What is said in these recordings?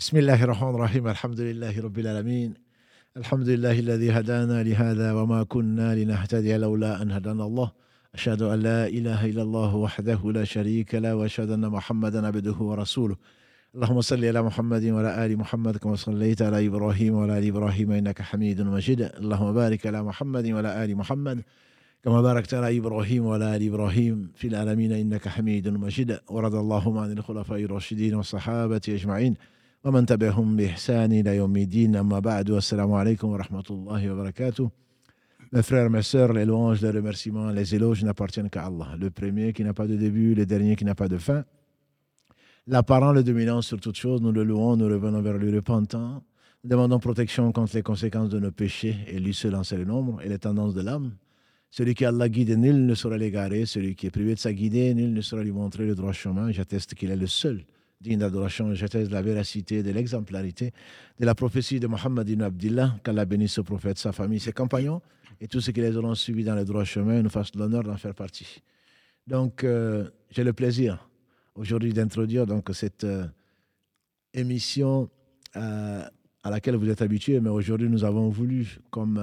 بسم الله الرحمن الرحيم الحمد لله رب العالمين الحمد لله الذي هدانا لهذا وما كنا لنهتدي لولا أن هدانا الله أشهد أن لا إله إلا الله وحده لا شريك له وأشهد أن محمدا عبده ورسوله اللهم صل على محمد وعلى آل محمد كما صليت على إبراهيم وعلى آل إبراهيم إنك حميد مجيد اللهم بارك على محمد وعلى آل محمد كما باركت على إبراهيم وعلى آل إبراهيم في العالمين إنك حميد مجيد ورضى اللهم عن الخلفاء الراشدين والصحابة أجمعين ومن تبعهم بإحسان إلى يوم الدين أما بعد والسلام عليكم ورحمة الله وبركاته Mes frères, mes sœurs, les louanges, les remerciements, les éloges n'appartiennent qu'à Allah, le premier qui n'a pas de début, le dernier qui n'a pas de fin. L'apparent, le dominant sur toute chose, nous le louons, nous revenons vers lui repentant. Nous demandons protection contre les conséquences de nos péchés et lui seul en sait le nombre et les tendances de l'âme. Celui qui Allah guide, nul ne saura l'égarer. Celui qui est privé de sa guidée, nul ne saura lui montrer le droit chemin. J'atteste qu'il est le seul digne d'adoration. J'atteste la véracité, de l'exemplarité, de la prophétie de Mohammed ibn Abdillah, qu'Allah bénisse ce prophète, sa famille, ses compagnons et tous ceux qui les auront suivis dans le droit chemin nous fassent l'honneur d'en faire partie. Donc, euh, j'ai le plaisir aujourd'hui d'introduire donc cette euh, émission euh, à laquelle vous êtes habitués, mais aujourd'hui nous avons voulu comme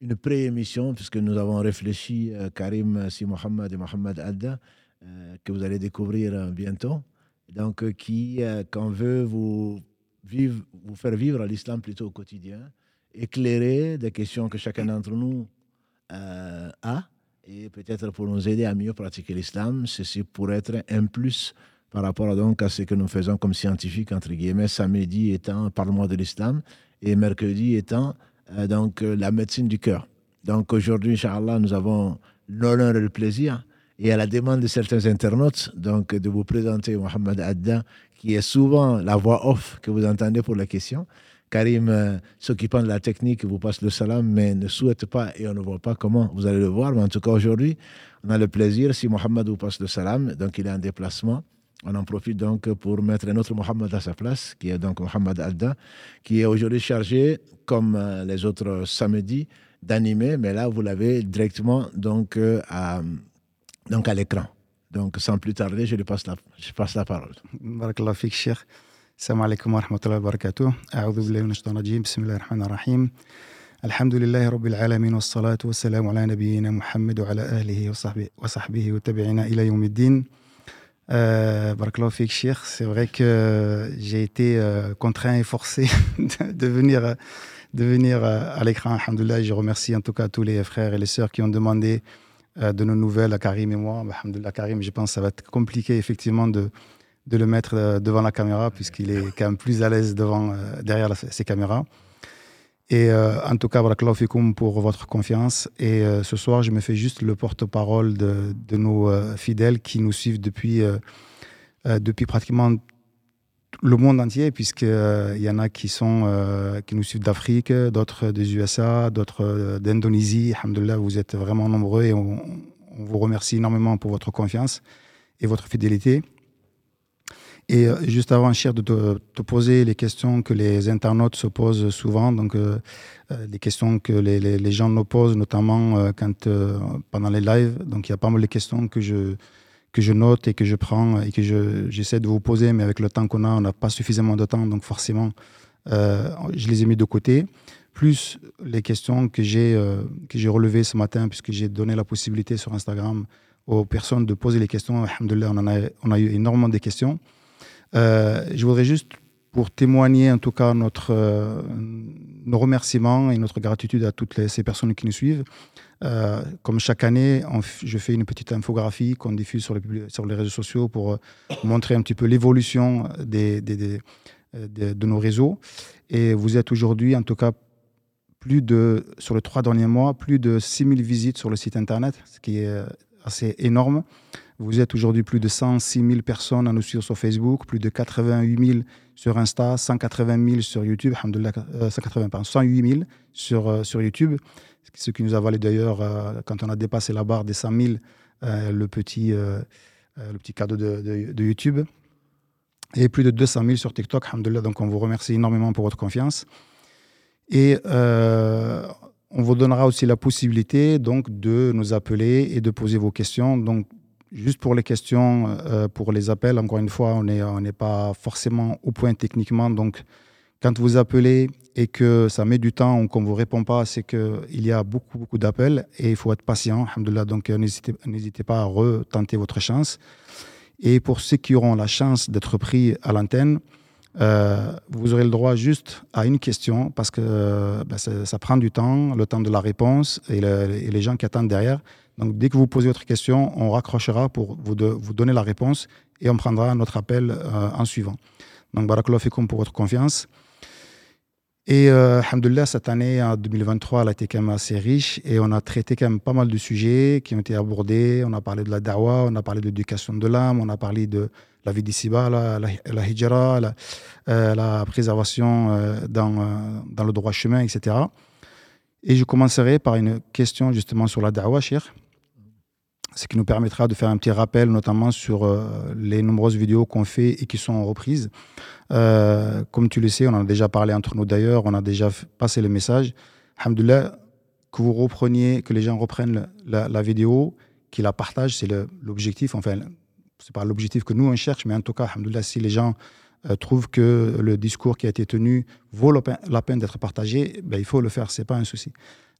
une pré-émission, puisque nous avons réfléchi, Karim Si Mohamed et Mohamed Adda, que vous allez découvrir bientôt, donc qui, quand veut vous, vivre, vous faire vivre l'islam plutôt au quotidien, éclairer des questions que chacun d'entre nous euh, a et peut-être pour nous aider à mieux pratiquer l'islam. Ceci pourrait être un plus par rapport donc à ce que nous faisons comme scientifiques, entre guillemets, samedi étant Parlement de l'islam et mercredi étant euh, donc la médecine du cœur. Donc aujourd'hui, Inch'Allah, nous avons l'honneur et le plaisir et à la demande de certains internautes donc de vous présenter Mohamed Adda, qui est souvent la voix off que vous entendez pour la question. Karim, euh, s'occupant de la technique, vous passe le salam, mais ne souhaite pas et on ne voit pas comment. Vous allez le voir, mais en tout cas aujourd'hui, on a le plaisir. Si Mohamed vous passe le salam, donc il est en déplacement. On en profite donc pour mettre un autre Mohamed à sa place, qui est donc Mohamed Alda, qui est aujourd'hui chargé, comme euh, les autres samedis, d'animer, mais là, vous l'avez directement donc, euh, à, donc à l'écran. Donc, sans plus tarder, je lui passe la, je passe la parole. Barakallah السلام عليكم ورحمة الله وبركاته أعوذ بالله من الشيطان الرجيم بسم الله الرحمن الرحيم الحمد لله رب العالمين والصلاة والسلام على نبينا محمد وعلى أهله وصحبه, وصحبه وتبعنا إلى يوم الدين euh, Barakallahu Fik Sheikh, c'est vrai que j'ai été euh, contraint et forcé de venir, de venir euh, à l'écran. Alhamdoulilah, je remercie en tout cas tous les frères et les sœurs qui ont demandé euh, de nos nouvelles à Karim et moi. Alhamdoulilah, Karim, je pense que ça va être compliqué effectivement de, de le mettre euh, devant la caméra, puisqu'il est quand même plus à l'aise devant, euh, derrière ces caméras. Et euh, en tout cas, fikoum pour votre confiance. Et ce soir, je me fais juste le porte-parole de, de, nos fidèles qui nous suivent depuis, depuis pratiquement le monde entier, puisqu'il y en a qui, sont, qui nous suivent d'Afrique, d'autres des USA, d'autres d'Indonésie. Alhamdulillah, vous êtes vraiment nombreux et on, vous remercie énormément pour votre confiance et votre fidélité. Et euh, juste avant, Cher, de te, poser les questions que les internautes se posent souvent, donc euh, euh, les questions que les, gens nous posent, notamment pendant les lives. Donc il y a pas mal de questions que je, que je note et que je prends et que j'essaie de vous poser, mais avec le temps qu'on a, on n'a pas suffisamment de temps, donc forcément, je les ai mis de côté. Plus les questions que j'ai que j'ai relevées ce matin, puisque j'ai donné la possibilité sur Instagram aux personnes de poser les questions. Alhamdoulilah, on, en a, on a eu énormément de questions. Euh, je voudrais juste, pour témoigner en tout cas notre, euh, nos remerciements et notre gratitude à toutes ces personnes qui nous suivent. Euh, comme chaque année, je fais une petite infographie qu'on diffuse sur les, réseaux sociaux pour montrer un petit peu l'évolution des, de nos réseaux. Et vous êtes aujourd'hui, en tout cas, plus de, sur les trois derniers mois, plus de 6000 visites sur le site internet, ce qui est assez énorme. Vous êtes aujourd'hui plus de 106 000 personnes à nous suivre sur Facebook, plus de 88 000 sur Insta, 180 000 sur YouTube, 180, 108 000 sur, euh, sur YouTube, ce qui nous a valu d'ailleurs, euh, quand on a dépassé la barre des 100 000, euh, le, petit, le petit cadeau de, YouTube. Et plus de 200 000 sur TikTok, donc on vous remercie énormément pour votre confiance. Et on vous donnera aussi la possibilité donc de nous appeler et de poser vos questions. Donc juste pour les questions, euh, pour les appels, encore une fois, on n'est on n'est pas forcément au point techniquement. Donc, quand vous appelez et que ça met du temps ou qu'on ne vous répond pas, c'est qu'il y a beaucoup, beaucoup d'appels et il faut être patient. Donc, euh, n'hésitez pas à retenter votre chance. Et pour ceux qui auront la chance d'être pris à l'antenne, euh, vous aurez le droit juste à une question parce que euh, ben, ça, prend du temps, le temps de la réponse et, le- et les gens qui attendent derrière. Donc, dès que vous posez votre question, on raccrochera pour vous, donner la réponse et on prendra notre appel en suivant. Donc, barakallahu fikoum pour votre confiance. Et euh, cette année, en 2023, elle a été quand même assez riche et on a traité quand même pas mal de sujets qui ont été abordés. On a parlé de la dawa, on a parlé de l'éducation de l'âme, on a parlé de la vie d'ici-bas, la, la, la hijra, la, euh, préservation euh, dans, euh, dans le droit chemin, etc. Et je commencerai par une question justement sur la dawa, cher. Ce qui nous permettra de faire un petit rappel, notamment sur euh, les nombreuses vidéos qu'on fait et qui sont reprises. Euh, comme tu le sais, on en a déjà parlé entre nous d'ailleurs, on a déjà passé le message. Alhamdoulilah, que vous repreniez, que les gens reprennent la, vidéo, qu'ils la partagent, c'est l'objectif. Enfin, c'est pas l'objectif que nous on cherche, mais en tout cas, alhamdoulilah, si les gens euh, trouvent que le discours qui a été tenu vaut la peine, la peine d'être partagé, ben, il faut le faire, c'est pas un souci.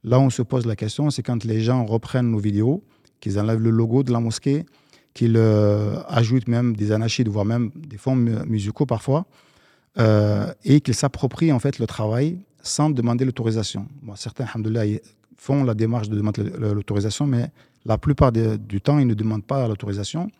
Là, on se pose la question, c'est quand les gens reprennent nos vidéos, qu'ils enlèvent le logo de la mosquée, qu'ils euh, ajoutent même des anachides, voire même des fonds mu- musicaux parfois, euh, et qu'ils s'approprient en fait le travail sans demander l'autorisation. Certains, alhamdoulilah, font la démarche de demander l'autorisation, mais la plupart du temps, ils ne demandent pas l'autorisation.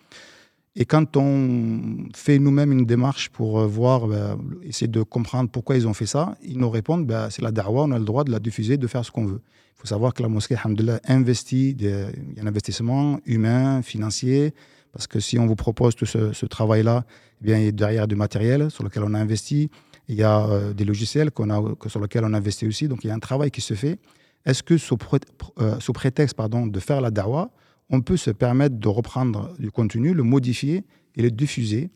Et quand on fait nous-mêmes une démarche pour euh, voir, ben, essayer de comprendre pourquoi ils ont fait ça, ils nous répondent ben, c'est la dawa, on a le droit de la diffuser, de faire ce qu'on veut. Faut savoir que la mosquée, alhamdoulilah, investit, des- il y a un investissement humain, financier, parce que si on vous propose tout ce, travail-là, eh bien, il y a derrière du matériel sur lequel on a investi, il y a euh, des logiciels qu'on a, que- sur lesquels on a investi aussi, donc il y a un travail qui se fait. Est-ce que sous, euh, prétexte pardon, de faire la dawa, on peut se permettre de reprendre du contenu, le modifier et le diffuser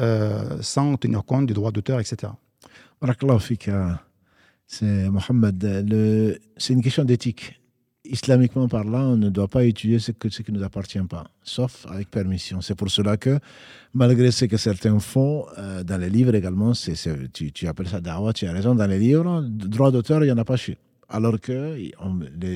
euh, sans tenir compte du droit d'auteur, etc. C'est Mohamed. C'est une question d'éthique. Islamiquement parlant, on ne doit pas utiliser ce, que, ce qui ne nous appartient pas, sauf avec permission. C'est pour cela que, malgré ce que certains font, euh, dans les livres également, c'est- tu, tu appelles ça dawa, tu as raison, dans les livres, droit d'auteur, il n'y en a pas chez. Alors que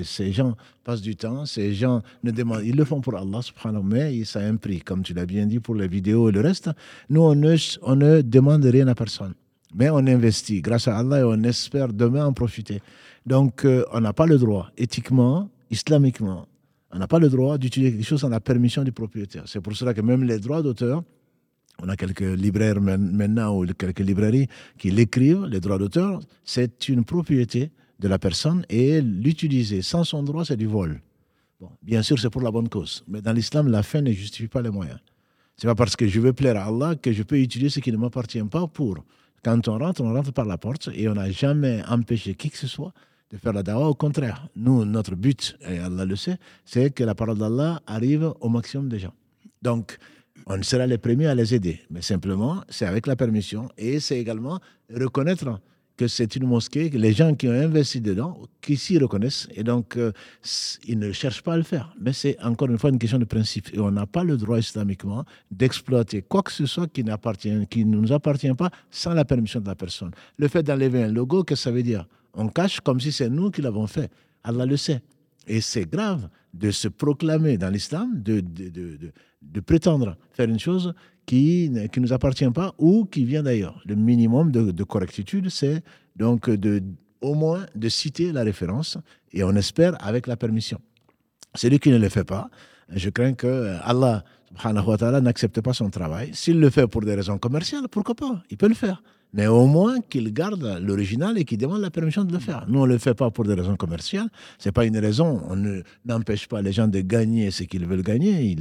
ces gens passent du temps, ces gens ne demandent, ils le font pour Allah, subhanahu, mais ça a un prix, comme tu l'as bien dit pour les vidéos et le reste. Nous, on ne, on ne demande rien à personne. Mais on investit grâce à Allah et on espère demain en profiter. Donc, euh, on n'a pas le droit, éthiquement, islamiquement, on n'a pas le droit d'utiliser quelque chose sans la permission du propriétaire. C'est pour cela que même les droits d'auteur, on a quelques libraires maintenant ou quelques librairies qui l'écrivent, les droits d'auteur, c'est une propriété de la personne et l'utiliser sans son droit, c'est du vol. Bon, bien sûr, c'est pour la bonne cause. Mais dans l'islam, la fin ne justifie pas les moyens. C'est pas parce que je veux plaire à Allah que je peux utiliser ce qui ne m'appartient pas pour. Quand on rentre, on rentre par la porte et on n'a jamais empêché qui que ce soit de faire la dawa. Au contraire, nous, notre but, et Allah le sait, c'est que la parole d'Allah arrive au maximum de gens. Donc, on sera les premiers à les aider. Mais simplement, c'est avec la permission et c'est également reconnaître que c'est une mosquée, que les gens qui ont investi dedans, qui s'y reconnaissent, et donc euh, ils ne cherchent pas à le faire. Mais c'est encore une fois une question de principe. Et on n'a pas le droit islamiquement d'exploiter quoi que ce soit qui, n'appartient, qui ne nous appartient pas sans la permission de la personne. Le fait d'enlever un logo, qu'est-ce que ça veut dire? On cache comme si c'est nous qui l'avons fait. Allah le sait. Et c'est grave de se proclamer dans l'islam, de- de prétendre faire une chose qui ne nous appartient pas ou qui vient d'ailleurs. Le minimum de, de correctitude, c'est donc de, au moins de citer la référence et on espère avec la permission. Celui qui ne le fait pas, je crains que Allah n'accepte pas son travail. S'il le fait pour des raisons commerciales, pourquoi pas? Il peut le faire. Mais au moins qu'il garde l'original et qu'il demande la permission de le faire. Nous, on ne le fait pas pour des raisons commerciales. Ce n'est pas une raison. On ne- n'empêche pas les gens de gagner ce qu'ils veulent gagner.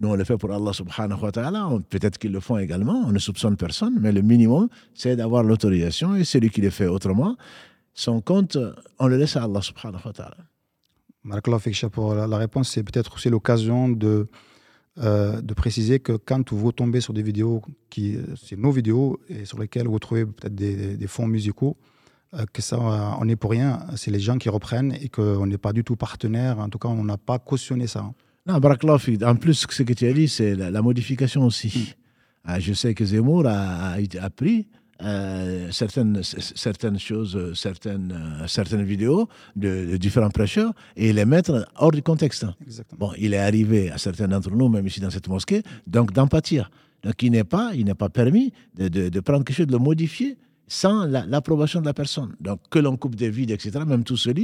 Nous, on le fait pour Allah subhanahu wa ta'ala. Peut-être qu'ils le font également. On ne soupçonne personne. Mais le minimum, c'est d'avoir l'autorisation. Et celui qui le fait autrement, son compte, on le laisse à Allah subhanahu wa ta'ala. Cheikh, pour la réponse, c'est peut-être aussi l'occasion de, euh, de préciser que quand vous tombez sur des vidéos, qui, euh, c'est nos vidéos, et sur lesquelles vous trouvez peut-être des, des fonds musicaux, euh, que ça, on n'est pour rien, c'est les gens qui reprennent et qu'on n'est pas du tout partenaire. En tout cas, on n'a pas cautionné ça. Non. En plus, ce que tu as dit, c'est la, la modification aussi. Ah, je sais que Zemmour a, a, a pris euh, certaines, certaines choses, certaines, euh, certaines vidéos de, de, différents prêcheurs et les mettre hors du contexte. Exactement. Bon, il est arrivé à certains d'entre nous, même ici dans cette mosquée, donc d'empathir. Donc il n'est pas, il n'est pas permis de, de, de, prendre quelque chose, de le modifier sans l'approbation la, de la personne. Donc que l'on coupe des vides, etc., même tout cela,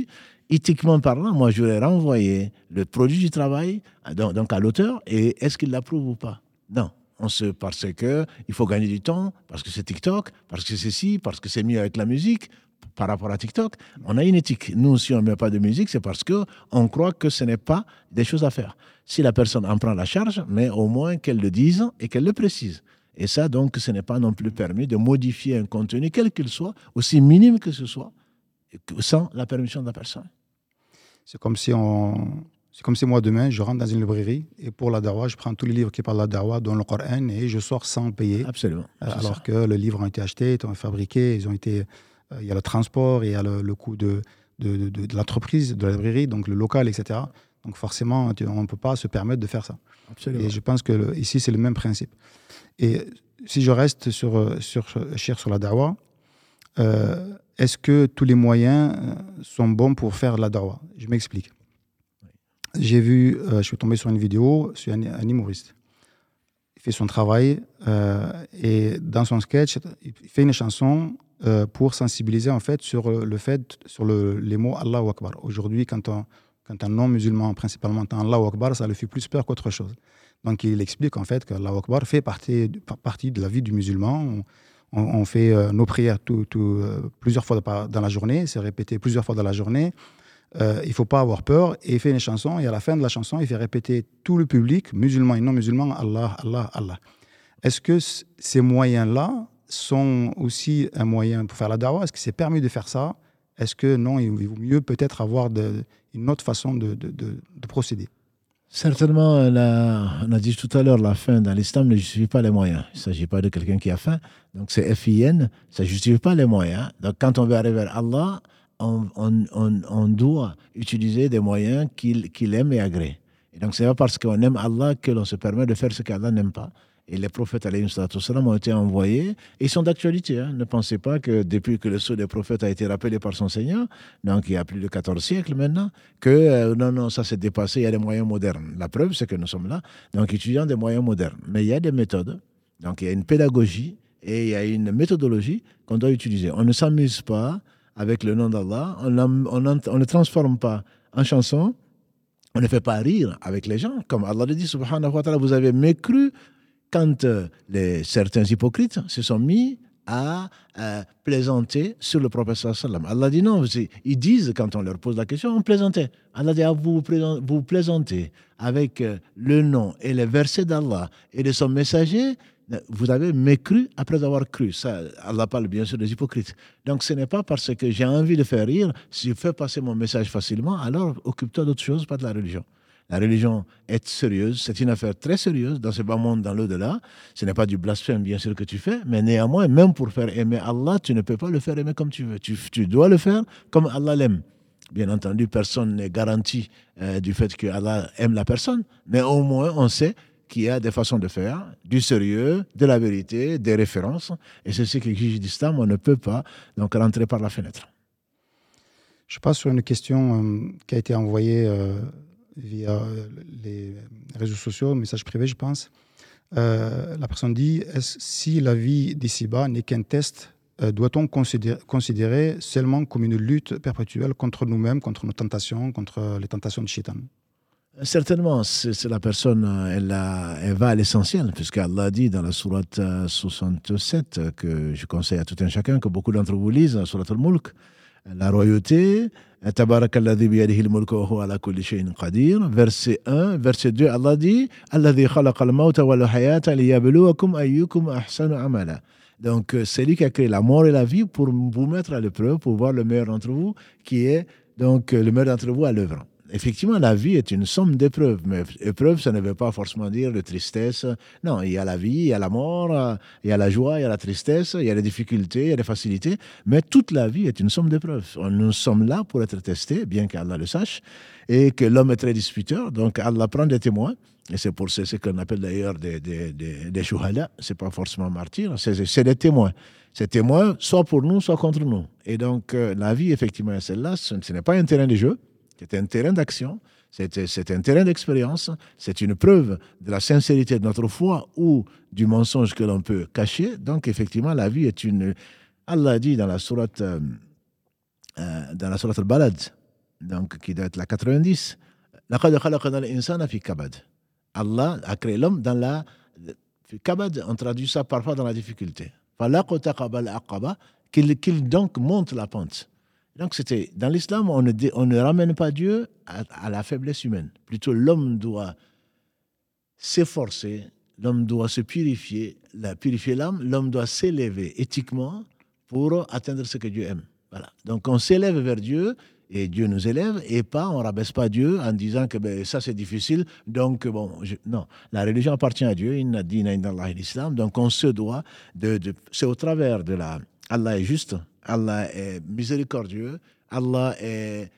éthiquement parlant, moi je vais renvoyer le produit du travail donc, donc à l'auteur et est-ce qu'il l'approuve ou pas? Non on se, parce que il faut gagner du temps, parce que c'est TikTok, parce que c'est ci, parce que c'est mieux avec la musique par rapport à TikTok. On a une éthique. Nous, si on ne met pas de musique, c'est parce que on croit que ce n'est pas des choses à faire. Si la personne en prend la charge, mais au moins qu'elle le dise et qu'elle le précise. Et ça, donc, ce n'est pas non plus permis de modifier un contenu, quel qu'il soit, aussi minime que ce soit, sans la permission de la personne. C'est comme si on, c'est comme si moi, demain, je rentre dans une librairie et pour la dawa, je prends tous les livres qui parlent de la dawa, dont le Coran, et je sors sans payer. Absolument. Euh, alors ça. que les livres ont été achetés, ont été fabriqués, ils ont été. Euh, il y a le transport, il y a le, le coût de, de, de, de l'entreprise, de la librairie, donc le local, etc. Donc forcément, on ne peut pas se permettre de faire ça. Absolument. Et je pense que le, ici, c'est le même principe. Et si je reste sur, sur, cher sur la dawa, euh, est-ce que tous les moyens sont bons pour faire la dawa? Je m'explique j'ai vu, euh, je suis tombé sur une vidéo sur un, un humoriste. Il fait son travail euh, et dans son sketch, il fait une chanson euh, pour sensibiliser en fait sur le fait, sur le, les mots Allahu Akbar. Aujourd'hui, quand, un non-musulman principalement entend Allahu Akbar, ça le fait plus peur qu'autre chose. Donc il explique en fait que Akbar fait partie, de la vie du musulman. On, fait nos prières plusieurs fois dans la journée, c'est répété plusieurs fois dans la journée. Euh, il faut pas avoir peur. Et il fait une chanson, et à la fin de la chanson, il fait répéter tout le public, musulman et non musulman, Allah, Allah, Allah. Est-ce que ces moyens-là sont aussi un moyen pour faire la dawa Est-ce que c'est permis de faire ça? Est-ce que non, il vaut mieux peut-être avoir une autre façon de, de, de procéder? Certainement, la, on a dit tout à l'heure, la fin dans l'islam ne justifie pas les moyens. Il ne s'agit pas de quelqu'un qui a faim. Donc c'est FIN, ça ne justifie pas les moyens. Donc quand on veut arriver à Allah, on, doit utiliser des moyens qu'il qu aime et agrée. Et donc, ce n'est pas parce qu'on aime Allah que l'on se permet de faire ce qu'Allah n'aime pas. Et les prophètes ont été envoyés, et ils sont d'actualité. Hein. Ne pensez pas que depuis que le sceau des prophètes a été rappelé par son Seigneur, donc il y a plus de 14 siècles maintenant, que euh, non, non, ça s'est dépassé, il y a des moyens modernes. La preuve, c'est que nous sommes là, donc étudiant des moyens modernes. Mais il y a des méthodes, donc il y a une pédagogie et il y a une méthodologie qu'on doit utiliser. On ne s'amuse pas avec le nom d'Allah, on, ne transforme pas en chanson, on ne fait pas rire avec les gens. Comme Allah le dit, vous avez mécru quand euh, les, certains hypocrites se sont mis à euh, plaisanter sur le prophète sallam. Allah dit non, ils disent quand on leur pose la question, on plaisantait. Allah dit ah, vous, vous plaisantez avec euh, le nom et les versets d'Allah et de son messager, vous avez mécru après avoir cru. Ça, Allah parle bien sûr des hypocrites. Donc ce n'est pas parce que j'ai envie de faire rire, si je fais passer mon message facilement, alors occupe-toi d'autre chose, pas de la religion. La religion est sérieuse, c'est une affaire très sérieuse dans ce bas monde, dans l'au-delà. Ce n'est pas du blasphème, bien sûr, que tu fais, mais néanmoins, même pour faire aimer Allah, tu ne peux pas le faire aimer comme tu veux. Tu, tu dois le faire comme Allah l'aime. Bien entendu, personne n'est garanti euh, du fait que Allah aime la personne, mais au moins, on sait qu'il y a des façons de faire, du sérieux, de la vérité, des références. Et c'est ce qu'exige l'islam. On ne peut pas donc rentrer par la fenêtre. Je passe sur une question euh, qui a été envoyée euh, via les réseaux sociaux, message privé, je pense. Euh, la personne dit si la vie d'ici-bas n'est qu'un test, doit-on considérer, considérer, seulement comme une lutte perpétuelle contre nous-mêmes, contre nos tentations, contre les tentations de Shaitan? Certainement, c'est la personne, elle, a, va à l'essentiel, puisqu'Allah dit dans la sourate 67, que je conseille à tout un chacun, que beaucoup d'entre vous lisent, la sourate al-Mulk, la royauté. Verset 1, verset 2, Allah dit. Donc, c'est lui qui a créé la mort et la vie pour vous mettre à l'épreuve, pour voir le meilleur d'entre vous, qui est donc le meilleur d'entre vous à l'œuvre. Effectivement, la vie est une somme d'épreuves, mais épreuve, ça ne veut pas forcément dire de tristesse. Non, il y a la vie, il y a la mort, il y a la joie, il y a la tristesse, il y a les difficultés, il y a les facilités, mais toute la vie est une somme d'épreuves. Nous sommes là pour être testés, bien qu'Allah le sache, et que l'homme est très disputeur, donc Allah prend des témoins, et c'est pour ce qu'on appelle d'ailleurs des, des, des, des c'est pas forcément martyrs, c'est des témoins. Ces témoins, soit pour nous, soit contre nous. Et donc, euh, la vie, effectivement, celle-là, ce, ce n'est pas un terrain de jeu, c'est un terrain d'action, c'est un terrain d'expérience, c'est une preuve de la sincérité de notre foi ou du mensonge que l'on peut cacher. Donc, effectivement, la vie est une. Allah dit dans la sourate, euh, euh, dans la sourate al-Balad, qui doit être la 90, Allah a créé l'homme dans la. Kabad, on traduit ça parfois dans la difficulté. Qu'il donc monte la pente. Donc, c'était dans l'islam, on ne, ramène pas Dieu à, la faiblesse humaine. Plutôt, l'homme doit s'efforcer, l'homme doit se purifier, la, purifier l'âme, l'homme doit s'élever éthiquement pour atteindre ce que Dieu aime. Voilà. Donc, on s'élève vers Dieu et Dieu nous élève et pas, on rabaisse pas Dieu en disant que ben, ça c'est difficile. Donc, bon, non, la religion appartient à Dieu, inna dina l'islam. Donc, on se doit de, de c'est au travers de la. Allah est juste, Allah est miséricordieux, Allah est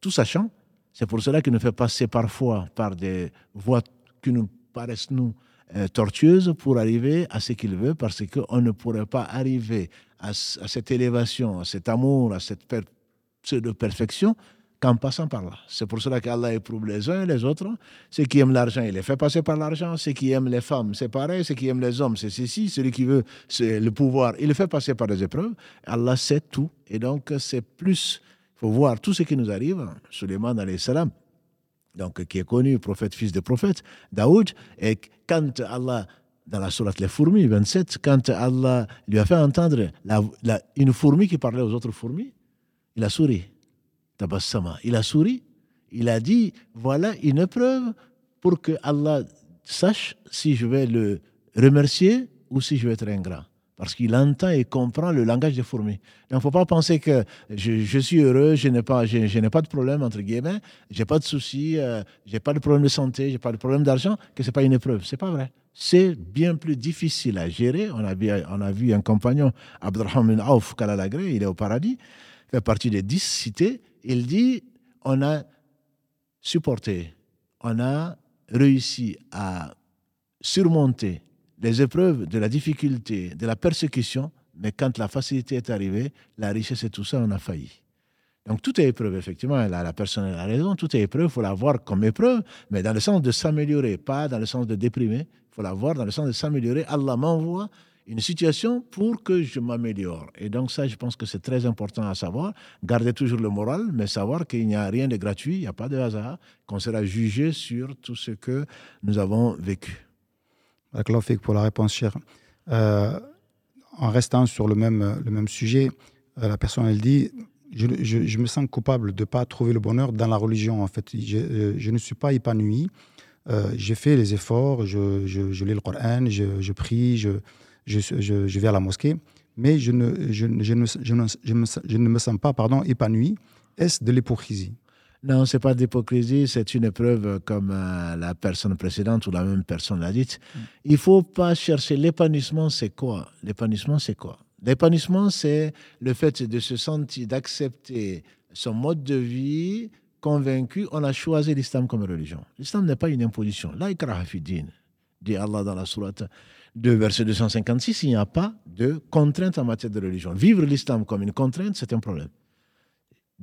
tout sachant. C'est pour cela qu'il nous fait passer parfois par des voies qui nous paraissent, nous, euh, tortueuses pour arriver à ce qu'il veut, parce qu'on ne pourrait pas arriver à, cette élévation, à cet amour, à cette pseudo-perfection qu'en passant par là. C'est pour cela qu'Allah éprouve les uns et les autres. Ceux qui aiment l'argent, il les fait passer par l'argent. Ceux qui aiment les femmes, c'est pareil. Ceux qui aiment les hommes, c'est ceci. Celui qui veut le pouvoir, il le fait passer par des épreuves. Allah sait tout. Et donc, c'est plus, il faut voir tout ce qui nous arrive. Suleiman, salam, donc, qui est connu, prophète, fils de prophète, Daoud, et quand Allah dans la sourate Les Fourmis, 27, quand Allah lui a fait entendre une fourmi qui parlait aux autres fourmis, il a souri. Il a souri. Il a dit voilà une preuve pour que Allah sache si je vais le remercier ou si je vais être ingrat. Parce qu'il entend et comprend le langage des fourmis. Il ne faut pas penser que je, suis heureux, je n'ai pas, de problème, entre guillemets, je n'ai pas de soucis, euh, je n'ai pas de problème de santé, je n'ai pas de problème d'argent, que ce n'est pas une épreuve. Ce n'est pas vrai. C'est bien plus difficile à gérer. On a vu, un compagnon, Abdurrahman Aouf Kalalagré, il est au paradis, fait partie des dix cités il dit, on a supporté, on a réussi à surmonter les épreuves de la difficulté, de la persécution, mais quand la facilité est arrivée, la richesse et tout ça, on a failli. Donc tout est épreuve, effectivement, la, la personne a raison, tout est épreuve, il faut la voir comme épreuve, mais dans le sens de s'améliorer, pas dans le sens de déprimer, il faut la voir dans le sens de s'améliorer. Allah m'envoie une situation pour que je m'améliore. Et donc ça, je pense que c'est très important à savoir. Garder toujours le moral, mais savoir qu'il n'y a rien de gratuit, il n'y a pas de hasard, qu'on sera jugé sur tout ce que nous avons vécu. Fait pour la réponse, cher. Euh, en restant sur le même, le même sujet, euh, la personne, elle dit, je, me sens coupable de ne pas trouver le bonheur dans la religion. En fait, je, euh, ne suis pas épanoui. j'ai fait les efforts, je, lis le Coran, je, prie, je, je, je, vais à la mosquée, mais je ne, je, je ne, je me, je ne me sens pas pardon, épanoui. Est-ce de l'hypocrisie? Non, ce n'est pas d'hypocrisie, c'est une épreuve comme euh, la personne précédente ou la même personne l'a dit. Mm. Il ne faut pas chercher l'épanouissement, c'est quoi? L'épanouissement, c'est quoi? L'épanouissement, c'est le fait de se sentir, d'accepter son mode de vie convaincu. On a choisi l'islam comme religion. L'islam n'est pas une imposition. La dit Allah dans la sourate de verset 256, il n'y a pas de contrainte en matière de religion. Vivre l'islam comme une contrainte, c'est un problème.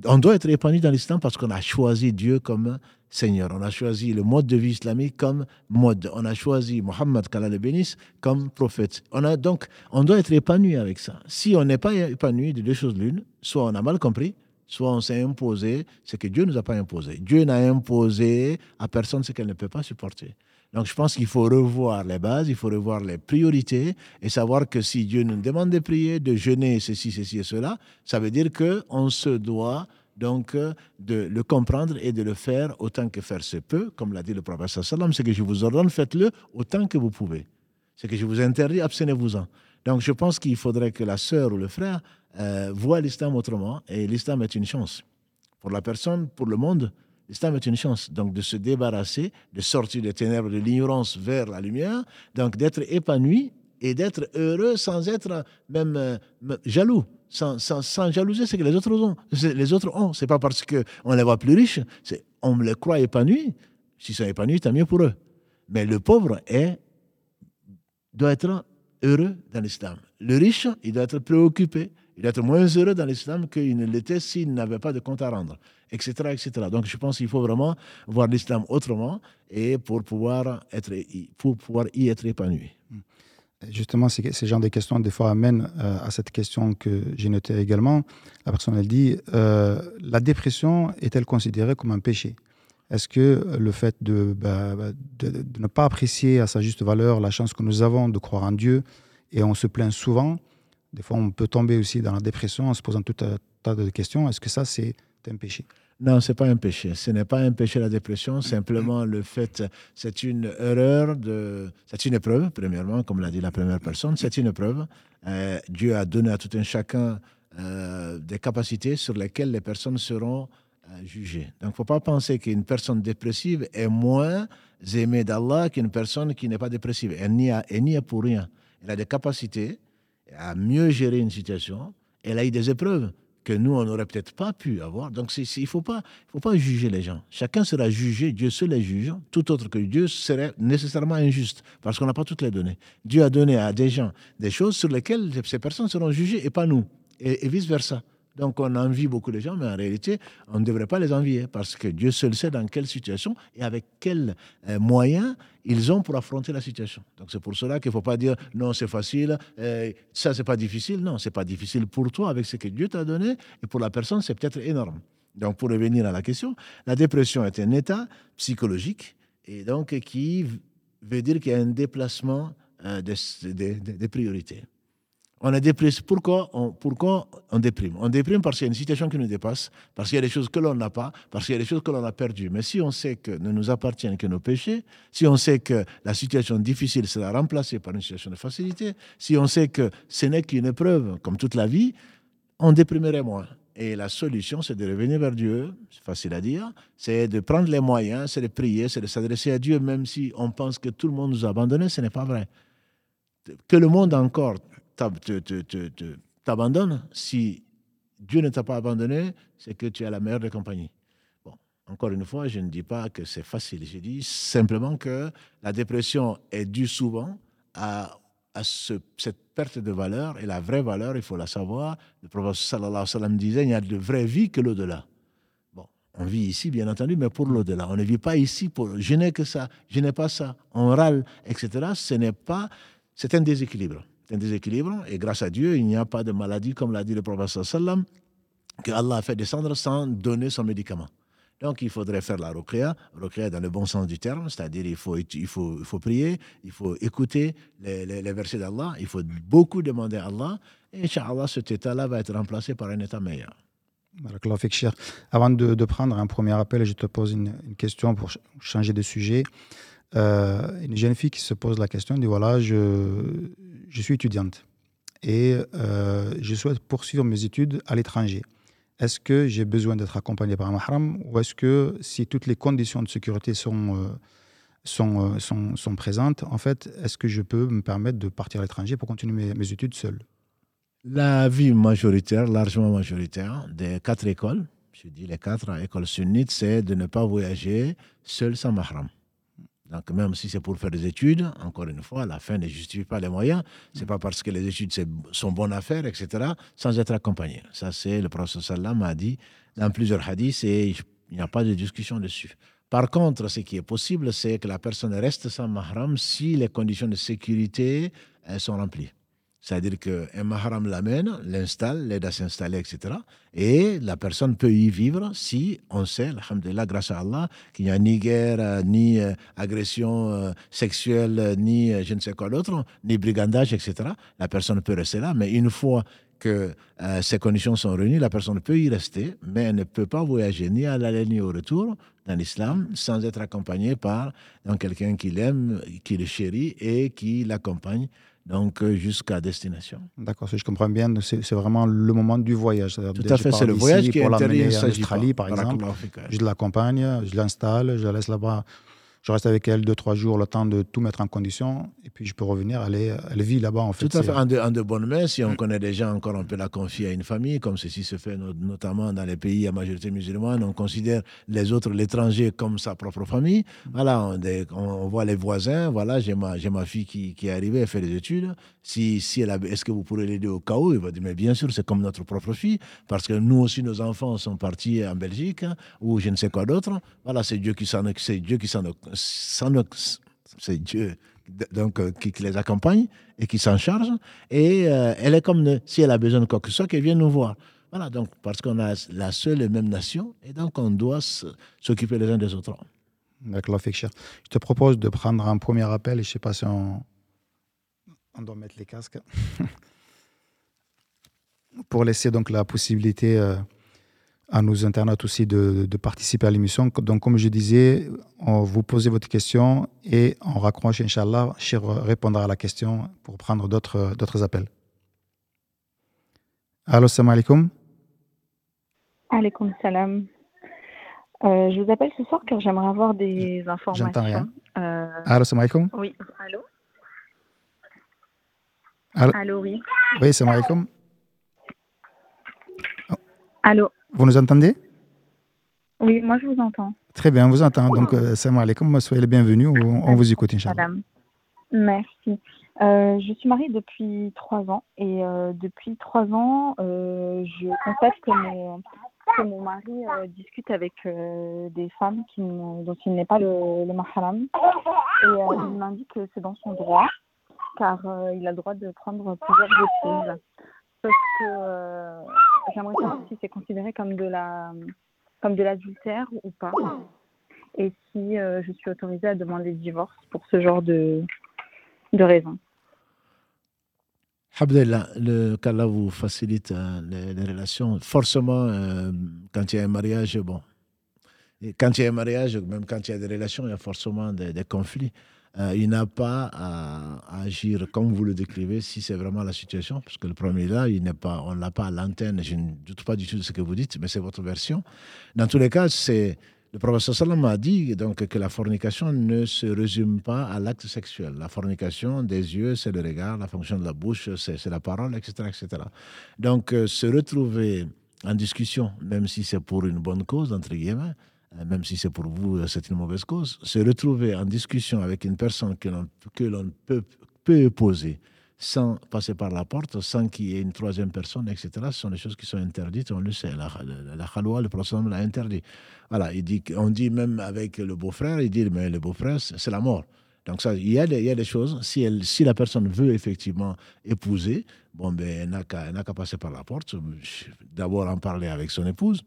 On doit être épanoui dans l'islam parce qu'on a choisi Dieu comme Seigneur. On a choisi le mode de vie islamique comme mode. On a choisi Mohammed, qu'Allah le bénisse, comme prophète. On a donc, on doit être épanoui avec ça. Si on n'est pas épanoui de deux choses l'une, soit on a mal compris, soit on s'est imposé ce que Dieu ne nous a pas imposé. Dieu n'a imposé à personne ce qu'elle ne peut pas supporter. Donc je pense qu'il faut revoir les bases, il faut revoir les priorités et savoir que si Dieu nous demande de prier, de jeûner, ceci, ceci et cela, ça veut dire qu'on se doit donc de le comprendre et de le faire autant que faire se peut, comme l'a dit le prophète sallam, ce que je vous ordonne, faites-le autant que vous pouvez. Ce que je vous interdis, abstenez-vous-en. Donc je pense qu'il faudrait que la sœur ou le frère euh, voient l'islam autrement et l'islam est une chance pour la personne, pour le monde, L'islam est une chance. Donc de se débarrasser, de sortir des ténèbres, de l'ignorance vers la lumière, donc d'être épanoui et d'être heureux sans être même euh, jaloux, sans, sans, sans jalouser ce que les autres ont. Les autres ont. C'est pas parce qu'on les voit plus riches, on les croit épanouis. S'ils sont épanouis, tant mieux pour eux. Mais le pauvre doit être heureux dans l'islam. Le riche, il doit être préoccupé, il doit être moins heureux dans l'islam qu'il ne l'était s'il n'avait pas de compte à rendre, etc. Donc je pense qu'il faut vraiment voir l'islam autrement et pour pouvoir, être, pour pouvoir y être épanoui. Justement, ces genres de questions, des fois, amènent euh, à cette question que j'ai notée également. La personne, elle dit euh, La dépression est-elle considérée comme un péché? Est-ce que le fait bah, bah, de, de, ne pas apprécier à sa juste valeur la chance que nous avons de croire en Dieu, et on se plaint souvent, des fois on peut tomber aussi dans la dépression en se posant tout un tas de questions, est-ce que ça c'est un péché non, ce n'est pas un péché. Ce n'est pas un péché la dépression. Simplement, le fait, c'est une erreur, de, c'est une épreuve, premièrement, comme l'a dit la première personne. C'est une épreuve. Euh, Dieu a donné à tout un chacun euh, des capacités sur lesquelles les personnes seront juger. Donc, il ne faut pas penser qu'une personne dépressive est moins aimée d'Allah qu'une personne qui n'est pas dépressive. Elle n'y est pour rien. Elle a des capacités à mieux gérer une situation. Elle a eu des épreuves que nous, on n'aurait peut-être pas pu avoir. Donc, il ne faut pas, faut pas juger les gens. Chacun sera jugé, Dieu seul les juge. Tout autre que Dieu serait nécessairement injuste, parce qu'on n'a pas toutes les données. Dieu a donné à des gens des choses sur lesquelles ces personnes seront jugées et pas nous, et vice-versa. Donc on envie beaucoup de gens, mais en réalité, on ne devrait pas les envier parce que Dieu seul sait dans quelle situation et avec quels euh, moyens ils ont pour affronter la situation. Donc c'est pour cela qu'il ne faut pas dire non, c'est facile, euh, ça, c'est pas difficile. Non, c'est pas difficile pour toi avec ce que Dieu t'a donné et pour la personne, c'est peut-être énorme. Donc pour revenir à la question, la dépression est un état psychologique et donc qui veut dire qu'il y a un déplacement euh, des priorités. On est dépressif. Pourquoi on, pourquoi on déprime? On déprime parce qu'il y a une situation qui nous dépasse, parce qu'il y a des choses que l'on n'a pas, parce qu'il y a des choses que l'on a perdues. Mais si on sait que ne nous appartiennent que nos péchés, si on sait que la situation difficile sera remplacée par une situation de facilité, si on sait que ce n'est qu'une épreuve, comme toute la vie, on déprimerait moins. Et la solution, c'est de revenir vers Dieu, c'est facile à dire, c'est de prendre les moyens, c'est de prier, c'est de s'adresser à Dieu, même si on pense que tout le monde nous a abandonnés, ce n'est pas vrai. Que le monde encore t'abandonne, si Dieu ne t'a pas abandonné, c'est que tu as la meilleure des compagnies. Bon, encore une fois, je ne dis pas que c'est facile. Je dis simplement que la dépression est due souvent à, cette perte de valeur. Et la vraie valeur, il faut la savoir. Le prophète sallallahu alayhi wa sallam disait il n'y a de vraie vie que l'au-delà. On vit ici, bien entendu, mais pour l'au-delà. On ne vit pas ici pour je n'ai que ça, je n'ai pas ça, on râle, etc. Ce n'est pas. C'est un déséquilibre un déséquilibre. Et grâce à Dieu, il n'y a pas de maladie, comme l'a dit le prophète sallam, que Allah a fait descendre sans donner son médicament. Donc, il faudrait faire la ruqya, ruqya dans le bon sens du terme, c'est-à-dire il faut, il, faut, il faut prier, il faut écouter les, versets d'Allah, il faut beaucoup demander à Allah, et Inch'Allah, cet état-là va être remplacé par un état meilleur. Avant de, prendre un premier appel, je te pose une question pour changer de sujet. Euh, une jeune fille qui se pose la question, dit voilà, je, je suis étudiante et euh, je souhaite poursuivre mes études à l'étranger. Est-ce que j'ai besoin d'être accompagné par un mahram ou est-ce que si toutes les conditions de sécurité sont, euh, sont, sont, présentes, en fait, est-ce que je peux me permettre de partir à l'étranger pour continuer mes, études seul La vie majoritaire, largement majoritaire, des quatre écoles, je dis les quatre écoles sunnites, c'est de ne pas voyager seul sans mahram. Donc, même si c'est pour faire des études, encore une fois, la fin ne justifie pas les moyens. Ce n'est pas parce que les études sont bonnes à faire, etc., sans être accompagné. Ça, c'est le prophète sallam a dit dans plusieurs hadiths et il n'y a pas de discussion dessus. Par contre, ce qui est possible, c'est que la personne reste sans mahram si les conditions de sécurité sont remplies. C'est-à-dire qu'un mahram l'amène, l'installe, l'aide à s'installer, etc. Et la personne peut y vivre si on sait, alhamdulillah, grâce à Allah, qu'il n'y a ni guerre, euh, ni euh, agression euh, sexuelle, ni je ne sais quoi d'autre, ni brigandage, etc. La personne peut rester là, mais une fois que ces conditions sont réunies, la personne peut y rester, mais elle ne peut pas voyager ni à l'aller ni au retour dans l'islam sans être accompagnée par quelqu'un qui l'aime, qui le chérit et qui l'accompagne donc euh, jusqu'à destination. D'accord, si je comprends bien, c'est vraiment le moment du voyage. Tout à fait, c'est le voyage qui est interdit en Australie, par exemple. Je l'accompagne, je l'installe, je la laisse là-bas je reste avec elle deux, trois jours, le temps de tout mettre en condition, et puis je peux revenir. Elle, elle vit là-bas, en fait. Tout à fait, en de, bonnes mains. Si on connaît des gens encore, on peut la confier à une famille, comme ceci se fait notamment dans les pays à majorité musulmane. On considère les autres, l'étranger, comme sa propre famille. Voilà, on, voit les voisins. Voilà, j'ai ma, ma fille qui, qui, est arrivée, elle fait des études. Si, si elle est-ce que vous pourrez l'aider au cas où? Il va dire, mais bien sûr, c'est comme notre propre fille, parce que nous aussi, nos enfants sont partis en Belgique, ou je ne sais quoi d'autre. Voilà, c'est Dieu qui s'en s'en c'est Dieu donc, euh, qui, les accompagne et qui s'en charge. Et euh, elle est comme si elle a besoin de quoi que ce soit, qu'elle vienne nous voir. Voilà, donc parce qu'on a la seule et même nation, et donc on doit s'occuper les uns des autres. D'accord, Je te propose de prendre un premier appel, et je ne sais pas si on, on doit mettre les casques, pour laisser donc la possibilité euh, à nos internautes aussi de, de participer à l'émission. Donc, comme je disais, on vous posez votre question et on raccroche, Inch'Allah, Chir répondra à la question pour prendre d'autres, d'autres appels. Allô, salam alaikum. Alaikum salam. Euh, je vous appelle ce soir car j'aimerais avoir des informations. J'entends rien. Euh... Allô, salam alaikum. Oui, allô. Allô, allô oui. Oui, salam alaikum. Allô. Vous nous entendez? Oui, moi je vous entends. Très bien, on vous entend. Donc, euh, salam alaikum, soyez les bienvenus. On, on vous écoute, Inch'Allah. Merci. Euh, je suis mariée depuis trois ans et euh, depuis trois ans, euh, je constate que mon, que mon mari discute avec des femmes qui, dont il n'est pas le, le mahram. Et il m'indique que c'est dans son droit, car il a le droit de prendre plusieurs épouses. Sauf que j'aimerais savoir si c'est considéré comme de la comme de l'adultère ou pas. Et si euh, je suis autorisée à demander le divorce pour ce genre de, de raisons. le qu'Allah vous facilite euh, les, relations. Forcément, euh, quand il y a un mariage, bon, quand il y a un mariage, même quand il y a des relations, il y a forcément des conflits. Euh, il n'a pas à, agir comme vous le décrivez si c'est vraiment la situation, parce que le premier là, il n'est pas, on l'a pas à l'antenne. Je ne doute pas du tout de ce que vous dites, mais c'est votre version. Dans tous les cas, c'est le professeur Salam a dit donc que la fornication ne se résume pas à l'acte sexuel. La fornication des yeux, c'est le regard, la fonction de la bouche, c'est la parole, etc., etc. Donc, euh, se retrouver en discussion, même si c'est pour une bonne cause, entre guillemets, même si c'est pour vous, euh, c'est une mauvaise cause, se retrouver en discussion avec une personne que l'on peut, peut poser sans passer par la porte, sans qu'il y ait une troisième personne, etc. Ce sont des choses qui sont interdites, on le sait. La, la, le prophète l'a interdit. Voilà, il dit, on dit même avec le beau-frère, il dit, mais le beau-frère, c'est la mort. Donc ça, il y a des, il y a des choses, si, elle, si la personne veut effectivement épouser, bon, ben, elle n'a qu'à passer par la porte, d'abord en parler avec son épouse,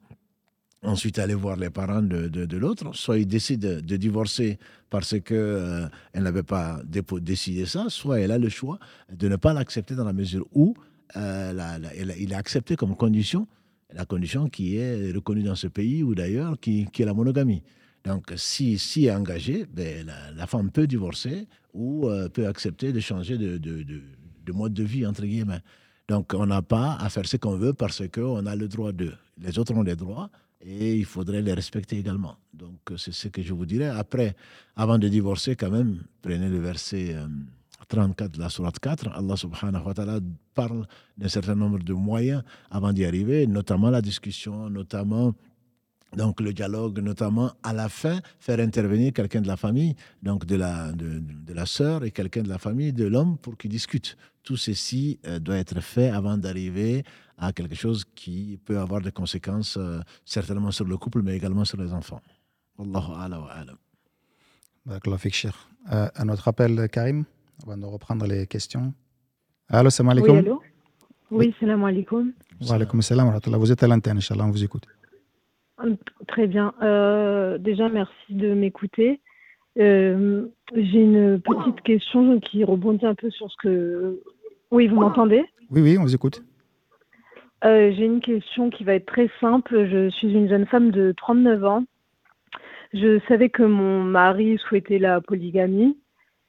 ensuite aller voir les parents de, de, l'autre, soit il décide de, divorcer parce qu'elle euh, n'avait pas décidé ça, soit elle a le choix de ne pas l'accepter dans la mesure où euh, il a accepté comme condition, la condition qui est reconnue dans ce pays ou d'ailleurs, qui, qui, est la monogamie. Donc, si, si est engagée, ben, la, femme peut divorcer ou euh, peut accepter de changer de, de, de, mode de vie, entre guillemets. Donc, on n'a pas à faire ce qu'on veut parce qu'on a le droit de. Les autres ont les droits, et il faudrait les respecter également. Donc, euh, c'est ce que je vous dirais. Après, avant de divorcer, quand même, prenez le verset 34 euh, de la Sourate 4. Allah subhanahu wa ta'ala parle d'un certain nombre de moyens avant d'y arriver, notamment la discussion, notamment donc le dialogue, notamment à la fin, faire intervenir quelqu'un de la famille, donc de la, de, de la sœur et quelqu'un de la famille de l'homme pour qu'ils discutent. Tout ceci euh, doit être fait avant d'arriver à quelque chose qui peut avoir des conséquences euh, certainement sur le couple, mais également sur les enfants. Wallahu ala wa alam. Euh, un autre appel, Karim, avant de reprendre les questions. Allô, salam alaikum. Oui, allô Oui, salam alaikum. Wa alaikum salam Vous êtes à l'antenne, Inch'Allah, on vous écoute. Très bien. Euh, déjà, merci de m'écouter. Euh, j'ai une petite question qui rebondit un peu sur ce que. Oui, vous m'entendez? Oui, oui, on vous écoute. Euh, j'ai une question qui va être très simple. Je suis une jeune femme de 39 ans. Je savais que mon mari souhaitait la polygamie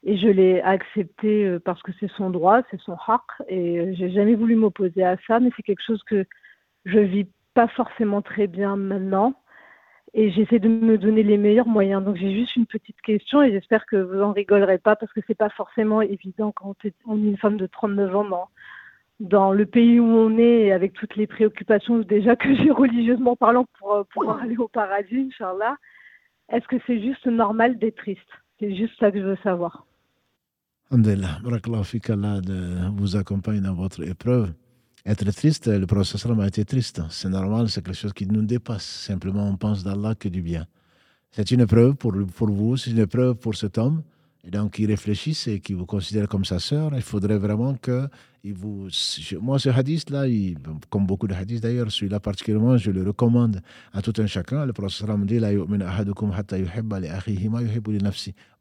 et je l'ai accepté euh, parce que c'est son droit, c'est son haq et euh, j'ai jamais voulu m'opposer à ça, mais c'est quelque chose que je vis pas forcément très bien maintenant et j'essaie de me donner les meilleurs moyens. Donc j'ai juste une petite question et j'espère que vous en rigolerez pas parce que c'est pas forcément évident quand on est une femme de 39 ans dans, dans le pays où on est et avec toutes les préoccupations déjà que j'ai religieusement parlant pour euh, pouvoir aller au paradis, Inch'Allah. Est-ce que c'est juste normal d'être triste? C'est juste ça que je veux savoir. Alhamdulillah, Allah vous accompagne dans votre épreuve. Être triste, le prophète a été triste. C'est normal, c'est quelque chose qui nous dépasse. Simplement, on pense d'Allah que du bien. C'est une épreuve pour, pour vous, c'est une épreuve pour cet homme. Et donc, il réfléchisse et qu'il vous considère comme sa sœur. Il faudrait vraiment que il vous. Moi, ce hadith-là, comme beaucoup de hadiths d'ailleurs, celui-là particulièrement, je le recommande à tout un chacun. Le prophète dit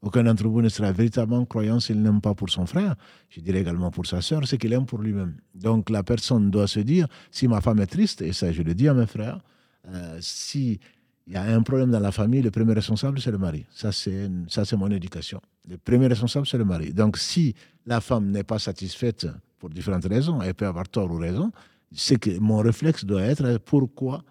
Aucun d'entre vous ne sera véritablement croyant s'il n'aime pas pour son frère. Je dirais également pour sa sœur, c'est qu'il aime pour lui-même. Donc, la personne doit se dire si ma femme est triste, et ça, je le dis à mes frères, euh, si y a un problème dans la famille, le premier responsable, c'est le mari. Ça, c'est mon éducation. Le premier responsable, c'est le mari. Donc, si la femme n'est pas satisfaite pour différentes raisons, elle peut avoir tort ou raison, c'est que mon réflexe doit être pourquoi,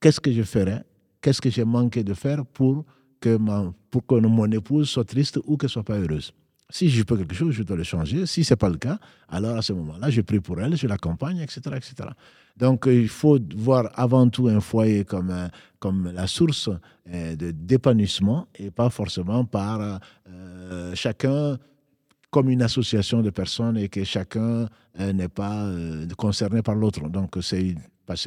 qu'est-ce que je ferais, qu'est-ce que j'ai manqué de faire pour que, ma, pour que mon épouse soit triste ou qu'elle soit pas heureuse. Si je peux quelque chose, je dois le changer. Si ce n'est pas le cas, alors à ce moment-là, je prie pour elle, je l'accompagne, etc., etc. Donc, il faut voir avant tout un foyer comme, euh, comme la source euh, d'épanouissement et pas forcément par euh, chacun comme une association de personnes et que chacun n'est pas concerné par l'autre. Donc, ce n'est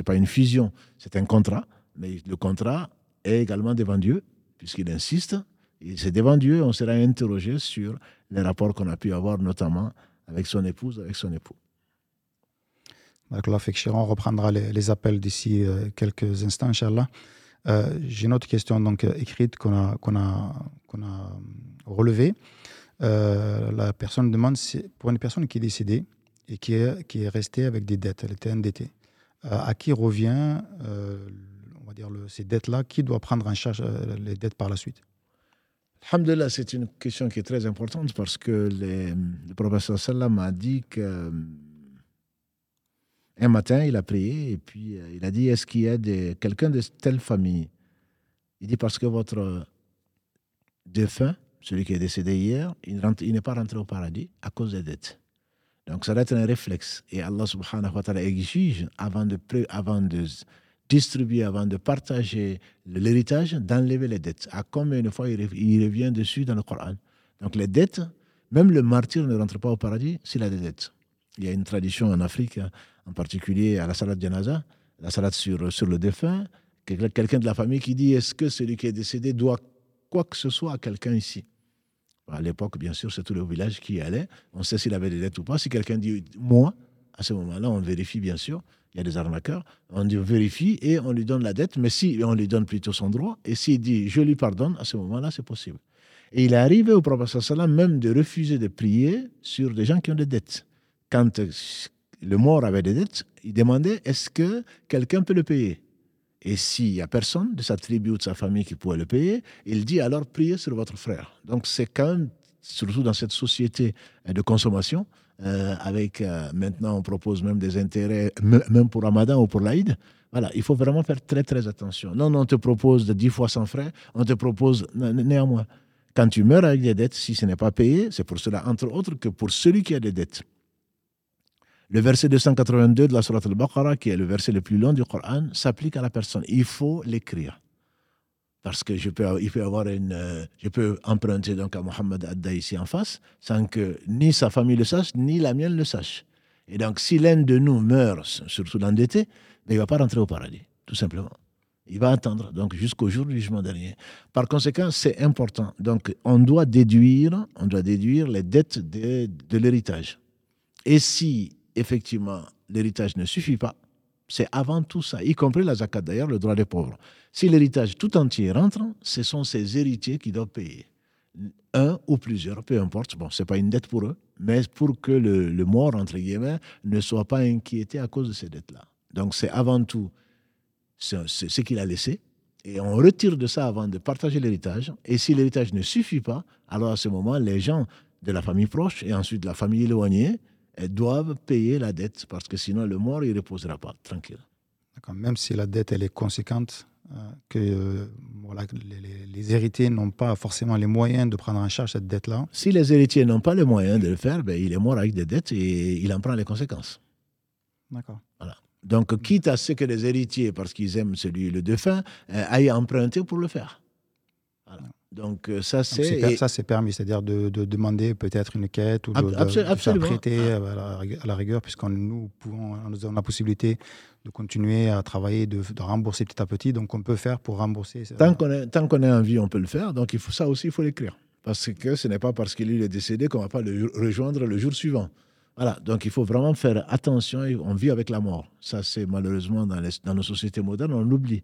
pas une fusion, c'est un contrat. Mais le contrat est également devant Dieu, puisqu'il insiste. C'est devant Dieu, on sera interrogé sur les rapports qu'on a pu avoir, notamment avec son épouse, avec son époux. On reprendra les, appels d'ici euh, quelques instants, Inch'Allah. Euh, j'ai une autre question donc, euh, écrite qu'on a, qu'on a, qu'on a relevée. la personne demande pour une personne qui est décédée et qui est, qui est restée avec des dettes, elle était endettée, à qui revient on va dire ces dettes-là? Qui doit prendre en charge les dettes par la suite? Alhamdulillah, c'est une question qui est très importante parce que le professeur Sallam a dit que un matin, il a prié et puis euh, il a dit Est-ce qu'il y a quelqu'un de telle famille? Il dit Parce que votre défunt, celui qui est décédé hier, il, n'est pas rentré au paradis à cause des dettes. Donc ça doit être un réflexe. Et Allah subhanahu wa ta'ala exige, avant de, avant de distribuer, avant de partager l'héritage, d'enlever les dettes. À combien de fois il revient dessus dans le Coran? Donc les dettes, même le martyr ne rentre pas au paradis s'il a des dettes. Il y a une tradition en Afrique en particulier à la salade janaza, la salade sur, sur le défunt, quelqu'un de la famille qui dit est-ce que celui qui est décédé doit quoi que ce soit à quelqu'un ici? À l'époque, bien sûr, c'est tout le village qui y allait. On sait s'il avait des dettes ou pas. Si quelqu'un dit moi, à ce moment-là, on vérifie, bien sûr. Il y a des arnaqueurs. On vérifie et on lui donne la dette, mais si on lui donne plutôt son droit, et s'il dit je lui pardonne, à ce moment-là, c'est possible. Et il est arrivé au prophète même de refuser de prier sur des gens qui ont des dettes. Quand le mort avait des dettes, il demandait est-ce que quelqu'un peut le payer? Et s'il n'y a personne de sa tribu ou de sa famille qui pourrait le payer, il dit alors priez sur votre frère. Donc c'est quand même, surtout dans cette société de consommation, euh, avec euh, maintenant on propose même des intérêts, même pour Ramadan ou pour l'Aïd. Voilà, il faut vraiment faire très très attention. Non, non, on te propose de 10 fois sans frais, on te propose néanmoins. Quand tu meurs avec des dettes, si ce n'est pas payé, c'est pour cela, entre autres, que pour celui qui a des dettes. Le verset 282 de la Surah Al-Baqarah, qui est le verset le plus long du Coran, s'applique à la personne. Il faut l'écrire. Parce que je peux, il peut avoir une, euh, je peux emprunter donc à Mohammed Adda ici en face, sans que ni sa famille le sache, ni la mienne le sache. Et donc, si l'un de nous meurt, surtout l'endetté, ben, il ne va pas rentrer au paradis, tout simplement. Il va attendre, donc jusqu'au jour du jugement dernier. Par conséquent, c'est important. Donc, on doit déduire, on doit déduire les dettes de, de l'héritage. Et si effectivement, l'héritage ne suffit pas. C'est avant tout ça, y compris la zakat d'ailleurs, le droit des pauvres. Si l'héritage tout entier rentre, ce sont ces héritiers qui doivent payer. Un ou plusieurs, peu importe. Bon, ce n'est pas une dette pour eux, mais pour que le, mort, entre guillemets, ne soit pas inquiété à cause de ces dettes-là. Donc c'est avant tout ce qu'il a laissé. Et on retire de ça avant de partager l'héritage. Et si l'héritage ne suffit pas, alors à ce moment, les gens de la famille proche et ensuite de la famille éloignée, doivent payer la dette parce que sinon le mort, il ne reposera pas tranquille. Même si la dette, elle est conséquente, euh, que euh, voilà, les, héritiers n'ont pas forcément les moyens de prendre en charge cette dette-là. Si les héritiers n'ont pas les moyens de le faire, ben, il est mort avec des dettes et il en prend les conséquences. D'accord. Voilà. Donc, quitte à ce que les héritiers, parce qu'ils aiment celui, le défunt, euh, aillent emprunter pour le faire. Voilà. Donc euh, ça c'est ça c'est permis, c'est-à-dire de, demander peut-être une quête ou de, de, prêter ah. à la, rigueur, puisqu'on nous pouvons, nous avons la possibilité de continuer à travailler, de, rembourser petit à petit. Donc on peut faire pour rembourser. Tant qu'on est tant qu'on est en vie, on peut le faire. Donc il faut ça aussi, il faut l'écrire, parce que ce n'est pas parce qu'il est décédé qu'on va pas le rejoindre le jour suivant. Voilà, donc il faut vraiment faire attention. On vit avec la mort. Ça, c'est malheureusement dans, les, dans nos sociétés modernes, on l'oublie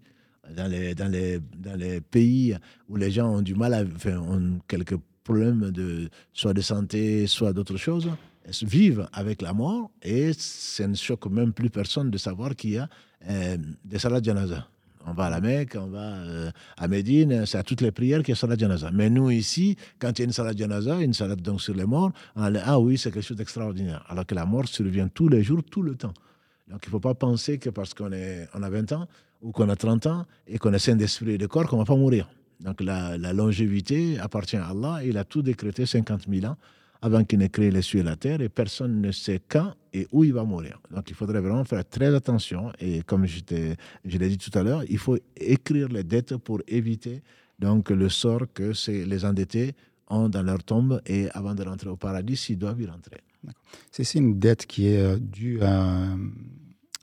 dans les, dans, les, dans les pays où les gens ont du mal, à, enfin, ont quelques problèmes de, soit de santé, soit d'autres choses, vivent avec la mort et ça ne choque même plus personne de savoir qu'il y a euh, des salades janaza. On va à la Mecque, on va euh, à Médine, c'est à toutes les prières qu'il y a salade janaza. Mais nous, ici, quand il y a une salade janaza, une salade donc sur les morts, on ah oui, c'est quelque chose d'extraordinaire. Alors que la mort survient tous les jours, tout le temps. Donc il ne faut pas penser que parce qu'on on a 20 ans, ou qu'on a 30 ans et qu'on est sain d'esprit et de corps, qu'on ne va pas mourir. Donc la, longévité appartient à Allah. Il a tout décrété 50 000 ans avant qu'il n'ait créé les cieux et la terre et personne ne sait quand et où il va mourir. Donc il faudrait vraiment faire très attention et comme je, l'ai dit tout à l'heure, il faut écrire les dettes pour éviter donc le sort que les endettés ont dans leur tombe et avant de rentrer au paradis, s'ils doivent y rentrer. C'est une dette qui est euh, due à,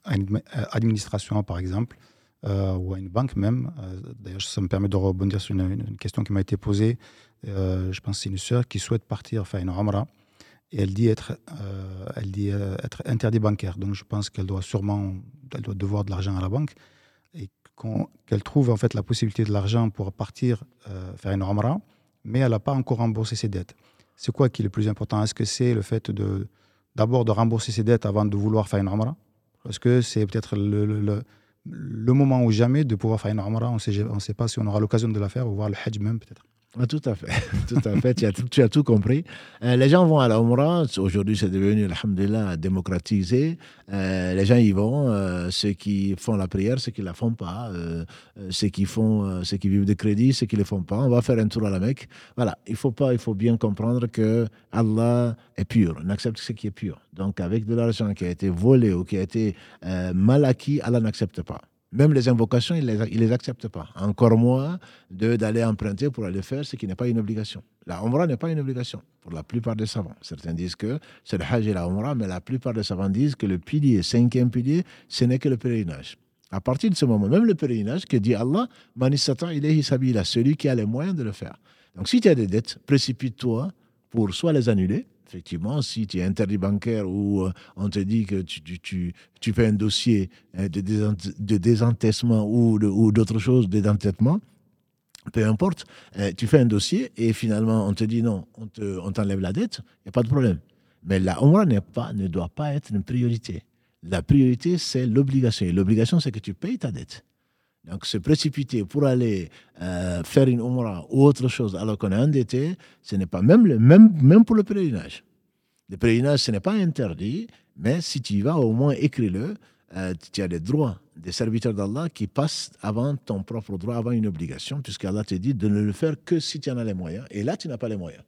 à une administration, par exemple, euh, ou à une banque même. Euh, d'ailleurs, ça me permet de rebondir sur une, question qui m'a été posée. Euh, je pense que c'est une sœur qui souhaite partir faire une Ramra et elle dit être, elle dit être interdit bancaire. Donc je pense qu'elle doit sûrement, elle doit devoir de l'argent à la banque et qu'elle trouve en fait la possibilité de l'argent pour partir faire une Ramra, mais elle n'a pas encore remboursé ses dettes. C'est quoi qui est le plus important? Est-ce que c'est le fait de d'abord de rembourser ses dettes avant de vouloir faire une Ramra? Parce que c'est peut-être le moment ou jamais de pouvoir faire une Umrah. On ne sait pas si on aura l'occasion de la faire ou voir le Hajj même peut-être. Ah, tout à fait, tout à fait. tu, as tout, compris. Euh, les gens vont à la. Aujourd'hui, c'est devenu, alhamdulillah, démocratisé. Euh, les gens y vont. Euh, ceux qui font la prière, ceux qui ne la font pas. ceux qui font, ceux qui vivent de crédit, ceux qui ne le font pas. On va faire un tour à la Mecque. Voilà. Il faut pas, il faut bien comprendre que Allah est pur. On accepte ce qui est pur. Donc, avec de l'argent qui a été volé ou qui a été mal acquis, Allah n'accepte pas. Même les invocations, il ne les, accepte pas. Encore moins d'aller emprunter pour aller faire ce qui n'est pas une obligation. La Umrah n'est pas une obligation pour la plupart des savants. Certains disent que c'est le Hajj et la Umrah, mais la plupart des savants disent que le pilier, cinquième pilier, ce n'est que le pèlerinage. À partir de ce moment, même le pèlerinage, que dit Allah, Manisata ilayhi sabila, celui qui a les moyens de le faire. Donc si tu as des dettes, précipite-toi pour soit les annuler, effectivement, si tu es interdit bancaire ou euh, on te dit que tu, tu, tu, fais un dossier euh, de, de désentêtement ou, ou d'autres choses, d'entêtement, peu importe, euh, tu fais un dossier et finalement on te dit non, on t'enlève la dette, il n'y a pas de problème. Mais la Umrah pas, ne doit pas être une priorité. La priorité, c'est l'obligation. Et l'obligation, c'est que tu payes ta dette. Donc, se précipiter pour aller euh, faire une Umrah ou autre chose alors qu'on est endetté, ce n'est pas même, même, même pour le pèlerinage. Le pèlerinage, ce n'est pas interdit, mais si tu y vas, au moins écris-le. Euh, tu as des droits des serviteurs d'Allah qui passent avant ton propre droit, avant une obligation, puisqu'Allah te dit de ne le faire que si tu en as les moyens. Et là, tu n'as pas les moyens.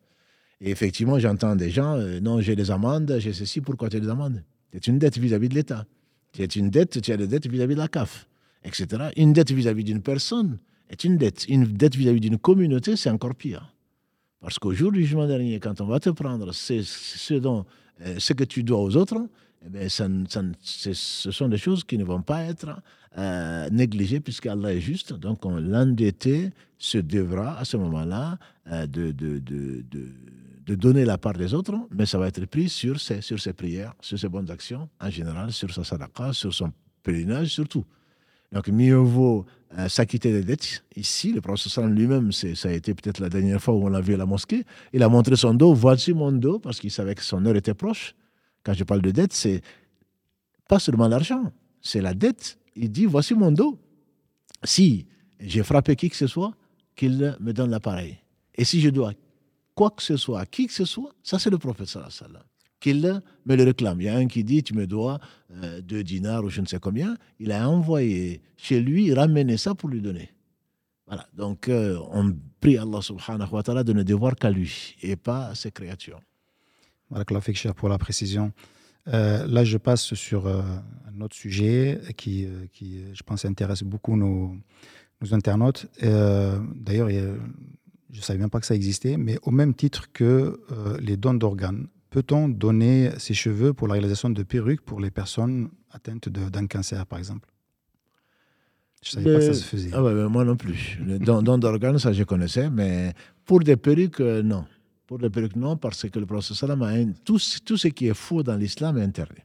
Et effectivement, j'entends des gens, euh, non, j'ai des amendes, j'ai ceci, pourquoi tu as des amendes? C'est une dette vis-à-vis de l'État. As une dette, tu as des dettes vis-à-vis de la CAF etc. Une dette vis-à-vis d'une personne est une dette. Une dette vis-à-vis d'une communauté, c'est encore pire. Parce qu'au jour du jugement dernier, quand on va te prendre ce, dont, euh, ce que tu dois aux autres, eh bien, ce sont des choses qui ne vont pas être euh, négligées puisqu'Allah est juste. Donc l'endetté se devra à ce moment-là euh, de, de, de, de, donner la part des autres, mais ça va être pris sur ses, sur ses prières, sur ses bonnes actions en général, sur sa sadaqa, sur son pèlerinage, surtout. Donc, mieux vaut euh, s'acquitter des dettes. Ici, le professeur lui-même, ça a été peut-être la dernière fois où on l'a vu à la mosquée. Il a montré son dos, voici mon dos, parce qu'il savait que son heure était proche. Quand je parle de dette, c'est pas seulement l'argent, c'est la dette. Il dit, voici mon dos. Si j'ai frappé qui que ce soit, qu'il me donne l'appareil. Et si je dois quoi que ce soit, qui que ce soit, ça c'est le prophète sallallahu qu'il me le réclame. Il y a un qui dit Tu me dois euh, deux dinars ou je ne sais combien. Il a envoyé chez lui, ramené ça pour lui donner. Voilà. Donc, euh, on prie Allah subhanahu wa ta'ala de ne devoir qu'à lui et pas à ses créatures. Voilà, cher pour la précision. Euh, là, je passe sur un autre sujet qui, qui, je pense, intéresse beaucoup nos, nos internautes. D'ailleurs, je ne savais même pas que ça existait, mais au même titre que les dons d'organes, Peut-on donner ses cheveux pour la réalisation de perruques pour les personnes atteintes d'un cancer, par exemple? Je ne savais pas que ça se faisait. Ah moi non plus. Dans d'organes, ça je connaissais, mais pour des perruques, euh, non. Pour des perruques, non, parce que le prophète a tout, tout ce qui est faux dans l'islam est interdit.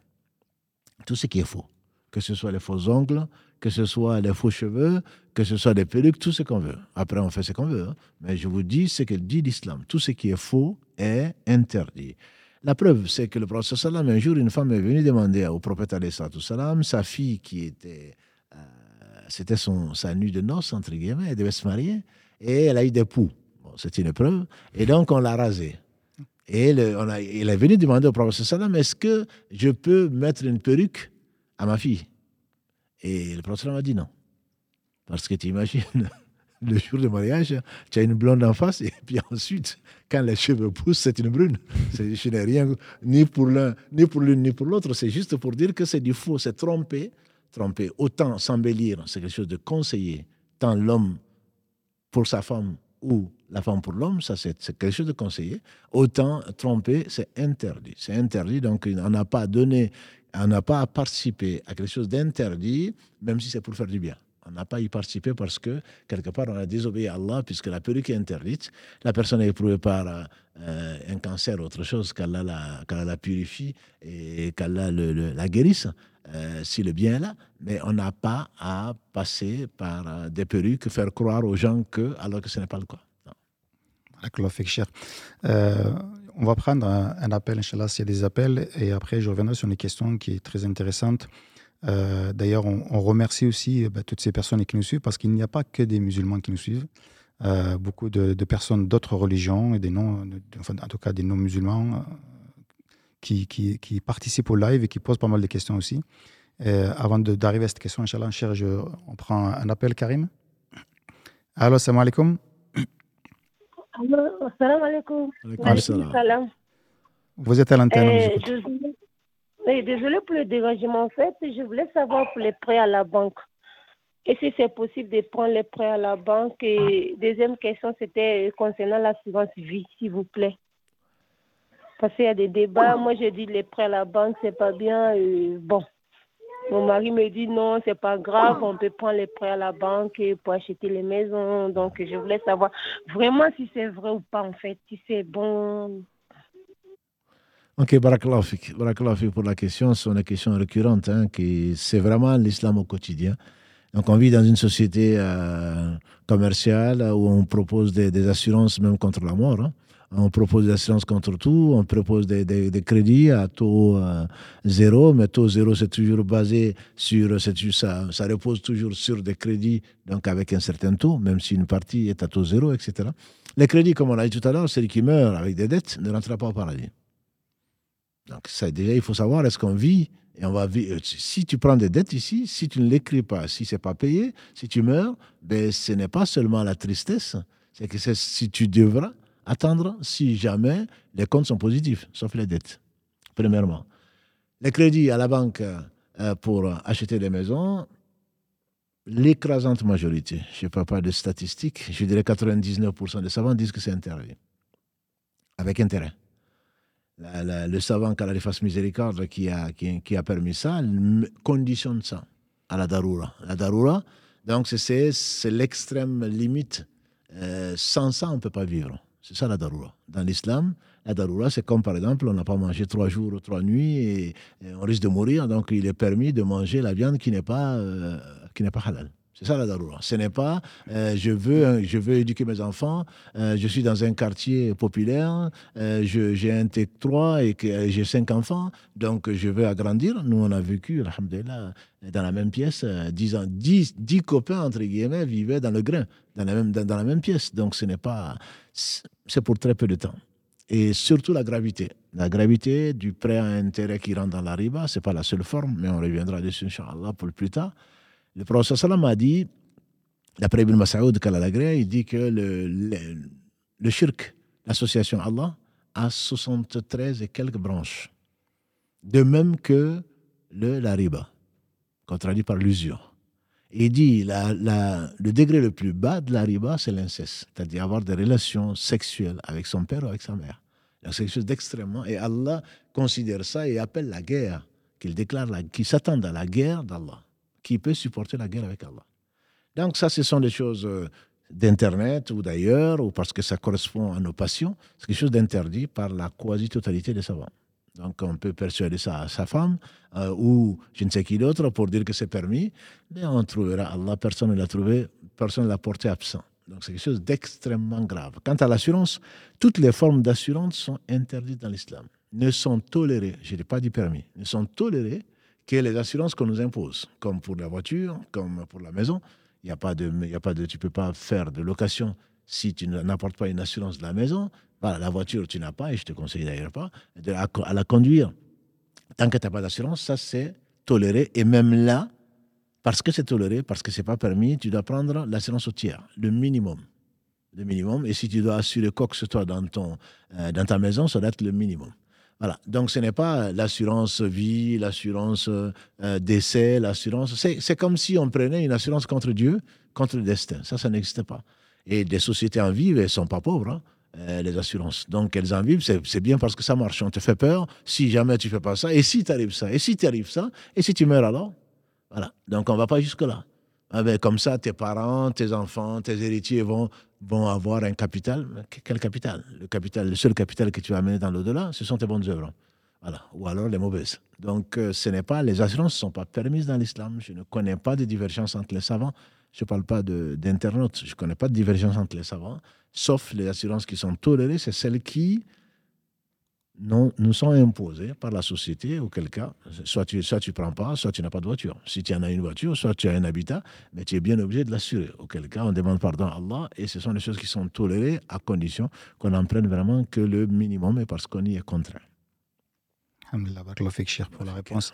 Tout ce qui est faux. Que ce soit les faux ongles, que ce soit les faux cheveux, que ce soit des perruques, tout ce qu'on veut. Après, on fait ce qu'on veut. Hein. Mais je vous dis ce que dit l'islam. Tout ce qui est faux est interdit. La preuve, c'est que le prophète sallam, un jour, une femme est venue demander au prophète sallam, sa fille qui était, euh, c'était son, sa nuit de noces, entre guillemets, elle devait se marier, et elle a eu des poux. c'est une preuve. Et donc, on l'a rasée. Et elle, on a, il est venu demander au prophète sallam, est-ce que je peux mettre une perruque à ma fille? Et le prophète sallam a dit non. Parce que tu imagines, le jour du mariage, tu as une blonde en face, et puis ensuite, quand les cheveux poussent, c'est une brune. Je n'ai rien, ni pour l'un, ni pour l'une, ni pour l'autre. C'est juste pour dire que c'est du faux, c'est tromper. Tromper. Autant s'embellir, c'est quelque chose de conseillé. Tant l'homme pour sa femme ou la femme pour l'homme, ça c'est quelque chose de conseillé. Autant tromper, c'est interdit. C'est interdit, donc on n'a pas donné, on n'a pas participé à quelque chose d'interdit, même si c'est pour faire du bien. On n'a pas y participé parce que, quelque part, on a désobéi à Allah, puisque la perruque est interdite. La personne est éprouvée par euh, un cancer, autre chose, qu'Allah la, purifie et qu'Allah la guérisse, euh, si le bien est là. Mais on n'a pas à passer par euh, des perruques, faire croire aux gens que, alors que ce n'est pas le cas. on va prendre un, un appel, Inch'Allah, s'il y a des appels, et après je reviendrai sur une question qui est très intéressante. Euh, d'ailleurs, on, remercie aussi euh, bah, toutes ces personnes qui nous suivent parce qu'il n'y a pas que des musulmans qui nous suivent. Euh, beaucoup de, personnes d'autres religions et des non, en tout cas des non-musulmans qui, qui, participent au live et qui posent pas mal de questions aussi. avant d'arriver à cette question, Inch'Allah, je, on prend un appel, Karim. Allô, salam alaikum. Salam alaikum. Vous êtes à l'antenne. Oui, désolé pour le dérangement. En fait, je voulais savoir pour les prêts à la banque. Et si c'est possible de prendre les prêts à la banque? Et deuxième question, c'était concernant l'assurance vie, s'il vous plaît. Parce qu'il y a des débats. Moi, je dis les prêts à la banque, c'est pas bien. bon, mon mari me dit non, c'est pas grave, on peut prendre les prêts à la banque pour acheter les maisons. Donc, je voulais savoir vraiment si c'est vrai ou pas, en fait, si c'est bon. Ok, Barakallahu pour la question. C'est une question récurrente, hein, qui c'est vraiment l'islam au quotidien. Donc on vit dans une société euh, commerciale où on propose des, assurances même contre la mort. Hein. On propose des assurances contre tout, on propose des, des, crédits à taux euh, zéro, mais taux zéro c'est toujours basé sur, ça, ça repose toujours sur des crédits, donc avec un certain taux, même si une partie est à taux zéro, etc. Les crédits, comme on l'a dit tout à l'heure, celui qui meurt avec des dettes ne rentrera pas au paradis. Donc, ça, déjà, il faut savoir, est-ce qu'on vit et on va vivre. Euh, si tu prends des dettes ici, si tu ne l'écris pas, si c'est pas payé, si tu meurs, ben, ce n'est pas seulement la tristesse, c'est que si tu devras attendre si jamais les comptes sont positifs, sauf les dettes, premièrement. Les crédits à la banque euh, pour acheter des maisons, l'écrasante majorité, je ne parle pas de statistiques, je dirais 99% des savants disent que c'est interdit, avec intérêt le savant fasse Miséricorde qui a, qui, a permis ça, conditionne ça à la Darura. La Darura, donc c'est l'extrême limite. Euh, sans ça, on ne peut pas vivre. C'est ça la Darura. Dans l'islam, la Darura, c'est comme par exemple, on n'a pas mangé trois jours ou trois nuits et, on risque de mourir, donc il est permis de manger la viande qui n'est pas, euh, pas halal. C'est ça la daroura. Ce n'est pas euh, je, veux, je veux éduquer mes enfants, euh, je suis dans un quartier populaire, euh, j'ai un Tech 3 et que j'ai cinq enfants, donc je veux agrandir. Nous, on a vécu, alhamdoulilah, dans la même pièce, 10 ans, 10, 10, copains, entre guillemets, vivaient dans le grain, dans la même, dans, la même pièce. Donc ce n'est pas. C'est pour très peu de temps. Et surtout la gravité. La gravité du prêt à intérêt qui rentre dans la riba, ce n'est pas la seule forme, mais on reviendra dessus, Inch'Allah, pour plus tard. Le prophète sallam a dit, d'après Ibn Mas'ud il dit que le, le, shirk, l'association Allah, a 73 et quelques branches. De même que le, la riba, contradit par l'usure. Il dit la, la, le degré le plus bas de la riba, c'est l'inceste, c'est-à-dire avoir des relations sexuelles avec son père ou avec sa mère. C'est quelque chose d'extrêmement. Et Allah considère ça et appelle la guerre, qu'il déclare, qu'il s'attend à la guerre d'Allah qui peut supporter la guerre avec Allah. Donc ça, ce sont des choses euh, d'Internet ou d'ailleurs, ou parce que ça correspond à nos passions. C'est quelque chose d'interdit par la quasi-totalité des savants. Donc on peut persuader ça à sa femme euh, ou je ne sais qui d'autre pour dire que c'est permis, mais on trouvera Allah, personne ne l'a trouvé, personne ne l'a porté absent. Donc c'est quelque chose d'extrêmement grave. Quant à l'assurance, toutes les formes d'assurance sont interdites dans l'islam, ne sont tolérées, je n'ai pas dit permis, ne sont tolérées que les assurances qu'on nous impose, comme pour la voiture, comme pour la maison. Il n'y a pas de, il a pas de, tu peux pas faire de location si tu n'apportes pas une assurance de la maison. Voilà, la voiture, tu n'as pas, et je te conseille d'ailleurs pas, de, à, à, la conduire. Tant que tu n'as pas d'assurance, ça c'est toléré. Et même là, parce que c'est toléré, parce que c'est pas permis, tu dois prendre l'assurance au tiers, le minimum. Le minimum. Et si tu dois assurer quoi que ce soit dans, ton, euh, dans ta maison, ça doit être le minimum. Voilà. Donc, ce n'est pas l'assurance vie, l'assurance euh, décès, l'assurance. C'est comme si on prenait une assurance contre Dieu, contre le destin. Ça, ça n'existe pas. Et des sociétés en vivent, elles ne sont pas pauvres, hein, euh, les assurances. Donc, elles en vivent, c'est bien parce que ça marche. On te fait peur si jamais tu ne fais pas ça. Et si tu arrives ça Et si tu arrives ça Et si tu meurs alors? Voilà. Donc, on ne va pas jusque-là. Ah ben, comme ça, tes parents, tes enfants, tes héritiers vont, vont avoir un capital. Quel capital? Le, capital le seul capital que tu vas amener dans l'au-delà, ce sont tes bonnes œuvres. Voilà. Ou alors les mauvaises. Donc, euh, ce n'est pas, les assurances ne sont pas permises dans l'islam. Je ne connais pas de divergence entre les savants. Je ne parle pas d'internautes. Je ne connais pas de divergence entre les savants. Sauf les assurances qui sont tolérées, c'est celles qui non, nous sont imposés par la société, auquel cas, soit tu ne soit tu prends pas, soit tu n'as pas de voiture. Si tu en as une voiture, soit tu as un habitat, mais tu es bien obligé de l'assurer. Auquel cas, on demande pardon à Allah, et ce sont des choses qui sont tolérées à condition qu'on n'en prenne vraiment que le minimum, et parce qu'on y est contraint. Alhamdulillah, pour la réponse.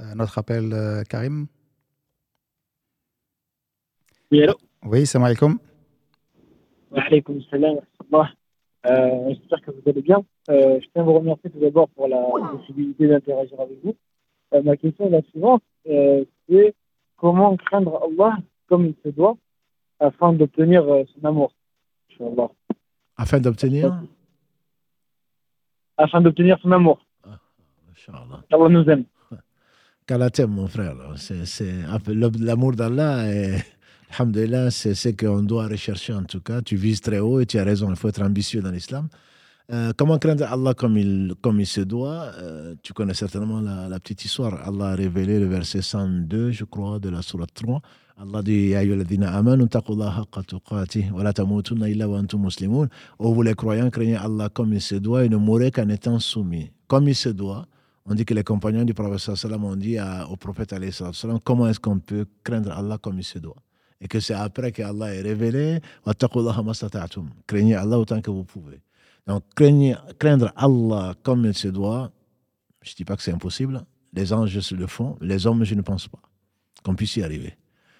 Euh, notre appel, euh, Karim Oui, allô? Oui, salam alaikum. Wa alaykum salam euh, J'espère que vous allez bien. Euh, je tiens à vous remercier tout d'abord pour la possibilité d'interagir avec vous. Euh, ma question est la suivante c'est comment craindre Allah comme il se doit afin d'obtenir son amour Inch'Allah. Afin d'obtenir? Afin d'obtenir son amour. Ah, Inch'Allah. Allah nous aime. Qu'Allah t'aime, mon frère. L'amour d'Allah et Alhamdulillah, c'est ce qu'on doit rechercher en tout cas. Tu vises très haut et tu as raison, il faut être ambitieux dans l'islam. Euh, comment craindre Allah comme il, comme il se doit? Euh, Tu connais certainement la, petite histoire. Allah a révélé le verset 102, je crois, de la sourate 3. Allah dit. Ô vous les croyants, craignez Allah comme il se doit et ne mourrez qu'en étant soumis. Comme il se doit, on dit que les compagnons du prophète sallam ont dit à, au prophète sallam, comment est-ce qu'on peut craindre Allah comme il se doit? Et que c'est après que Allah est révélé Craignez Allah autant que vous pouvez. Donc, craindre Allah comme il se doit, je ne dis pas que c'est impossible. Les anges le font, les hommes, je ne pense pas qu'on puisse y arriver.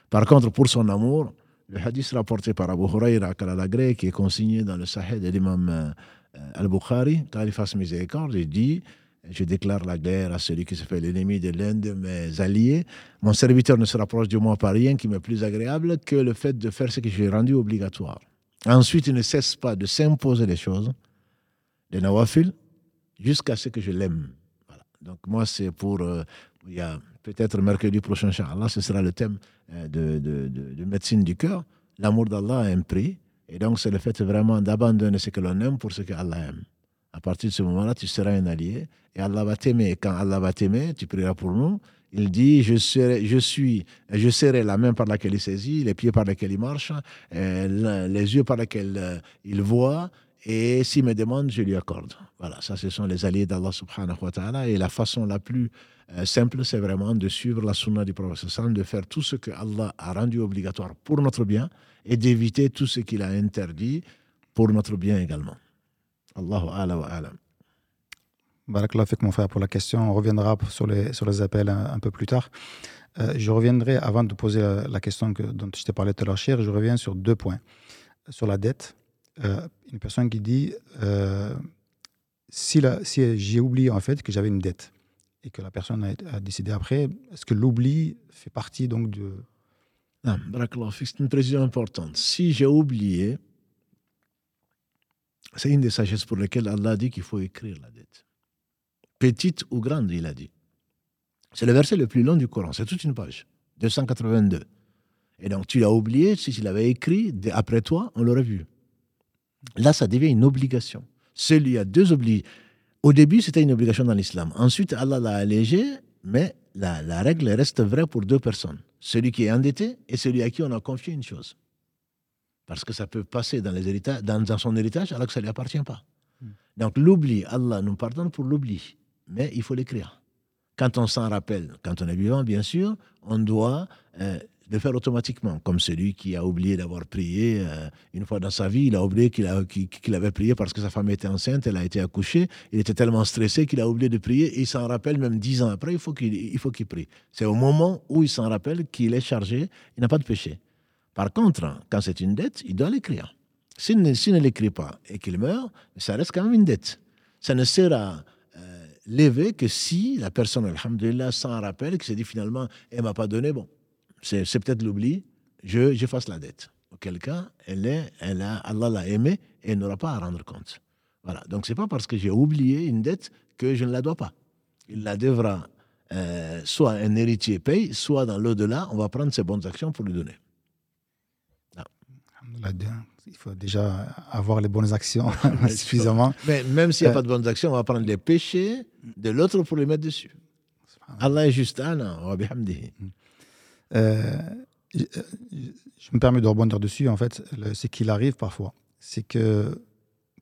Par contre, pour son amour, le hadith rapporté par Abu Huraira Kalalagré, qui est consigné dans le Sahih de l'imam euh, al-Bukhari, quand il fasse miséricorde, il dit Je déclare la guerre à celui qui se fait l'ennemi de l'un de mes alliés. Mon serviteur ne se rapproche de moi par rien qui m'est plus agréable que le fait de faire ce que j'ai rendu obligatoire. Ensuite, il ne cesse pas de s'imposer des choses les nawafil jusqu'à ce que je l'aime. Donc moi, c'est pour... Euh, il y a peut-être mercredi prochain, Inch'Allah, ce sera le thème euh, de, de, de, de, médecine du cœur. L'amour d'Allah a un prix. Et donc, c'est le fait vraiment d'abandonner ce que l'on aime pour ce que Allah aime. À partir de ce moment-là, tu seras un allié et Allah va t'aimer. Quand Allah va t'aimer, tu prieras pour nous Il dit je, serai, je suis, je serai la main par laquelle il saisit, les pieds par lesquels il marche, euh, les yeux par lesquels euh, il voit, et s'il me demande, je lui accorde. Voilà, ça, ce sont les alliés d'Allah subhanahu wa ta'ala. Et la façon la plus euh, simple, c'est vraiment de suivre la sunna du prophète de faire tout ce que Allah a rendu obligatoire pour notre bien et d'éviter tout ce qu'il a interdit pour notre bien également. Allahu ala wa alam. Barakallah fait mon frère pour la question. On reviendra sur les, sur les appels un, peu plus tard. Euh, je reviendrai, avant de poser la, question que, dont je t'ai parlé tout à l'heure, cher, je reviens sur deux points. Sur la dette, euh, une personne qui dit euh, si, si j'ai oublié en fait que j'avais une dette et que la personne a, décidé après, est-ce que l'oubli fait partie donc de. Non, c'est une précision importante. Si j'ai oublié, c'est une des sagesses pour lesquelles Allah dit qu'il faut écrire la dette petite ou grande, il a dit. C'est le verset le plus long du Coran, c'est toute une page, 282. Et donc tu l'as oublié, si tu l'avais écrit, après toi, on l'aurait vu. Là, ça devient une obligation. Celui a deux obligations. Au début, c'était une obligation dans l'islam. Ensuite, Allah l'a allégé, mais la, la, règle reste vraie pour deux personnes. Celui qui est endetté et celui à qui on a confié une chose. Parce que ça peut passer dans, les héritages, dans, dans son héritage alors que ça ne lui appartient pas. Hmm. Donc l'oubli, Allah nous pardonne pour l'oubli mais il faut l'écrire. Quand on s'en rappelle, quand on est vivant, bien sûr, on doit euh, le faire automatiquement, comme celui qui a oublié d'avoir prié euh, une fois dans sa vie, il a oublié qu'il avait prié parce que sa femme était enceinte, elle a été accouchée, il était tellement stressé qu'il a oublié de prier et il s'en rappelle même dix ans après, il faut qu'il prie. C'est au moment où il s'en rappelle qu'il est chargé, il n'a pas de péché. Par contre, quand c'est une dette, il doit l'écrire. S'il ne, ne l'écrit pas et qu'il meurt, ça reste quand même une dette. Ça ne sert lever que si la personne, alhamdulillah, s'en rappelle, qui s'est dit finalement, elle m'a pas donné, bon, c'est peut-être l'oubli, je, fasse la dette. Auquel cas, elle est, elle a, Allah l'a aimée et elle n'aura pas à rendre compte. Voilà. Donc, c'est pas parce que j'ai oublié une dette que je ne la dois pas. Il la devra, euh, soit un héritier paye, soit dans l'au-delà, on va prendre ses bonnes actions pour lui donner il faut déjà avoir les bonnes actions suffisamment. Mais même s'il n'y a pas de bonnes actions, on va prendre les péchés de l'autre pour les mettre dessus. Allah est juste Allah, euh, je, je me permets de rebondir dessus. En fait, ce qu'il arrive parfois, c'est que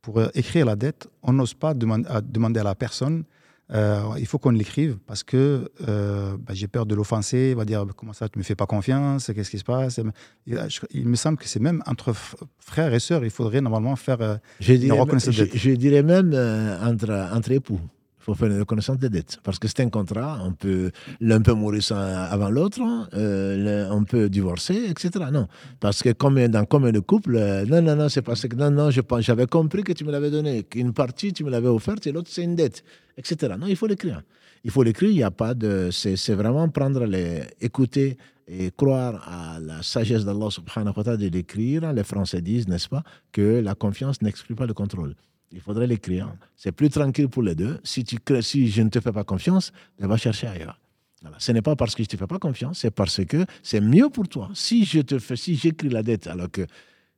pour écrire la dette, on n'ose pas demander à la personne euh, il faut qu'on l'écrive parce que euh, bah, j'ai peur de l'offenser. Il va dire Comment ça, tu me fais pas confiance Qu'est-ce qui se passe? Il, me semble que c'est même entre frères et sœurs, il faudrait normalement faire euh, une reconnaissance je, je, dirais même entre, entre époux. Faut faire une reconnaissance des dettes. Parce que c'est un contrat. On peut, l'un peut mourir avant l'autre, on peut divorcer, etc. Non. Parce que comme dans combien de couples, non, non, non, c'est parce que non, non, j'avais compris que tu me l'avais donné, qu'une partie tu me l'avais offerte et l'autre c'est une dette etc. Non, il faut l'écrire. Il faut l'écrire, il n'y a pas de. C'est vraiment prendre les. écouter et croire à la sagesse d'Allah subhanahu wa ta'ala de l'écrire. Les Français disent, n'est-ce pas, que la confiance n'exclut pas le contrôle. Il faudrait l'écrire. C'est plus tranquille pour les deux. Si, tu, si je ne te fais pas confiance, va chercher ailleurs. Ce n'est pas parce que je ne te fais pas confiance, c'est parce que c'est mieux pour toi. Si je te fais, si j'écris la dette, alors que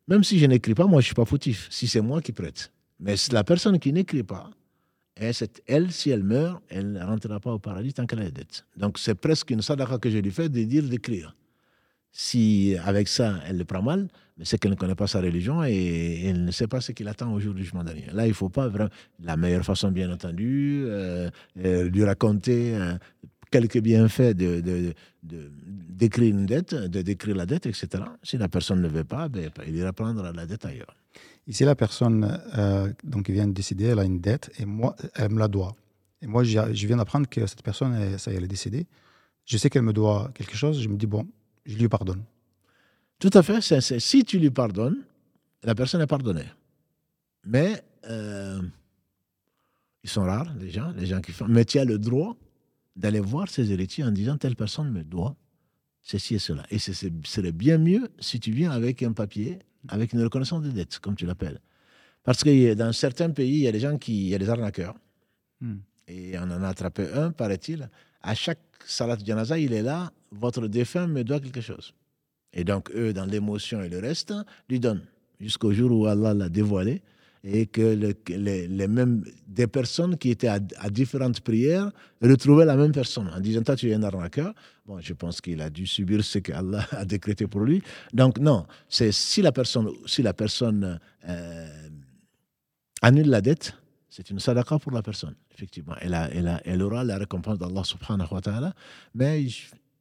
même si je n'écris pas, moi je ne suis pas fautif, si c'est moi qui prête. Mais la personne qui n'écrit pas, elle, si elle meurt, elle ne rentrera pas au paradis tant qu'elle a des dettes. Donc c'est presque une sadaqa que je lui fais de dire d'écrire. Si avec ça, elle le prend mal, c'est qu'elle ne connaît pas sa religion et elle ne sait pas ce qu'il attend au jour du jugement dernier. Là, il ne faut pas vraiment. La meilleure façon, bien entendu, euh, euh, lui raconter euh, quelques bienfaits de, d'écrire une dette, de décrire la dette, etc. Si la personne ne veut pas, ben, il ira prendre la dette ailleurs. Ici, la personne donc, vient de décider, elle a une dette et moi, elle me la doit. Et moi, je viens d'apprendre que cette personne, ça y est, elle est décédée. Je sais qu'elle me doit quelque chose. Je me dis, bon, je lui pardonne. Tout à fait. si tu lui pardonnes, la personne est pardonnée. Mais euh, ils sont rares, les gens, les gens qui font. Mais tu as le droit d'aller voir ses héritiers en disant telle personne me doit ceci et cela. Et ce serait bien mieux si tu viens avec un papier avec une reconnaissance de dette, comme tu l'appelles. Parce que dans certains pays, il y a des gens qui, il y a des arnaqueurs. Hmm. Et on en a attrapé un, paraît-il. À chaque salat janaza, il est là, votre défunt me doit quelque chose. Et donc, eux, dans l'émotion et le reste, lui donnent. Jusqu'au jour où Allah l'a dévoilé. et que les, mêmes, des personnes qui étaient à, différentes prières retrouvaient la même personne en disant Toi, tu es un arnaqueur. Bon, je pense qu'il a dû subir ce qu'Allah a décrété pour lui. Donc, non, c'est si la personne, si la personne euh, annule la dette, c'est une sadaqa pour la personne, effectivement. Elle, a, elle, a, elle aura la récompense d'Allah subhanahu wa ta'ala, mais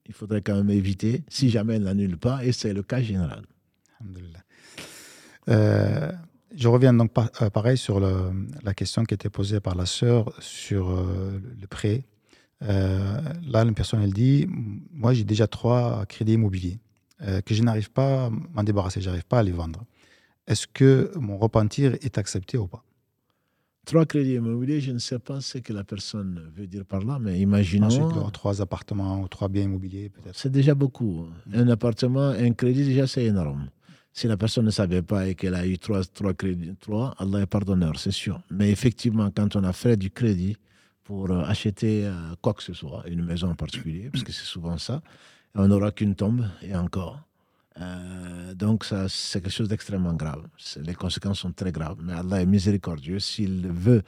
il faudrait quand même éviter, si jamais elle n'annule pas, et c'est le cas général. Euh, je reviens donc euh, pareil sur la question qui était posée par la sœur sur euh, le prêt. là, une personne, elle dit, moi j'ai déjà trois crédits immobiliers que je n'arrive pas à m'en débarrasser, je n'arrive pas à les vendre. Est-ce que mon repentir est accepté ou pas? Trois crédits immobiliers, je ne sais pas ce que la personne veut dire par là, mais imaginons. Ensuite, trois appartements ou trois biens immobiliers, peut-être. C'est déjà beaucoup. Un appartement, un crédit, déjà, c'est énorme. Si la personne ne savait pas et qu'elle a eu trois, trois crédits, trois, Allah est pardonneur, c'est sûr. Mais effectivement, quand on a fait du crédit pour euh, acheter euh, quoi que ce soit, une maison en particulier, parce que c'est souvent ça, on n'aura qu'une tombe et encore. Euh, donc, ça, c'est quelque chose d'extrêmement grave. Les conséquences sont très graves. Mais Allah est miséricordieux. S'il veut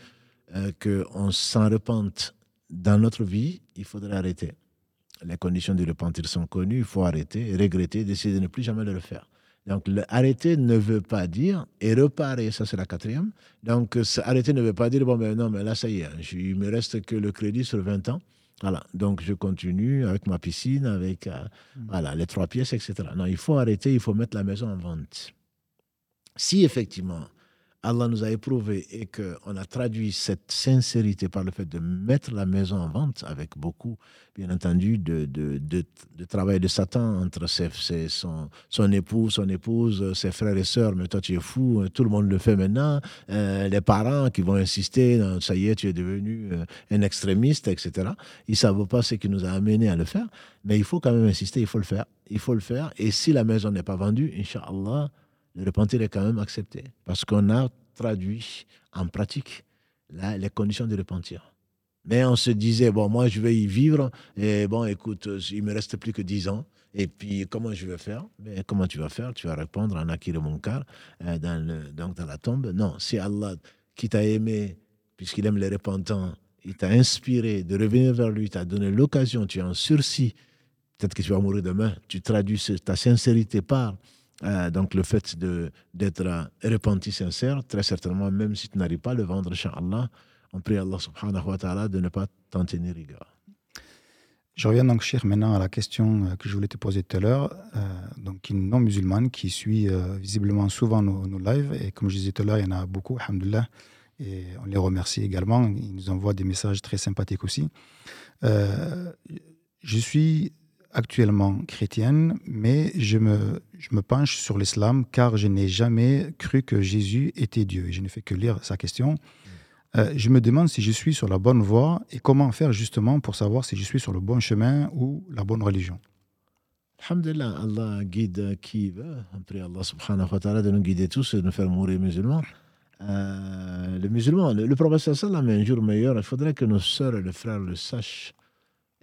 euh, qu'on s'en repente dans notre vie, il faudrait arrêter. Les conditions du repentir sont connues. Il faut arrêter, regretter, décider de ne plus jamais le refaire. Donc, arrêter ne veut pas dire, et reparer, ça c'est la quatrième. Donc, arrêter ne veut pas dire, bon, mais non, mais là, ça y est, il me reste que le crédit sur 20 ans. Voilà, donc je continue avec ma piscine, avec euh, mm. voilà, les trois pièces, etc. Non, il faut arrêter, il faut mettre la maison en vente. Si effectivement Allah nous a éprouvé et qu'on a traduit cette sincérité par le fait de mettre la maison en vente avec beaucoup, bien entendu, de, de, de, travail de Satan entre ses, son, son époux, son épouse, ses frères et sœurs. Mais toi, tu es fou, tout le monde le fait maintenant. Euh, les parents qui vont insister, ça y est, tu es devenu euh, un extrémiste, etc. Ils ne savent pas ce qui nous a amené à le faire. Mais il faut quand même insister, il faut le faire. Il faut le faire. Et si la maison n'est pas vendue, Inch'Allah, le repentir est quand même accepté. Parce qu'on a traduit en pratique les conditions de repentir. Mais on se disait, bon, moi, je vais y vivre. Et bon, écoute, il me reste plus que 10 ans. Et puis, comment je vais faire? Mais comment tu vas faire? Tu vas répondre en mon cœur, euh, dans, le, donc dans la tombe. Non, si Allah, qui t'a aimé, puisqu'il aime les repentants, il t'a inspiré de revenir vers lui, t'a donné l'occasion, tu es en sursis, peut-être que tu vas mourir demain, tu traduis ta sincérité par euh, donc le fait d'être repenti sincère, très certainement, même si tu n'arrives pas à le vendre, Inch'Allah, on prie Allah subhanahu wa ta'ala de ne pas t'en tenir rigueur. Je reviens donc, cher, maintenant à la question euh, que je voulais te poser tout à l'heure. Euh, donc, une non-musulmane qui suit visiblement souvent nos, nos, lives, et comme je disais tout à l'heure, il y en a beaucoup, alhamdoulilah, et on les remercie également. Ils nous envoient des messages très sympathiques aussi. je suis actuellement chrétienne, mais je me, je me penche sur l'islam car je n'ai jamais cru que Jésus était Dieu. Je ne fais que lire sa question. Euh, je me demande si je suis sur la bonne voie et comment faire justement pour savoir si je suis sur le bon chemin ou la bonne religion. Alhamdulillah, Allah guide qui veut. Après Allah subhanahu wa ta'ala de nous guider tous et de nous faire mourir musulmans. Euh, le musulman, le, le prophète sallam un jour meilleur, il faudrait que nos sœurs et les frères le sachent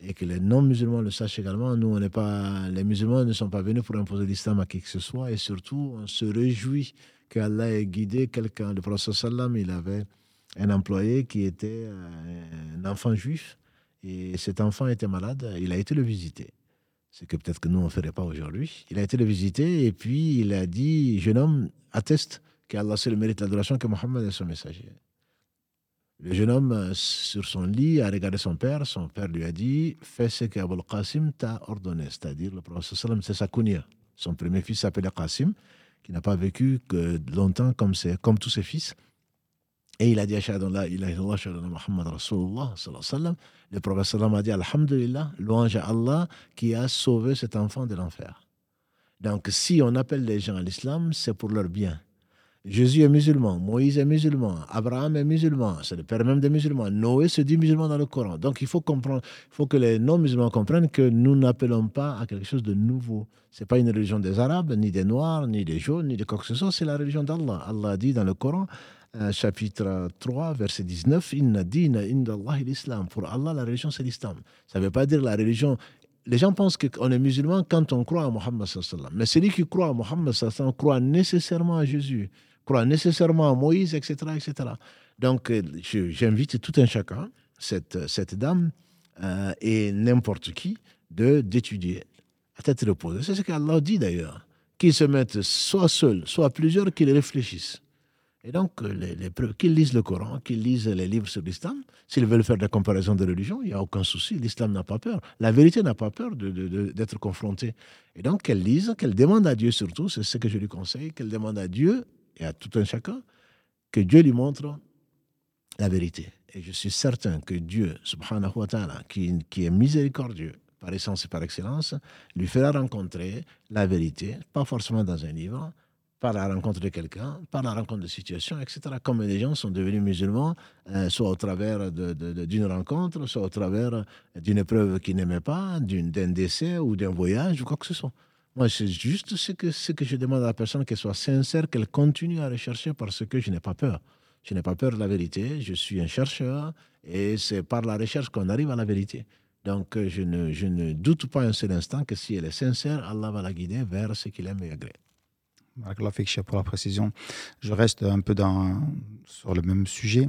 et que les non-musulmans le sachent également. Nous, on pas, les musulmans ne sont pas venus pour imposer l'islam à qui que ce soit. Et surtout, on se réjouit qu'Allah ait guidé quelqu'un. Le prophète sallam, il avait un employé qui était euh, un enfant juif. Et cet enfant était malade. Il a été le visiter. C'est que peut-être que nous, on ne ferait pas aujourd'hui. Il a été le visiter et puis il a dit, jeune homme, atteste qu'Allah c'est le mérite l'adoration, que Mohammed est son messager. Le jeune homme, euh, sur son lit, a regardé son père. Son père lui a dit Fais ce qu'Abul Qasim t'a ordonné. C'est-à-dire, le prophète c'est sa kunya. Son premier fils s'appelait Qasim, qui n'a pas vécu que longtemps comme, comme tous ses fils. Et il a dit Ashhadu la Muhammad Rasulullah. Le prophète a dit Alhamdulillah, louange à Allah qui a sauvé cet enfant de l'enfer. Donc, si on appelle les gens à l'islam, c'est pour leur bien. Jésus est musulman, Moïse est musulman, Abraham est musulman, c'est le père même des musulmans. Noé se dit musulman dans le Coran. Donc il faut comprendre, faut que les non-musulmans comprennent que nous n'appelons pas à quelque chose de nouveau. Ce n'est pas une religion des Arabes, ni des Noirs, ni des Jaunes, ni de quoi que ce soit, c'est la religion d'Allah. Allah dit dans le Coran, euh, chapitre 3, verset 19, Inna dina l'islam. Pour Allah, la religion c'est l'islam. Ça ne veut pas dire la religion les gens pensent qu'on est musulman quand on croit à Mohammed. Mais celui qui croit à Mohammed croit nécessairement à Jésus croit nécessairement à Moïse, etc. etc. Donc, euh, j'invite tout un chacun, cette, cette dame euh, et n'importe qui, d'étudier à tête reposée. C'est ce qu'Allah dit d'ailleurs. Qu'ils se mettent soit seuls, soit plusieurs, qu'ils réfléchissent. Et donc, euh, qu'ils lisent le Coran, qu'ils lisent les livres sur l'islam. S'ils veulent faire des comparaisons de religion, il n'y a aucun souci. L'islam n'a pas peur. La vérité n'a pas peur d'être confrontée. Et donc, qu'elle lise, qu'elle demande à Dieu surtout, c'est ce que je lui conseille, qu'elle demande à Dieu et à tout un chacun, que Dieu lui montre la vérité. Et je suis certain que Dieu, subhanahu wa ta'ala, qui, qui est miséricordieux par essence et par excellence, lui fera rencontrer la vérité, pas forcément dans un livre, par la rencontre de quelqu'un, par la rencontre de situations, etc. Comme les gens sont devenus musulmans, euh, soit au travers d'une rencontre, soit au travers d'une épreuve qu'ils n'aimaient pas, d'un décès ou d'un voyage ou quoi que ce soit. Moi, c'est juste ce que, ce que je demande à la personne, qu'elle soit sincère, qu'elle continue à rechercher parce que je n'ai pas peur. Je n'ai pas peur de la vérité, je suis un chercheur et c'est par la recherche qu'on arrive à la vérité. Donc, je ne, je ne doute pas un seul instant que si elle est sincère, Allah va la guider vers ce qu'il aime et agrée pour la précision. Je reste un peu dans, sur le même sujet.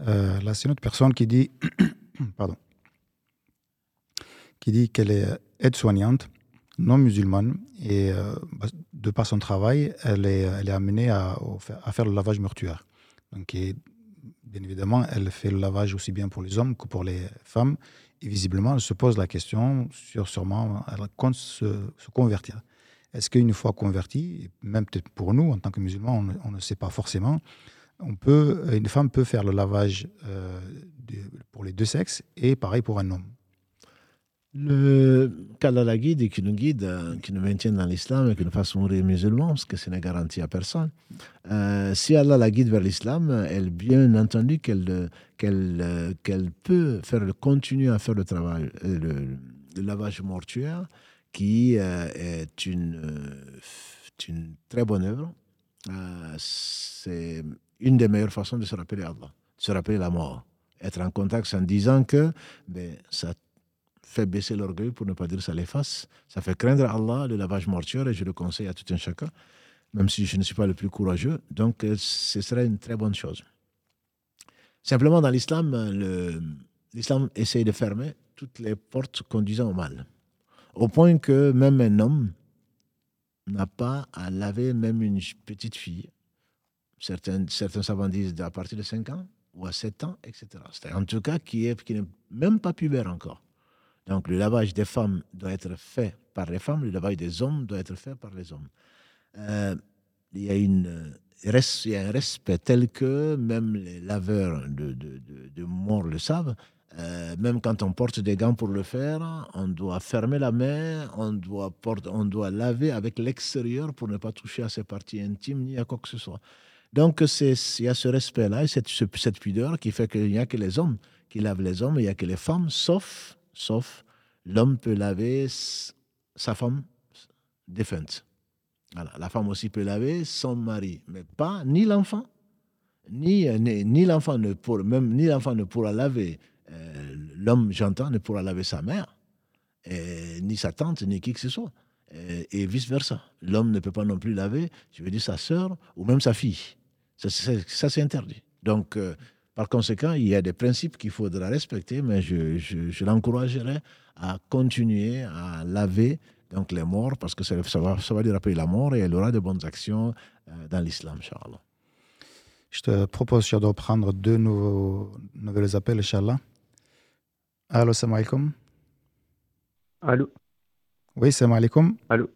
Euh, là, c'est une autre personne qui dit, pardon, qui dit qu'elle est aide-soignante, non musulmane, et euh, bah, de par son travail, elle est, amenée à, faire le lavage mortuaire. Donc, bien évidemment, elle fait le lavage aussi bien pour les hommes que pour les femmes. Et visiblement, elle se pose la question sur sûrement, elle compte se, convertir. Est-ce qu'une fois converti, même peut-être pour nous en tant que musulmans, on, ne sait pas forcément, on peut, une femme peut faire le lavage euh, pour les deux sexes et pareil pour un homme? Le qu'Allah la guide et qui nous guide, euh, qui nous maintient dans l'islam et qui nous fasse mourir musulmans, parce que ce n'est garanti à personne. Euh, si Allah la guide vers l'islam, elle, bien entendu qu'elle qu'elle qu'elle peut faire, continuer à faire le travail, le lavage mortuaire, qui euh, est une, euh, une très bonne œuvre. Euh, c'est une des meilleures façons de se rappeler Allah, de se rappeler la mort. Être en contact en disant que ben, ça fait baisser l'orgueil, pour ne pas dire ça l'efface. Ça fait craindre Allah, le lavage mortuaire, et je le conseille à tout un chacun, même si je ne suis pas le plus courageux. Donc, ce serait une très bonne chose. Simplement, dans l'islam, l'islam essaye de fermer toutes les portes conduisant au mal. Au point que même un homme n'a pas à laver même une petite fille. Certains, certains savants disent à partir de 5 ans ou à 7 ans, etc. En tout cas, qui n'est qui même pas pubère encore. Donc le lavage des femmes doit être fait par les femmes, le lavage des hommes doit être fait par les hommes. Euh, il, y a une, il y a un respect tel que même les laveurs de, de, de, de morts le savent. Euh, même quand on porte des gants pour le faire, on doit fermer la main, on doit, porter, on doit laver avec l'extérieur pour ne pas toucher à ses parties intimes ni à quoi que ce soit. Donc il y a ce respect-là et cette, cette pudeur qui fait qu'il n'y a que les hommes qui lavent les hommes, il n'y a que les femmes, sauf, sauf l'homme peut laver sa femme défunte. La femme aussi peut laver son mari, mais pas ni l'enfant, ni, ni, l'enfant ne, pour, même, ni l'enfant ne pourra laver euh, l'homme, j'entends, ne pourra laver sa mère, ni sa tante, ni qui que ce soit. Et, vice-versa. L'homme ne peut pas non plus laver, je veux dire, sa sœur ou même sa fille. Ça, c'est interdit. Donc, euh, par conséquent, il y a des principes qu'il faudra respecter, mais je, je, l'encouragerai à continuer à laver donc les morts, parce que ça, va, ça va lui rappeler la mort et elle aura de bonnes actions euh, dans l'islam, Inch'Allah. Je te propose de reprendre deux nouveaux, nouveaux appels, Inch'Allah. Allô, salam alaikum. Allô. Oui, salam alaikum. Allô.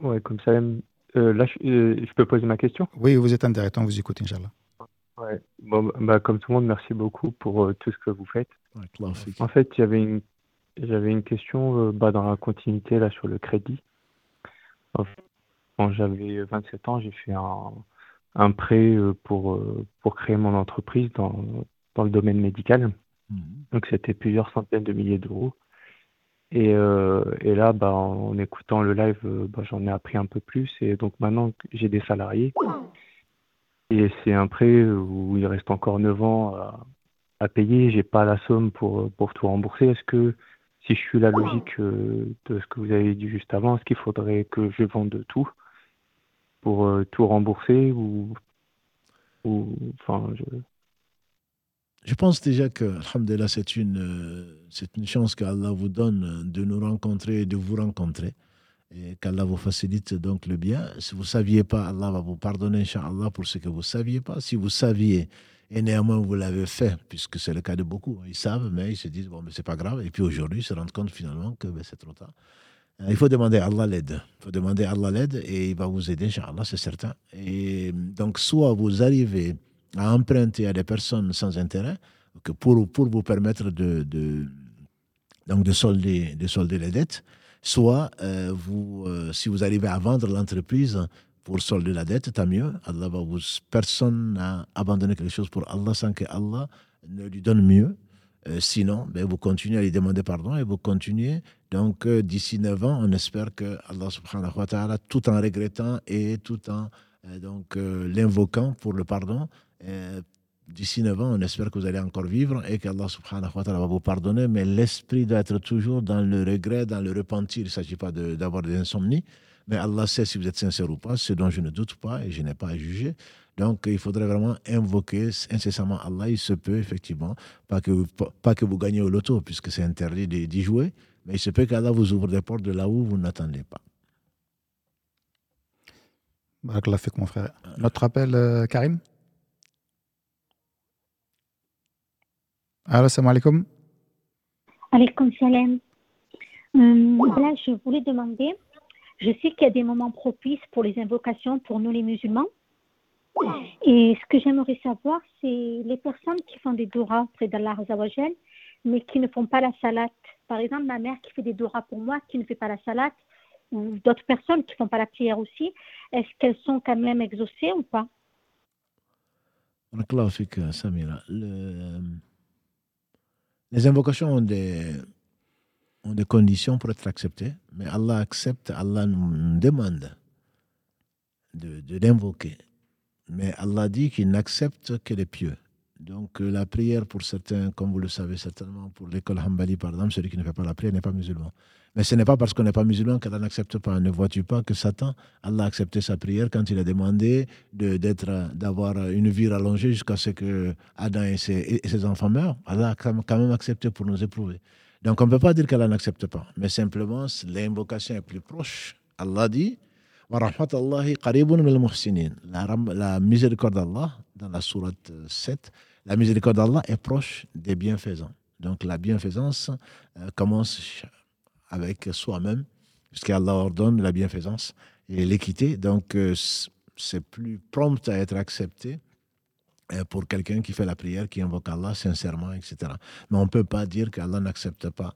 Ouais, comme ça. Euh, là, euh, je, peux poser ma question? Oui, vous êtes intéressant, vous écoutez, Inch'Allah. Ouais. Bon, bah, comme tout le monde, merci beaucoup pour euh, tout ce que vous faites. en fait, j'avais une, j'avais une question bah, dans la continuité là sur le crédit. Quand j'avais 27 ans, j'ai fait un, un prêt pour, pour créer mon entreprise dans, dans le domaine médical. Mhm. Donc c'était plusieurs centaines de milliers d'euros. Et, euh, et, là, bah, en écoutant le live, euh, bah, j'en ai appris un peu plus. Et donc maintenant, j'ai des salariés. Et c'est un prêt où il reste encore 9 ans à, à payer. J'ai pas la somme pour, pour tout rembourser. Est-ce que, si je suis la logique euh, de ce que vous avez dit juste avant, est-ce qu'il faudrait que je vende tout pour tout rembourser ou ou, enfin, je... je pense déjà que, c'est une, c'est une chance qu'Allah vous donne de nous rencontrer, de vous rencontrer, et qu'Allah vous facilite donc le bien. Si vous ne saviez pas, Allah va vous pardonner, Inch'Allah, pour ce que vous ne saviez pas. Si vous saviez, et néanmoins vous l'avez fait, puisque c'est le cas de beaucoup, ils savent, mais ils se disent, bon, mais c'est pas grave. Et puis aujourd'hui, ils se rendent compte finalement que ben, c'est trop tard. Euh, il faut demander à Allah l'aide. Il faut demander à Allah l'aide et il va vous aider, Inch'Allah, c'est certain. Et donc, soit vous arrivez à emprunter à des personnes sans intérêt que pour, vous permettre de, donc de, solder, de solder les dettes, soit euh, vous, euh, si vous arrivez à vendre l'entreprise pour solder la dette, tant mieux. Allah va vous, personne n'a abandonné quelque chose pour Allah sans que Allah ne lui donne mieux. Euh, sinon, ben, vous continuez à lui demander pardon et vous continuez. Donc, d'ici 9 ans, on espère que Allah subhanahu wa ta'ala, tout en regrettant et tout en donc l'invoquant pour le pardon, d'ici 9 ans, on espère que vous allez encore vivre et qu'Allah subhanahu wa ta'ala va vous pardonner. Mais l'esprit doit être toujours dans le regret, dans le repentir. Il ne s'agit pas d'avoir des insomnies. Mais Allah sait si vous êtes sincère ou pas, ce dont je ne doute pas et je n'ai pas à juger. Donc, il faudrait vraiment invoquer incessamment Allah. Il se peut, effectivement, pas que, vous, pas que vous gagnez au loto, puisque c'est interdit d'y jouer, mais il se peut qu'Allah vous ouvre des portes de là où vous n'attendez pas. Barakallah fait mon frère. Notre appel, euh, Karim? Allô, salam alaikum. Alaikum salam. Euh, là, je voulais demander, je sais qu'il y a des moments propices pour les invocations pour nous les musulmans. Et ce que j'aimerais savoir, c'est les personnes qui font des douras près d'Allah Azawajal, mais qui ne font pas la salat. Par exemple, ma mère qui fait des douras pour moi, qui ne fait pas la salat, ou d'autres personnes qui ne font pas la prière aussi, est-ce qu'elles sont quand même exaucées ou pas? Samira. Les invocations ont des, conditions pour être acceptées, mais Allah accepte, Allah nous demande de, de l'invoquer. Mais Allah dit qu'il n'accepte que les pieux. Donc euh, la prière pour certains, comme vous le savez certainement, pour l'école Hanbali par exemple, celui qui ne fait pas la prière n'est pas musulman. Mais ce n'est pas parce qu'on n'est pas musulman qu'Allah n'accepte pas. Ne vois-tu pas que Satan, Allah a accepté sa prière quand il a demandé d'avoir une vie rallongée jusqu'à ce que Adam et ses, enfants meurent? Allah a quand même accepté pour nous éprouver. Donc on ne peut pas dire qu'Allah n'accepte pas. Mais simplement, l'invocation est plus proche. Allah dit la, la miséricorde d'Allah, dans la sourate 7, la miséricorde d'Allah est proche des bienfaisants. Donc la bienfaisance euh, commence avec soi-même, puisqu'Allah ordonne la bienfaisance et l'équité. Donc euh, c'est plus prompt à être accepté euh, pour quelqu'un qui fait la prière, qui invoque Allah sincèrement, etc. Mais on ne peut pas dire qu'Allah n'accepte pas,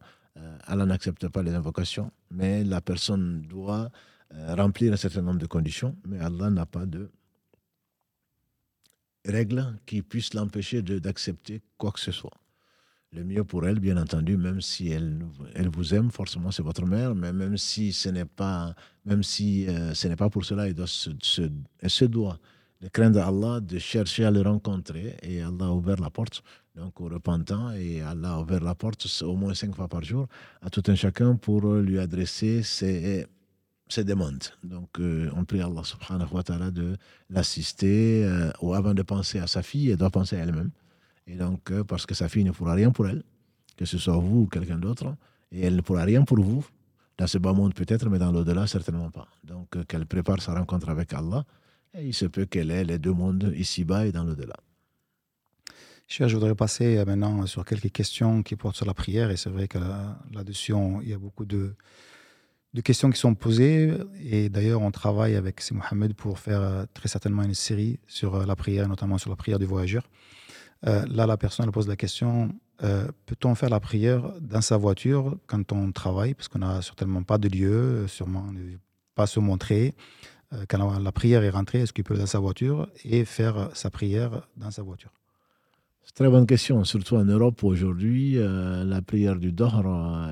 Allah n'accepte pas les invocations, mais la personne doit euh, remplir un certain nombre de conditions, mais Allah n'a pas de règles qui puissent l'empêcher d'accepter quoi que ce soit. Le mieux pour elle, bien entendu, même si elle, elle vous aime, forcément c'est votre mère, mais même si ce n'est pas, même si euh, ce n'est pas pour cela, elle, doit se, doit de craindre Allah, de chercher à le rencontrer, et Allah a ouvert la porte donc au repentant, et Allah a ouvert la porte au moins cinq fois par jour à tout un chacun pour lui adresser ses ses demandes. Donc, euh, on prie Allah subhanahu wa ta'ala de l'assister, euh, ou avant de penser à sa fille, elle doit penser à elle-même. Et donc, euh, parce que sa fille ne pourra rien pour elle, que ce soit vous ou quelqu'un d'autre, et elle ne pourra rien pour vous, dans ce bas monde peut-être, mais dans l'au-delà, certainement pas. Donc, qu'elle prépare sa rencontre avec Allah, et il se peut qu'elle ait les deux mondes, ici-bas et dans l'au-delà. Je voudrais passer maintenant sur quelques questions qui portent sur la prière, et c'est vrai que là-dessus, il y a beaucoup de de questions qui sont posées. Et d'ailleurs, on travaille avec. Mohamed pour faire euh, très certainement une série sur euh, la prière, notamment sur la prière du voyageur. Euh, là, la personne pose la question peut-on faire la prière dans sa voiture quand on travaille? Parce qu'on n'a certainement pas de lieu, sûrement pas se montrer. quand la prière est rentrée, est-ce qu'il peut aller dans sa voiture et faire sa prière dans sa voiture? Très bonne question, surtout en Europe aujourd'hui. Euh, la prière du Dohr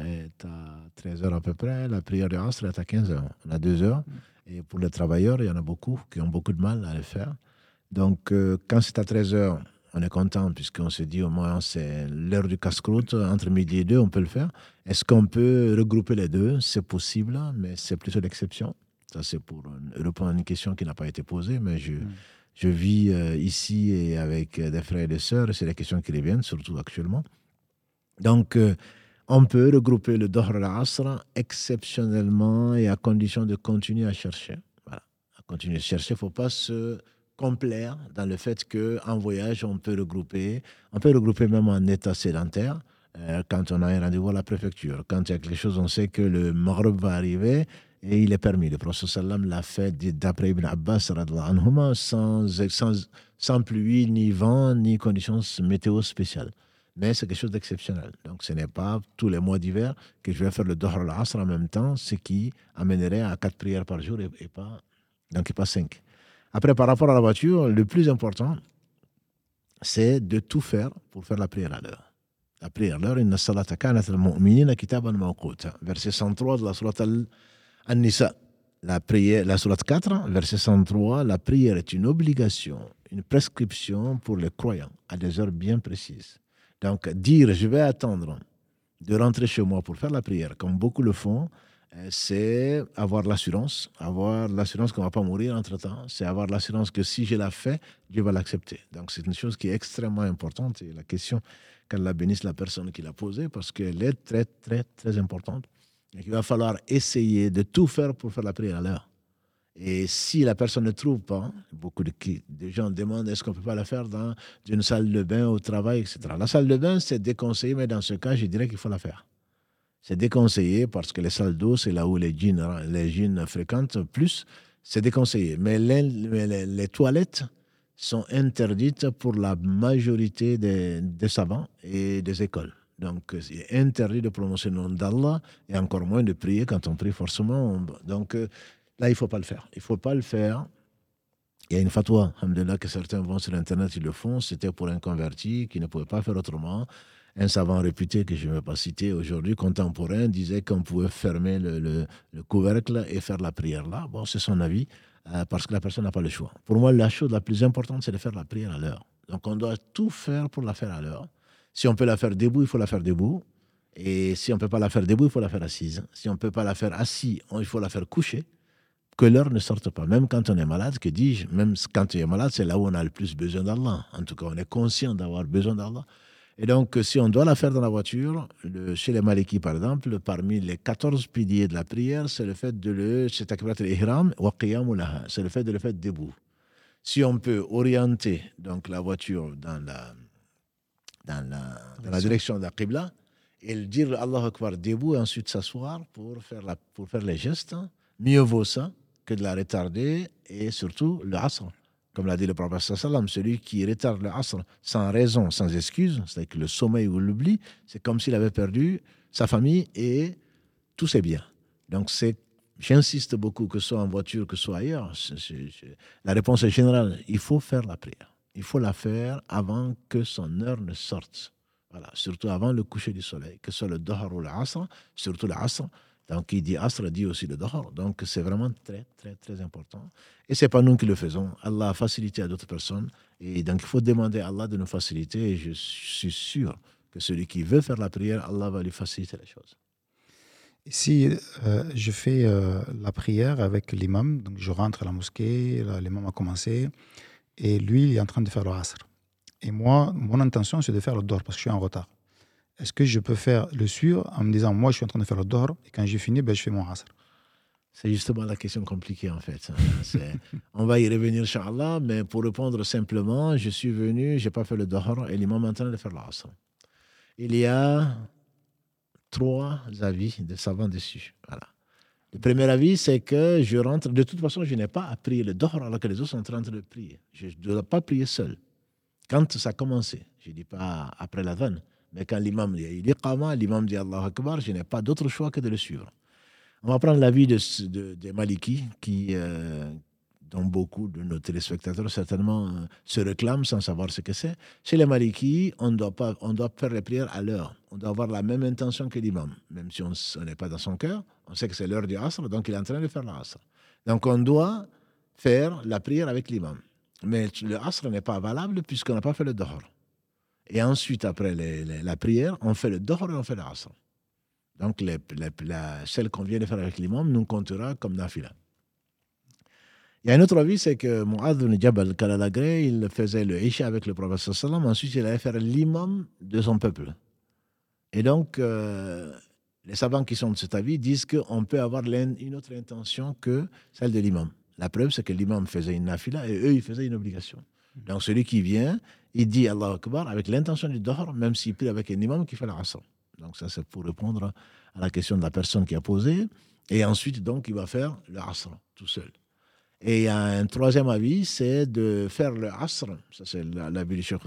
est à 13 h à peu près, la prière du Asr est à 15 h on a 2 heures. Et pour les travailleurs, il y en a beaucoup qui ont beaucoup de mal à le faire. Donc, euh, quand c'est à 13 h on est content puisqu'on se dit au moins c'est l'heure du casse-croûte, entre midi et deux, on peut le faire. Est-ce qu'on peut regrouper les deux? C'est possible, mais c'est plutôt l'exception. Ça, c'est pour répondre à une question qui n'a pas été posée, mais je. Mm Je vis euh, ici et avec des frères et des sœurs, c'est la question qui reviennent, surtout actuellement. Donc, on peut regrouper le Dohr al-Asr exceptionnellement et à condition de continuer à chercher. Voilà, à continuer à chercher, il ne faut pas se complaire dans le fait qu'en voyage, on peut regrouper, on peut regrouper même en état sédentaire. Euh, quand on a un rendez-vous à la préfecture, quand il y a quelque chose, on sait que le Maghreb va arriver et il est permis. Le prophète sallam l'a fait d'après Ibn Abbas sans, sans, sans pluie, ni vent, ni conditions météo spéciales. Mais c'est quelque chose d'exceptionnel. Donc ce n'est pas tous les mois d'hiver que je vais faire le Dohr al-Asr en même temps, ce qui amènerait à quatre prières par jour et, pas, donc pas cinq. Après, par rapport à la voiture, le plus important, c'est de tout faire pour faire la prière à l'heure. La prière à l'heure, inna salata kanat al-mu'minina kitaban mawquta. Verset 103 de la surat al-Nisa. La prière, la surat 4, verset 103, la prière est une obligation, une prescription pour les croyants à des heures bien précises. Donc, dire je vais attendre de rentrer chez moi pour faire la prière, comme beaucoup le font, c'est avoir l'assurance, avoir l'assurance qu'on ne va pas mourir entre-temps, c'est avoir l'assurance que si je l'ai fait, Dieu va l'accepter. Donc c'est une chose qui est extrêmement importante et la question, qu'Allah bénisse la personne qui l'a posée, parce qu'elle est très, très, très importante. Et il va falloir essayer de tout faire pour faire la prière à l'heure. Et si la personne ne trouve pas, beaucoup de, gens demandent est-ce qu'on ne peut pas la faire dans une salle de bain, au travail, etc. La salle de bain, c'est déconseillé, mais dans ce cas, je dirais qu'il faut la faire. C'est déconseillé parce que les salles d'eau, c'est là où les djinns, les fréquentent plus. C'est déconseillé. Mais les, toilettes sont interdites pour la majorité des, savants et des écoles. Donc, c'est interdit de prononcer le nom d'Allah et encore moins de prier quand on prie forcément. Donc, Là, il ne faut pas le faire. Il ne faut pas le faire. Il y a une fatwa, que certains vont sur Internet, ils le font. C'était pour un converti qui ne pouvait pas faire autrement. Un savant réputé que je ne vais pas citer aujourd'hui, contemporain, disait qu'on pouvait fermer le, couvercle et faire la prière là. Bon, c'est son avis, euh, parce que la personne n'a pas le choix. Pour moi, la chose la plus importante, c'est de faire la prière à l'heure. Donc, on doit tout faire pour la faire à l'heure. Si on peut la faire debout, il faut la faire debout. Et si on ne peut pas la faire debout, il faut la faire assise. Si on ne peut pas la faire assis, il faut la faire coucher que l'heure ne sorte pas. Même quand on est malade, que dis-je, même quand on est malade, c'est là où on a le plus besoin d'Allah. En tout cas, on est conscient d'avoir besoin d'Allah. Et donc, si on doit la faire dans la voiture, chez les Malikis, par exemple, parmi les 14 piliers de la prière, c'est le fait de le, c'est c'est le fait de le faire debout. Si on peut orienter donc la voiture dans la, dans la, dans la direction de la Qibla et dire Allah Akbar debout et ensuite s'asseoir pour faire, la, pour faire les gestes, mieux vaut ça que de la retarder et surtout le asr. Comme l'a dit le prophète sallam, celui qui retarde le asr sans raison, sans excuse, c'est-à-dire que le sommeil ou l'oubli, c'est comme s'il avait perdu sa famille et tous ses biens. Donc c'est J'insiste beaucoup, que ce soit en voiture, que ce soit ailleurs. la réponse est générale. Il faut faire la prière. Il faut la faire avant que son heure ne sorte. Voilà, surtout avant le coucher du soleil, que ce soit le Dohar ou l'Asr, surtout l'Asr, donc, il dit Asra dit aussi le Dahar. Donc, c'est vraiment très, très, très important. Et ce n'est pas nous qui le faisons. Allah a facilité à d'autres personnes. Et donc, il faut demander à Allah de nous faciliter. Et je suis sûr que celui qui veut faire la prière, Allah va lui faciliter les choses. Si euh, je fais euh, la prière avec l'imam, donc je rentre à la mosquée, l'imam a commencé, et lui, il est en train de faire le Asr. Et moi, mon intention, c'est de faire le Dor parce que je suis en retard est-ce que je peux faire le suivre en me disant, moi, je suis en train de faire le dor, et quand j'ai fini, ben, je fais mon asr? C'est justement la question compliquée, en fait. Hein. on va y revenir, Inch'Allah, mais pour répondre simplement, je suis venu, je n'ai pas fait le dor, et l'imam est en train de faire l'asr. Il y a trois avis de savants dessus. Voilà. Le premier avis, c'est que je rentre. De toute façon, je n'ai pas à prier le dor alors que les autres sont en train de prier. Je ne dois pas prier seul. Quand ça a commencé, je ne dis pas après la vanne, mais quand l'imam dit l'imam dit Allah Akbar, je n'ai pas d'autre choix que de le suivre. On va prendre l'avis des de, de Maliki, qui, euh, dont beaucoup de nos téléspectateurs certainement euh, se réclament sans savoir ce que c'est. Chez les Maliki, on doit, on doit faire les prières à l'heure. On doit avoir la même intention que l'imam. Même si on n'est pas dans son cœur, on sait que c'est l'heure du Asr, donc il est en train de faire l'Asr. Donc on doit faire la prière avec l'imam. Mais le Asr n'est pas valable puisqu'on n'a pas fait le Dahar. Et ensuite, après la prière, on fait le Dohr et on fait l'Asr. Donc, les, la, celle qu'on vient de faire avec l'imam nous comptera comme nafila. Il y a un autre avis, c'est que Mu'adh ibn Jabal Kalalagré, il faisait le Isha avec le prophète sallam, ensuite il allait faire l'imam de son peuple. Et donc, euh, les savants qui sont de cet avis disent qu'on peut avoir une autre intention que celle de l'imam. La preuve, c'est que l'imam faisait une nafila et eux, ils faisaient une obligation. Donc, celui qui vient, il dit Allah Akbar avec l'intention du dehors, même s'il prie avec un imam qui fait la rasam. Donc, ça, c'est pour répondre à la question de la personne qui a posé. Et ensuite, donc, il va faire le asr tout seul. Et il y a un troisième avis, c'est de faire le asr. Ça, c'est l'avis du Cheikh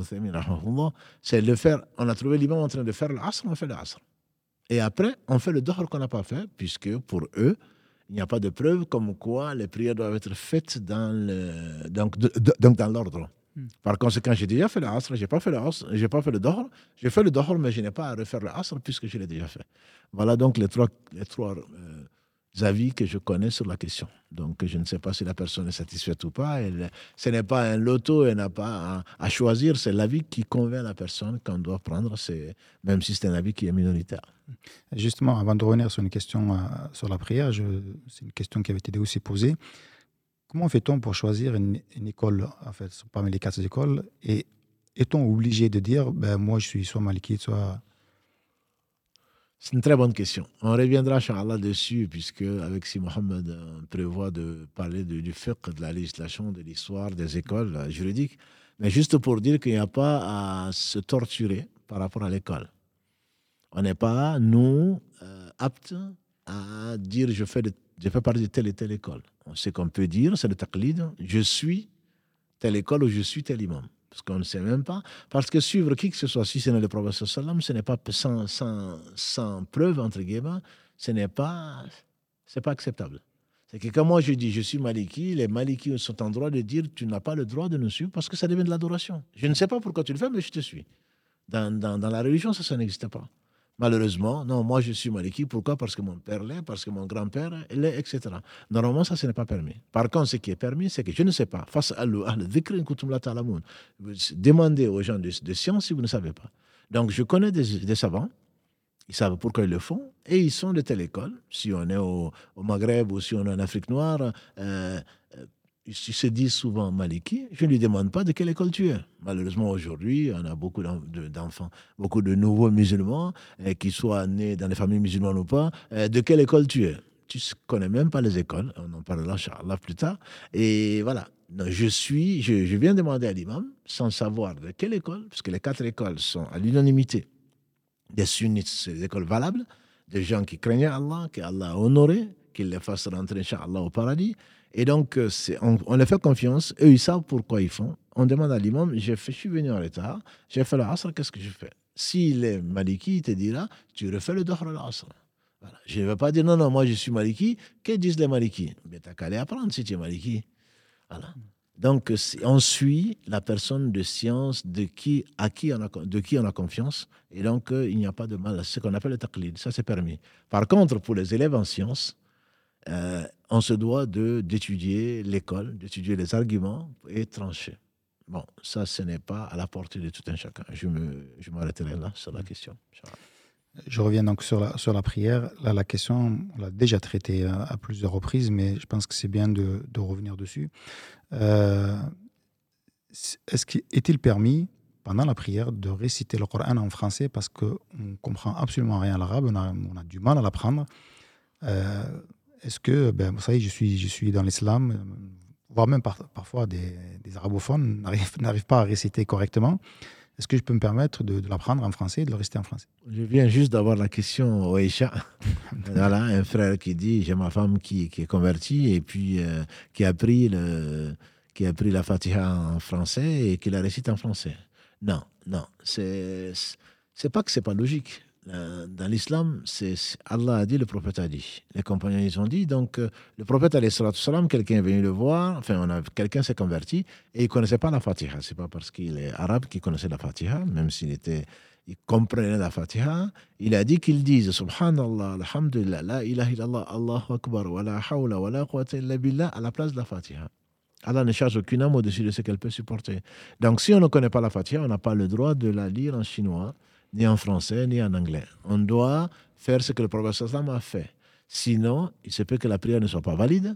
C'est le faire. On a trouvé l'imam en train de faire le asr, on fait le asr. Et après, on fait le dohr qu'on n'a pas fait, puisque pour eux, il n'y a pas de preuve comme quoi les prières doivent être faites dans donc dans l'ordre. Hmm. Par conséquent, j'ai déjà fait le asr, j'ai pas fait pas fait le dohr, j'ai fait le dohr, mais je n'ai pas à refaire le asr puisque je l'ai déjà fait. Voilà donc les trois, euh, avis que je connais sur la question. Donc, je ne sais pas si la personne est satisfaite ou pas. ce n'est pas un loto, elle n'a pas à, choisir. C'est l'avis qui convainc la personne qu'on doit prendre, même si c'est un avis qui est minoritaire. Justement, avant de revenir sur une question euh, sur la prière, c'est une question qui avait été aussi posée. Comment fait-on pour choisir une, école, en fait, parmi les quatre écoles? Et est-on obligé de dire, ben, moi, je suis soit malikite, soit c'est une très bonne question. On reviendra, Inch'Allah, dessus, puisque avec si Mohamed prévoit de parler du fiqh, de la législation, de l'histoire, des écoles euh, juridiques. Mais juste pour dire qu'il n'y a pas à se torturer par rapport à l'école. On n'est pas, nous, euh, aptes à dire je fais, je fais partie de telle et telle école. Ce qu'on peut dire, c'est le taqlid. Je suis telle école ou je suis tel imam parce qu'on ne sait même pas. Parce que suivre qui que ce soit, si ce n'est le prophète sallam, ce n'est pas sans, sans, sans, preuve, entre guillemets, ce n'est pas, c'est pas acceptable. C'est que quand moi je dis je suis maliki, les malikis sont en droit de dire tu n'as pas le droit de nous suivre parce que ça devient de l'adoration. Je ne sais pas pourquoi tu le fais, mais je te suis. Dans, dans, dans la religion, ça, ça n'existe pas. Malheureusement, non, moi je suis maliki. Pourquoi? Parce que mon père l'est, parce que mon grand-père l'est, etc. Normalement, ça, ce n'est pas permis. Par contre, ce qui est permis, c'est que je ne sais pas. Face à Demandez aux gens de, de science si vous ne savez pas. Donc, je connais des, savants, ils savent pourquoi ils le font, et ils sont de telle école. Si on est au, Maghreb ou si on est en Afrique noire, euh, se disent souvent maliki, je ne lui demande pas de quelle école tu es. Malheureusement, aujourd'hui, on a beaucoup d'enfants, beaucoup de nouveaux musulmans, eh, qui soient nés dans les familles musulmanes ou pas. Eh, de quelle école tu es? Tu ne connais même pas les écoles. On en parlera, Inch'Allah, plus tard. Et voilà. je suis, je, viens demander à l'imam, sans savoir de quelle école, parce que les quatre écoles sont à l'unanimité des sunnites, des écoles valables, des gens qui craignaient Allah, qu'Allah a honoré, qu'il les fasse rentrer, Inch'Allah, au paradis. Et donc, euh, on, on, leur fait confiance. Eux, ils savent pourquoi ils font. On demande à l'imam, je suis venu en retard, j'ai fait le asr, qu'est-ce que je fais? S'il est maliki, il te dira, tu refais le dohr al-asr. Voilà. Je ne vais pas dire, non, non, moi je suis maliki. Que disent les maliki Mais tu n'as qu'à aller apprendre si tu es maliki. Voilà. Donc, on suit la personne de science de qui, à qui on a, de qui on a confiance. Et donc, euh, il n'y a pas de mal. Ce qu'on appelle le taqlid, ça c'est permis. Par contre, pour les élèves en sciences, euh, on se doit d'étudier l'école, d'étudier les arguments et trancher. Bon, ça, ce n'est pas à la portée de tout un chacun. Je m'arrêterai je là sur la question. Je reviens donc sur la, sur la prière. Là, la question, on l'a déjà traitée à, plusieurs reprises, mais je pense que c'est bien de, de, revenir dessus. Euh, est-ce qu'il permis, pendant la prière, de réciter le Coran en français parce qu'on ne comprend absolument rien à l'arabe, on a, on a, du mal à l'apprendre? Euh, est-ce que, ben, vous savez, je suis, je suis dans l'islam, voire même parfois des, arabophones n'arrivent pas à réciter correctement. Est-ce que je peux me permettre de, l'apprendre en français et de le réciter en français? Je viens juste d'avoir la question Oisha. voilà, un frère qui dit J'ai ma femme qui, qui, est convertie et puis euh, qui, a pris le, qui a pris la Fatiha en français et qui la récite en français. Non, non, c'est pas que c'est pas logique. Euh, dans l'islam, c'est Allah a dit, le prophète a dit. Les compagnons, ils ont dit. Donc, euh, le prophète, salam, quelqu'un est venu le voir, enfin, quelqu'un s'est converti et il ne connaissait pas la Fatiha. Ce n'est pas parce qu'il est arabe qu'il connaissait la Fatiha, même s'il était, il comprenait la Fatiha. Il a dit qu'il dise Subhanallah, Alhamdulillah, La ilaha Allahu Akbar, wa la hawla, wa la quwwata illa à la place de la Fatiha. Allah ne charge aucune âme au-dessus de ce qu'elle peut supporter. Donc, si on ne connaît pas la Fatiha, on n'a pas le droit de la lire en chinois ni en français, ni en anglais. On doit faire ce que le prophète a fait. Sinon, il se peut que la prière ne soit pas valide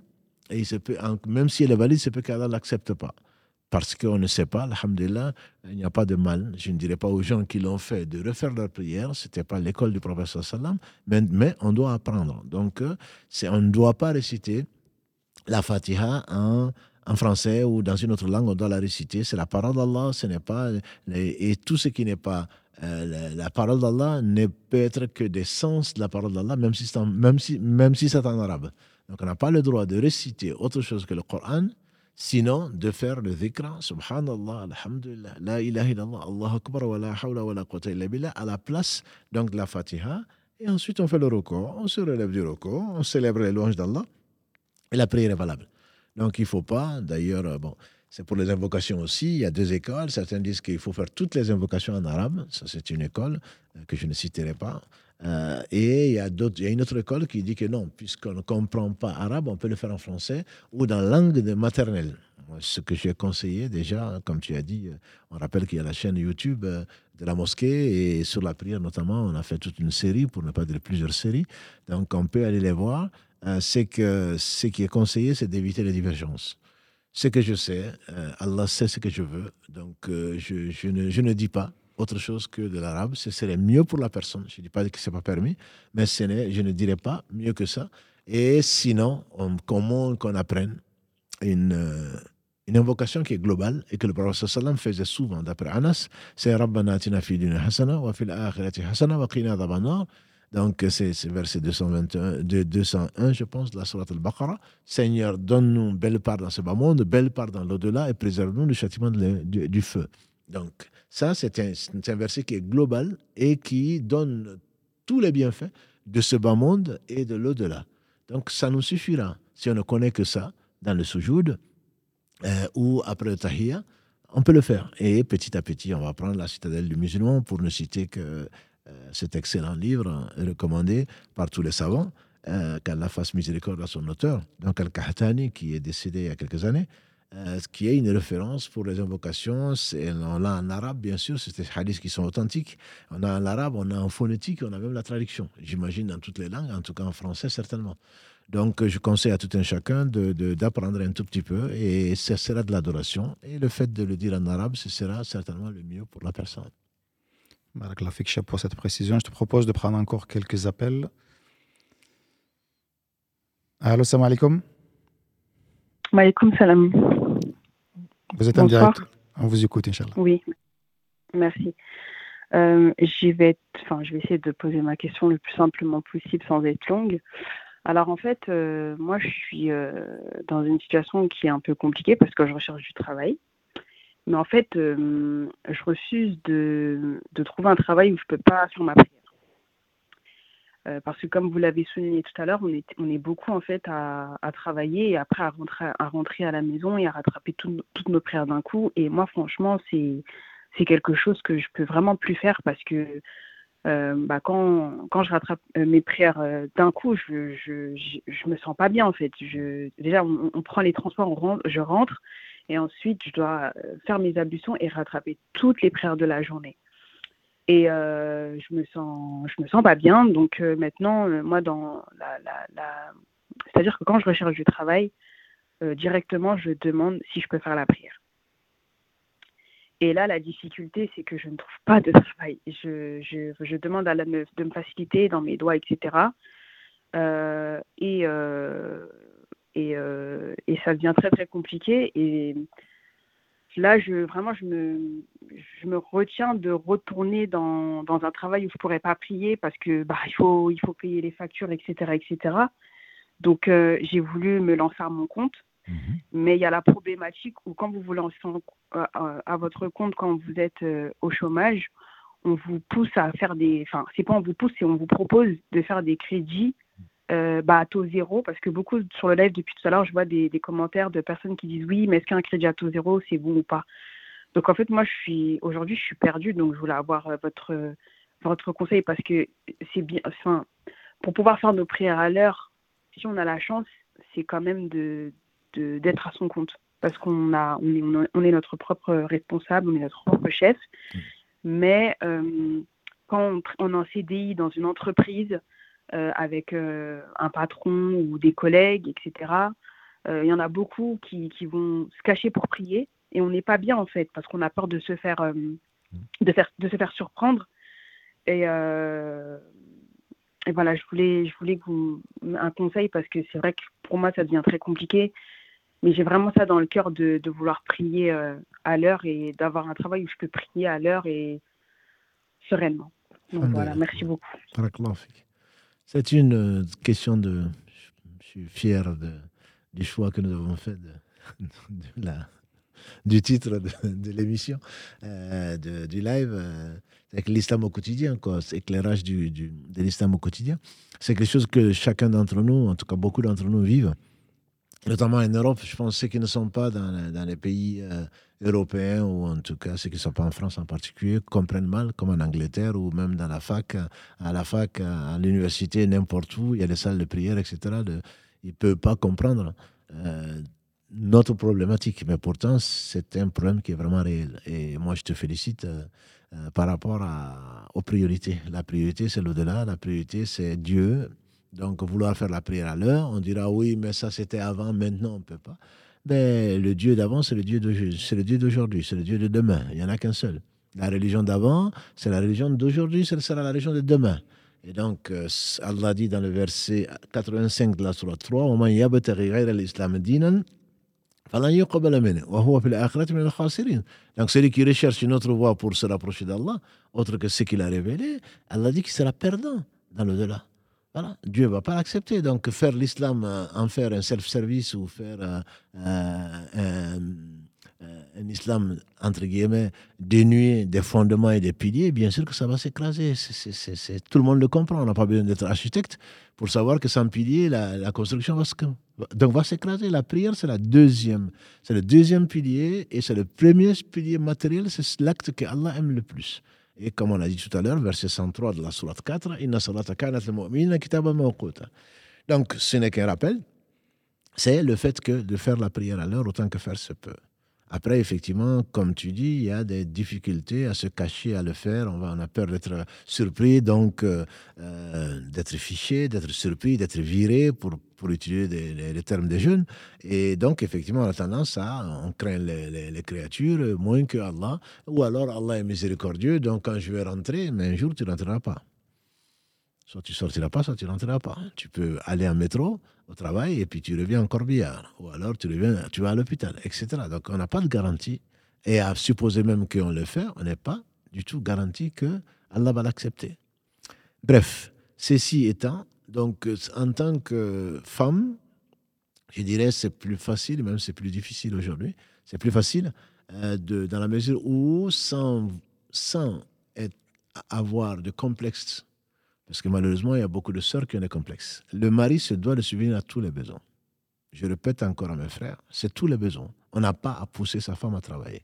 et il se peut, même si elle est valide, c'est peut qu'Allah ne l'accepte pas. Parce qu'on ne sait pas, alhamdulillah, il n'y a pas de mal. Je ne dirais pas aux gens qui l'ont fait de refaire leur prière, ce n'était pas l'école du sallam, mais, mais, on doit apprendre. Donc, euh, on ne doit pas réciter la Fatiha en, français ou dans une autre langue, on doit la réciter. C'est la parole d'Allah, ce n'est pas. Et tout ce qui n'est pas euh, la, parole d'Allah ne peut être que des sens de la parole d'Allah, même si c'est en, même si, même si en arabe. Donc on n'a pas le droit de réciter autre chose que le Coran, sinon de faire le dhikra, subhanallah, alhamdulillah, la ilaha illallah, Allah akbar, wa la hawla wa la quwwata illa billah, à la place donc de la Fatiha. Et ensuite on fait le recours, on se relève du recours, on célèbre les louanges d'Allah, et la prière est valable. Donc il ne faut pas, d'ailleurs, euh, bon, c'est pour les invocations aussi. Il y a deux écoles. Certains disent qu'il faut faire toutes les invocations en arabe. Ça, c'est une école euh, que je ne citerai pas. Euh, et il y, a une autre école qui dit que non, puisqu'on ne comprend pas arabe, on peut le faire en français ou dans la langue de maternelle. Ce que j'ai conseillé déjà, comme tu as dit, euh, on rappelle qu'il y a la chaîne YouTube de la mosquée et sur la prière notamment, on a fait toute une série, pour ne pas dire plusieurs séries. Donc on peut aller les voir. c'est que ce qui est conseillé, c'est d'éviter les divergences ce que je sais, euh, Allah sait ce que je veux, donc euh, je, ne, je, ne, dis pas autre chose que de l'arabe. Ce serait mieux pour la personne. Je ne dis pas que ce n'est pas permis, mais ce je ne dirais pas mieux que ça. Et sinon, comment qu'on apprenne une, euh, une invocation qui est globale et que le prophète sallam faisait souvent d'après Anas, c'est Rabbana atina fi hasana wa fil akhirati hasana wa qina donc, c'est verset 221, 201, je pense, de la Surat al-Baqarah. Seigneur, donne-nous belle part dans ce bas monde, belle part dans l'au-delà et préserve-nous du châtiment du, feu. Donc, ça, c'est un, verset qui est global et qui donne tous les bienfaits de ce bas monde et de l'au-delà. Donc, ça nous suffira. Si on ne connaît que ça, dans le sujoud euh, ou après le tahiyya, on peut le faire. Et petit à petit, on va prendre la citadelle du musulman pour ne citer que cet excellent livre recommandé par tous les savants, euh, qu'Allah fasse miséricorde à son auteur, donc Al-Kahtani, qui est décédé il y a quelques années, euh, qui est une référence pour les invocations. On l'a en arabe, bien sûr, c'est des hadiths qui sont authentiques. On a en arabe, on a en phonétique, on a même la traduction. J'imagine dans toutes les langues, en tout cas en français, certainement. Donc, je conseille à tout un chacun d'apprendre un tout petit peu et ce sera de l'adoration. Et le fait de le dire en arabe, ce sera certainement le mieux pour la personne. Barakallah pour cette précision. Je te propose de prendre encore quelques appels. Allô, salam alaikum. Maalaikum salam. Vous êtes en direct. On vous écoute, Inch'Allah. Oui, merci. Euh, vais enfin, je vais essayer de poser ma question le plus simplement possible sans être longue. Alors en fait, euh, moi je suis euh, dans une situation qui est un peu compliquée parce que je recherche du travail. Mais en fait, euh, je refuse de, de, trouver un travail où je ne peux pas faire ma prière. Euh, parce que comme vous l'avez souligné tout à l'heure, on est, on est beaucoup en fait à, à, travailler et après à rentrer, à rentrer à la maison et à rattraper toutes nos prières d'un coup. Et moi, franchement, c'est c'est quelque chose que je peux vraiment plus faire parce que euh, bah, quand, quand je rattrape mes prières d'un coup, je, je, je, me sens pas bien en fait. Je, déjà, on, on prend les transports, on rentre, je rentre, et ensuite, je dois euh, faire mes ablutions et rattraper toutes les prières de la journée. Et euh, je me sens, je me sens pas bien. Donc euh, maintenant, moi, dans la, c'est-à-dire que quand je recherche du travail, directement, je demande si je peux faire la prière. Et là, la difficulté, c'est que je ne trouve pas de travail. Je, je, je demande à la, de me faciliter dans mes doigts, etc. et et, euh, et, ça devient très très compliqué. Et là, je, vraiment, je me, je me retiens de retourner dans, dans un travail où je ne pourrais pas prier parce que bah, il, faut, il faut payer les factures, etc. etc. Donc, euh, j'ai voulu me lancer à mon compte. Mhm. Mais il y a la problématique où quand vous vous lancez à, à, votre compte, quand vous êtes euh, au chômage, on vous pousse à faire des... Enfin, c'est pas on vous pousse, c'est on vous propose de faire des crédits euh, bah, à taux zéro, parce que beaucoup sur le live depuis tout à l'heure, je vois des, des, commentaires de personnes qui disent oui, mais est-ce qu'un crédit à taux zéro, c'est bon ou pas? Donc en fait, moi, je suis aujourd'hui, je suis perdue, donc je voulais avoir euh, votre, votre conseil parce que c'est bien, enfin, pour pouvoir faire nos prières à l'heure, si on a la chance, c'est quand même de d'être à son compte parce qu'on a on est, on est notre propre responsable, on est notre propre chef. Mmh. Mais euh, quand on, est en CDI dans une entreprise, euh, avec euh, un patron ou des collègues, etc., il y en a beaucoup qui, qui, vont se cacher pour prier et on n'est pas bien en fait parce qu'on a peur de se faire, de faire, de se faire surprendre. Et, et voilà, je voulais, je voulais vous, un conseil parce que c'est vrai que pour moi ça devient très compliqué mais j'ai vraiment ça dans le cœur de, de vouloir prier euh, à l'heure et d'avoir un travail où je peux prier à l'heure et sereinement. Donc voilà, merci beaucoup. C'est une euh, question de. Je suis fier de, du choix que nous avons fait de, de la, du titre de, l'émission, euh, du live, euh, avec l'islam au quotidien, quoi, éclairage du, du, de l'islam au quotidien. C'est quelque chose que chacun d'entre nous, en tout cas beaucoup d'entre nous, vivent notamment en Europe, je pense ceux qui ne sont pas dans, les pays euh, européens, ou en tout cas ceux qui ne sont pas en France en particulier, comprennent mal, comme en Angleterre, ou même dans la fac, à la fac, à l'université, n'importe où, il y a des salles de prière, etc. De, ils ne peuvent pas comprendre euh, notre problématique, mais pourtant c'est un problème qui est vraiment réel. Et moi, je te félicite. Euh, par rapport aux priorités. La priorité, c'est l'au-delà. La priorité, c'est Dieu donc, vouloir faire la prière à l'heure, on dira oui, mais ça c'était avant, maintenant on ne peut pas. Mais le Dieu d'avant, c'est le Dieu d'aujourd'hui, c'est le Dieu de demain. Il n'y en a qu'un seul. La religion d'avant, c'est la religion d'aujourd'hui, ce sera la religion de demain. Et donc, euh, Allah dit dans le verset 85 de la Surah 3 donc celui qui recherche une autre voie pour se rapprocher d'Allah, autre que ce qu'il a révélé, Allah dit qu'il sera perdant dans le delà voilà, Dieu ne va pas l'accepter. Donc, faire l'islam, euh, en faire un self-service ou faire euh, euh, un, islam, entre guillemets, dénué des fondements et des piliers, bien sûr que ça va s'écraser. tout le monde le comprend. On n'a pas besoin d'être architecte pour savoir que sans pilier, la, construction va, donc va s'écraser. La prière, c'est la deuxième. C'est le deuxième pilier et c'est le premier pilier matériel. C'est l'acte que Allah aime le plus. Et comme on a dit tout à l'heure, verset 103 de la Sourate 4, Inna Donc, ce n'est qu'un rappel, c'est le fait que de faire la prière à l'heure autant que faire se peut. Après, effectivement, comme tu dis, il y a des difficultés à se cacher, à le faire. On, a peur d'être surpris, donc euh, euh, d'être fiché, d'être surpris, d'être viré, pour, pour utiliser les, termes des jeunes. Et donc, effectivement, on a tendance à, on craint les, créatures moins que Allah. Ou alors, Allah est miséricordieux, donc quand je vais rentrer, mais un jour, tu ne rentreras pas. Soit tu sortiras pas, soit tu rentreras pas. Tu peux aller en métro, au travail et puis tu reviens en corbillard. Ou alors tu reviens, tu vas à l'hôpital, etc. Donc on n'a pas de garantie. Et à supposer même qu'on le fait, on n'est pas du tout garanti que Allah va l'accepter. Bref, ceci étant, donc en tant que femme, je dirais c'est plus facile, même c'est plus difficile aujourd'hui. C'est plus facile euh, de, dans la mesure où sans, sans avoir de complexe parce que malheureusement, il y a beaucoup de sœurs qui ont des complexes. Le mari se doit de subvenir à tous les besoins. Je répète encore à mes frères, c'est tous les besoins. On n'a pas à pousser sa femme à travailler.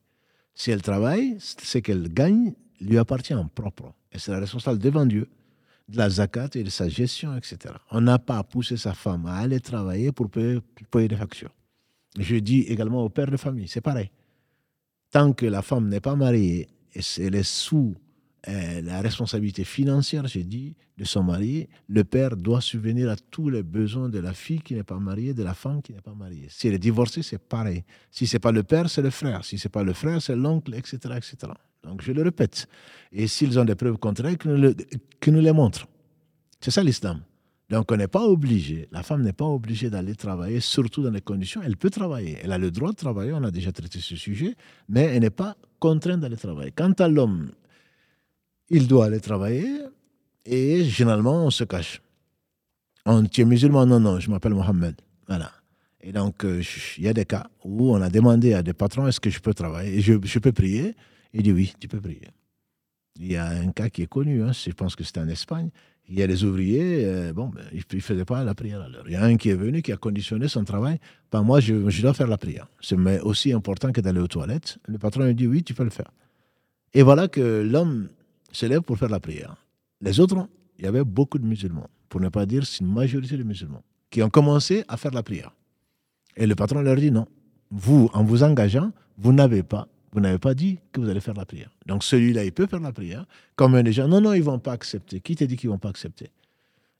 Si elle travaille, ce qu'elle gagne lui appartient en propre. Et c'est la responsable devant Dieu de la zakat et de sa gestion, etc. On n'a pas à pousser sa femme à aller travailler pour payer, payer des factures. Je dis également au père de famille, c'est pareil. Tant que la femme n'est pas mariée et elle est sous euh, la responsabilité financière, j'ai dit, de son mari, le père doit subvenir à tous les besoins de la fille qui n'est pas mariée, de la femme qui n'est pas mariée. Si elle est divorcée, c'est pareil. Si c'est pas le père, c'est le frère. Si c'est pas le frère, c'est l'oncle, etc., etc. Donc je le répète. Et s'ils ont des preuves contraires, qu'ils nous, nous, les montrent. C'est ça l'islam. Donc on n'est pas obligé, la femme n'est pas obligée d'aller travailler, surtout dans les conditions. Elle peut travailler, elle a le droit de travailler, on a déjà traité ce sujet, mais elle n'est pas contrainte d'aller travailler. Quant à l'homme, il doit aller travailler et généralement on se cache. On, tu es musulman? Non, non, je m'appelle Mohamed. Voilà. Et donc, euh, il y a des cas où on a demandé à des patrons est-ce que je peux travailler? Je, je, peux prier Il dit oui, tu peux prier. Il y a un cas qui est connu, hein, je pense que c'était en Espagne. Il y a des ouvriers, euh, bon, ben, ils ne faisaient pas la prière à l'heure. Il y a un qui est venu, qui a conditionné son travail. Ben, moi, je, je dois faire la prière. C'est aussi important que d'aller aux toilettes. Le patron lui dit oui, tu peux le faire. Et voilà que l'homme se lèvent pour faire la prière. Les autres, il y avait beaucoup de musulmans, pour ne pas dire une majorité de musulmans, qui ont commencé à faire la prière. Et le patron leur dit non, vous, en vous engageant, vous n'avez pas, vous n'avez pas dit que vous allez faire la prière. Donc celui-là, il peut faire la prière. Comme des gens, non, non, ils ne vont pas accepter. Qui t'a dit qu'ils ne vont pas accepter?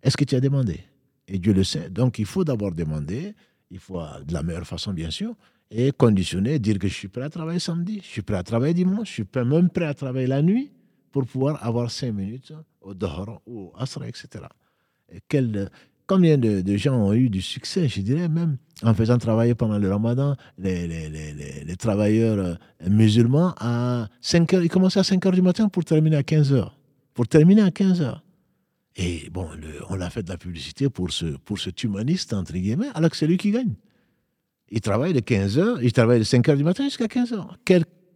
Est-ce que tu as demandé? Et Dieu le sait. Donc il faut d'abord demander il faut de la meilleure façon, bien sûr, et conditionner, dire que je suis prêt à travailler samedi, je suis prêt à travailler dimanche, je suis même prêt à travailler la nuit pour pouvoir avoir cinq minutes au dehors ou au asra, etc. Et quel, combien de, gens ont eu du succès, je dirais même, en faisant travailler pendant le ramadan les, les, les, les travailleurs euh, musulmans à 5 heures. Ils commençaient à 5 heures du matin pour terminer à 15 heures. Pour terminer à 15 heures. Et bon, on a fait de la publicité pour ce, pour ce humaniste, entre guillemets, alors que c'est lui qui gagne. Il travaille de 15 heures, il travaille de 5 heures du matin jusqu'à 15 heures.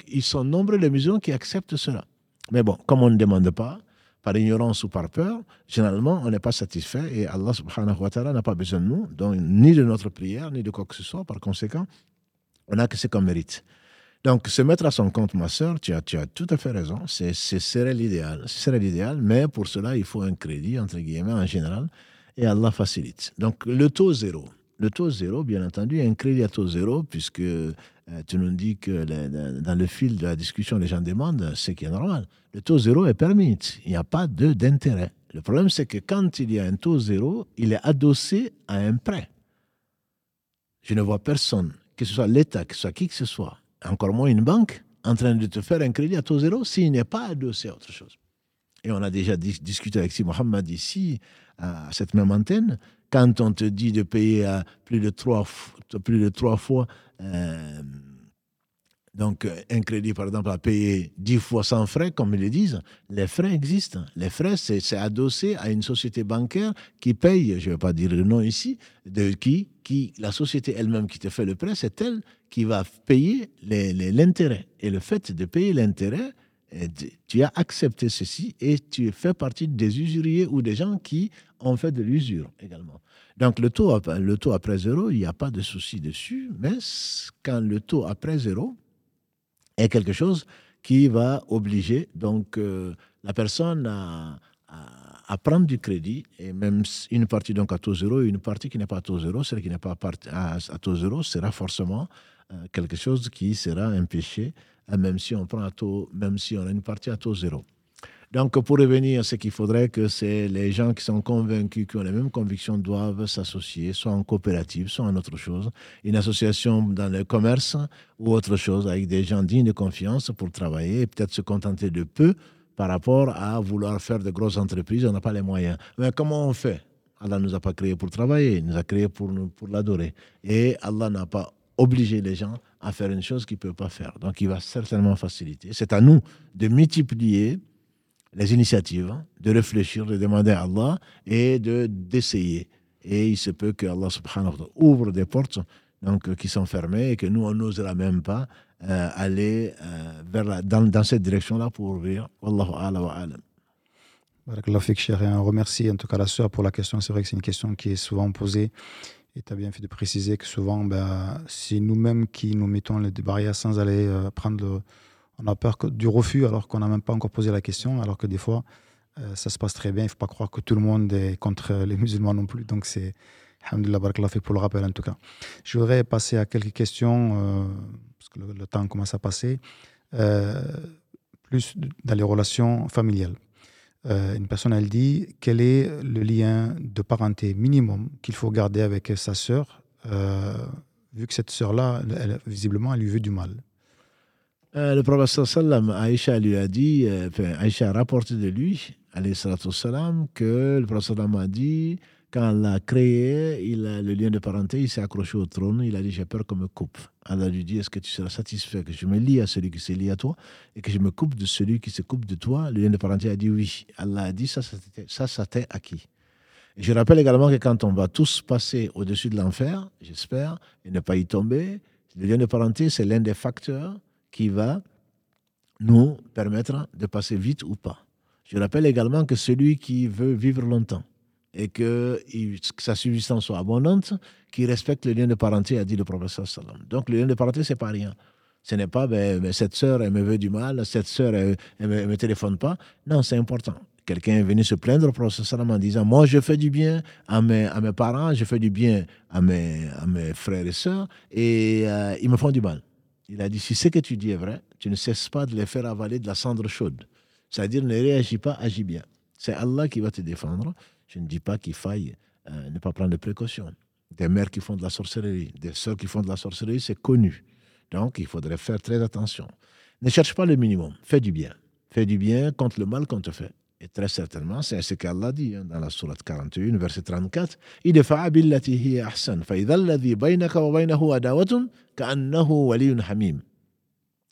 ils sont nombreux les musulmans qui acceptent cela. Mais bon, comme on ne demande pas, par ignorance ou par peur, généralement, on n'est pas satisfait et Allah subhanahu wa ta'ala n'a pas besoin de nous, donc ni de notre prière, ni de quoi que ce soit. Par conséquent, on n'a que ce qu'on mérite. Donc, se mettre à son compte, ma soeur, tu as, tu as tout à fait raison. Ce serait l'idéal. Ce serait l'idéal, mais pour cela, il faut un crédit, entre guillemets, en général, et Allah facilite. Donc, le taux zéro. Le taux zéro, bien entendu, un crédit à taux zéro, puisque tu nous dis que dans le fil de la discussion, les gens demandent, ce qui est normal. Le taux zéro est permis. Il n'y a pas d'intérêt. Le problème, c'est que quand il y a un taux zéro, il est adossé à un prêt. Je ne vois personne, que ce soit l'État, que ce soit qui que ce soit, encore moins une banque, en train de te faire un crédit à taux zéro s'il n'est pas adossé à autre chose. Et on a déjà discuté avec Si Mohamed ici, à cette même antenne, quand on te dit de payer à plus de trois, fois, euh, donc un crédit par exemple à payer dix fois sans frais, comme ils le disent, les frais existent. Les frais, c'est adossé à une société bancaire qui paye, je ne vais pas dire le nom ici, de qui, qui la société elle-même qui te fait le prêt, c'est elle qui va payer l'intérêt. Et le fait de payer l'intérêt, eh, tu as accepté ceci et tu fais partie des usuriers ou des gens qui ont fait de l'usure également. Donc le taux, le taux après zéro, il n'y a pas de souci dessus, mais quand le taux après zéro est quelque chose qui va obliger donc euh, la personne à, prendre du crédit, et même une partie donc à taux zéro et une partie qui n'est pas à taux zéro, celle qui n'est pas à, à, taux zéro sera forcément euh, quelque chose qui sera un péché, euh, même si on prend à taux, même si on a une partie à taux zéro. Donc, pour revenir, ce qu'il faudrait que c'est les gens qui sont convaincus, qui ont les mêmes convictions, doivent s'associer, soit en coopérative, soit en autre chose, une association dans le commerce ou autre chose, avec des gens dignes de confiance pour travailler et peut-être se contenter de peu par rapport à vouloir faire de grosses entreprises. On n'a pas les moyens. Mais comment on fait? Allah ne nous a pas créés pour travailler, il nous a créés pour, pour l'adorer. Et Allah n'a pas obliger les gens à faire une chose qu'ils ne peuvent pas faire. Donc, il va certainement faciliter. C'est à nous de multiplier les initiatives, de réfléchir, de demander à Allah et de d'essayer. Et il se peut que Allah subhanahu wa ta'ala ouvre des portes donc, qui sont fermées et que nous, on n'osera même pas euh, aller euh, vers dans, dans, cette direction-là pour ouvrir. Wallahu ala wa alam. On remercie en tout cas la sœur pour la question. C'est vrai que c'est une question qui est souvent posée et tu as bien fait de préciser que souvent, ben, c'est nous-mêmes qui nous mettons les barrières sans aller euh, prendre. On a peur du refus alors qu'on n'a même pas encore posé la question, alors que des fois, euh, ça se passe très bien. Il ne faut pas croire que tout le monde est contre les musulmans non plus. Donc, c'est. Alhamdulillah, barakallah pour le rappel en tout cas. Je voudrais passer à quelques questions, euh, parce que le, temps commence à passer, plus dans les relations familiales. Euh, une personne, elle dit quel est le lien de parenté minimum qu'il faut garder avec sa sœur, euh, vu que cette sœur-là, visiblement, elle lui veut du mal? Euh, le prophète sallam, Aïcha lui a dit, enfin, Aïcha a rapporté de lui, salam, que le prophète sallam a dit quand Allah a créé il a, le lien de parenté, il s'est accroché au trône, il a dit J'ai peur qu'on me coupe. Allah lui dit Est-ce que tu seras satisfait que je me lie à celui qui s'est lié à toi et que je me coupe de celui qui se coupe de toi? Le lien de parenté a dit Oui. Allah a dit Ça, ça, ça t'est acquis. Je rappelle également que quand on va tous passer au-dessus de l'enfer, j'espère, et ne pas y tomber, le lien de parenté, c'est l'un des facteurs qui va nous permettre de passer vite ou pas. Je rappelle également que celui qui veut vivre longtemps, et que, sa subsistance soit abondante, qui respecte le lien de parenté, a dit le professeur Salam. Donc le lien de parenté, c'est pas rien. Ce n'est pas, ben, cette sœur, elle me veut du mal, cette sœur, elle ne me, téléphone pas. Non, c'est important. Quelqu'un est venu se plaindre au professeur Salam en disant Moi, je fais du bien à mes, à mes parents, je fais du bien à mes, à mes frères et sœurs, et euh, ils me font du mal. Il a dit Si ce que tu dis est vrai, tu ne cesses pas de les faire avaler de la cendre chaude. C'est-à-dire, ne réagis pas, agis bien. C'est Allah qui va te défendre. Je ne dis pas qu'il faille euh, ne pas prendre de précautions. des mères qui font de la sorcellerie, des sœurs qui font de la sorcellerie, c'est connu. Donc, il faudrait faire très attention. Ne cherche pas le minimum, fais du bien. Fais du bien contre le mal qu'on te fait. Et très certainement, c'est ce qu'Allah dit hein, dans la sourate 41, verset 34. إِدْفَعَ بِالَّتِي هِيَ أَحْسَنُ فَإِذَا الَّذِي بَيْنَكَ وَبَيْنَهُ عَدَاوَةٌ كَأَنَّهُ وَلِيٌّ حَمِيمٌ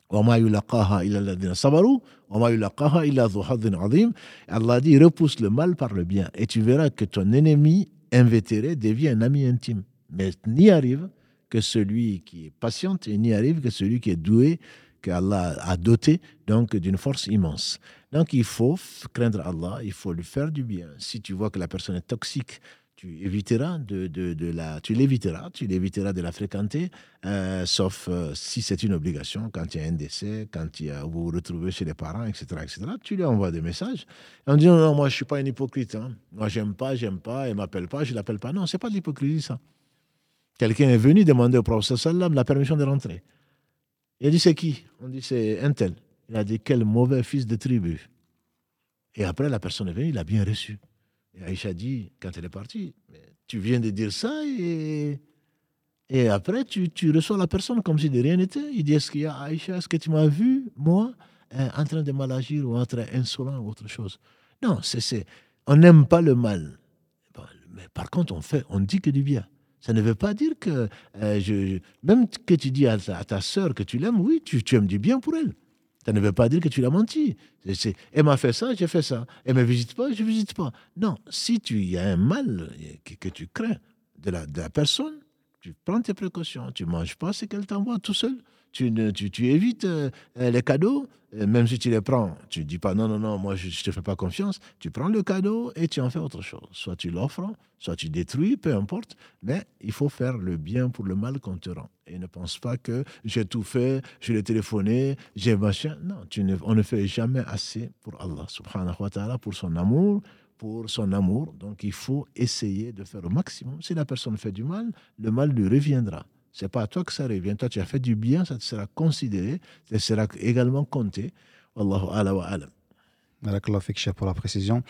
وما يلقاها إلا الذين صبروا وما يلقاها إلا ذو حظ عظيم Allah dit repousse le mal par le bien et tu verras que ton ennemi invétéré devient un ami intime mais n'y arrive que celui qui est patient et n'y arrive que celui qui est doué qu'Allah a doté donc d'une force immense. Donc il faut craindre Allah, il faut lui faire du bien. Si tu vois que la personne est toxique, tu éviteras de, de, la, tu l'éviteras, tu l'éviteras de la fréquenter, euh, sauf euh, si c'est une obligation, quand il y a un décès, quand il y a, vous vous retrouvez chez les parents, etc., etc. Tu lui envoies des messages en disant non, moi je suis pas un hypocrite, hein. moi j'aime pas, j'aime pas, il m'appelle pas, je l'appelle pas. Non, c'est pas de l'hypocrisie ça. Quelqu'un est venu demander au prophète sallam la permission de rentrer. Il a dit c'est qui? On dit c'est un tel. Il a dit quel mauvais fils de tribu. Et après, la personne est venue, il a bien reçu. Et Aïcha dit, quand elle est partie, tu viens de dire ça et, et après, tu, tu reçois la personne comme si de rien n'était. Il dit, est-ce qu'il y a Aïcha, est-ce que tu m'as vu, moi, euh, en train de mal agir ou en train insolent ou autre chose? Non, c'est, on n'aime pas le mal. mais par contre, on, fait, on dit que du bien. Ça ne veut pas dire que, euh, je, même que tu dis à ta, sœur que tu l'aimes, oui, tu, tu aimes du bien pour elle. Ça ne veut pas dire que tu l'as menti. elle m'a fait ça, j'ai fait ça. Elle ne me visite pas, je ne visite pas. Non, si tu y a un mal que, tu crains de la, de la, personne, tu prends tes précautions. Tu ne manges pas ce qu'elle t'envoie tout seul tu, tu, évites euh, les cadeaux, euh, même si tu les prends, tu ne dis pas non, non, non, moi je ne te fais pas confiance, tu prends le cadeau et tu en fais autre chose. Soit tu l'offres, soit tu détruis, peu importe, mais il faut faire le bien pour le mal qu'on te rend. Et ne pense pas que j'ai tout fait, je l'ai téléphoné, j'ai machin. Non, tu ne, on ne fait jamais assez pour Allah, subhanahu wa ta'ala, pour son amour, pour son amour. Donc il faut essayer de faire au maximum. Si la personne fait du mal, le mal lui reviendra. C'est pas à toi que ça revient. Toi, tu as fait du bien, ça te sera considéré, ça sera également compté. Wallahu ala wa alam. pour la précision.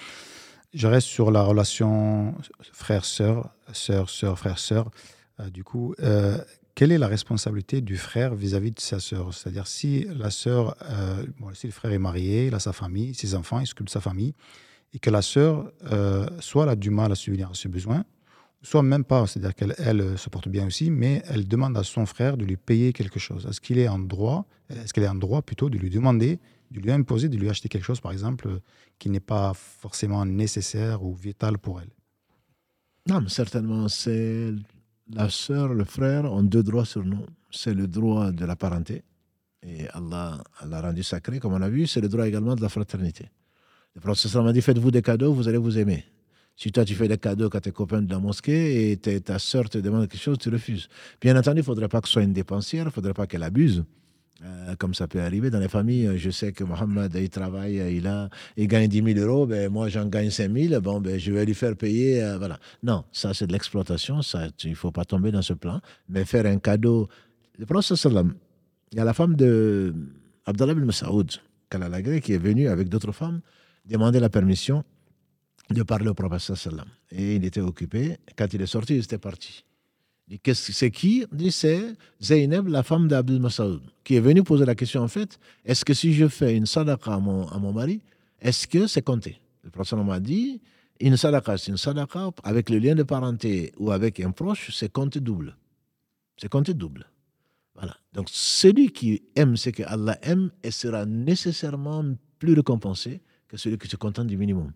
Je reste sur la relation frère-sœur, sœur-sœur, frère-sœur. Euh, du coup, euh, quelle est la responsabilité du frère vis-à-vis de sa sœur? C'est-à-dire si la sœur, euh, si le frère est marié, il a sa famille, ses enfants, il s'occupe de sa famille, et que la sœur, soit elle a du mal à subvenir à ses besoins, soit même pas, c'est-à-dire qu'elle elle, se porte bien aussi, mais elle demande à son frère de lui payer quelque chose. Est-ce qu'il est en droit, est-ce qu'elle est en droit plutôt de lui demander, de lui imposer, de lui acheter quelque chose, par exemple, qui n'est pas forcément nécessaire ou vital pour elle? Non, mais certainement, c'est la sœur, le frère ont deux droits sur nous. C'est le droit de la parenté, et Allah l'a rendu sacré, comme on a vu, c'est le droit également de la fraternité. Le prophète m'a dit faites-vous des cadeaux, vous allez vous aimer. Si toi, tu fais des cadeaux à tes copains de la mosquée et ta soeur te demande quelque chose, tu refuses. Bien entendu, il ne faudrait pas que ce soit une dépensière, il ne faudrait pas qu'elle abuse. Euh, comme ça peut arriver dans les familles. Je sais que Mohamed, il travaille, il, a, il gagne 10 000 euros, ben, moi j'en gagne 5 000, bon, ben, je vais lui faire payer. Euh, voilà. Non, ça c'est de l'exploitation, ça, il ne faut pas tomber dans ce plan. Mais faire un cadeau. Le prophète il y a la femme de Abdallah bin Masaoud, qui est venue avec d'autres femmes demander la permission de parler au prophète sallam. Et il était occupé. Quand il est sorti, il était parti. C'est qui? Dit c'est Zainab, la femme d'Abdul Masaoud, qui est venue poser la question en fait est-ce que si je fais une sadaqa à mon, à mon mari, est-ce que c'est compté? Le prophète m'a dit une sadaqa, c'est une sadaqa avec le lien de parenté ou avec un proche, c'est compté double. C'est compté double. Voilà. Donc celui qui aime ce que Allah aime et sera nécessairement plus récompensé que celui qui se contente du minimum.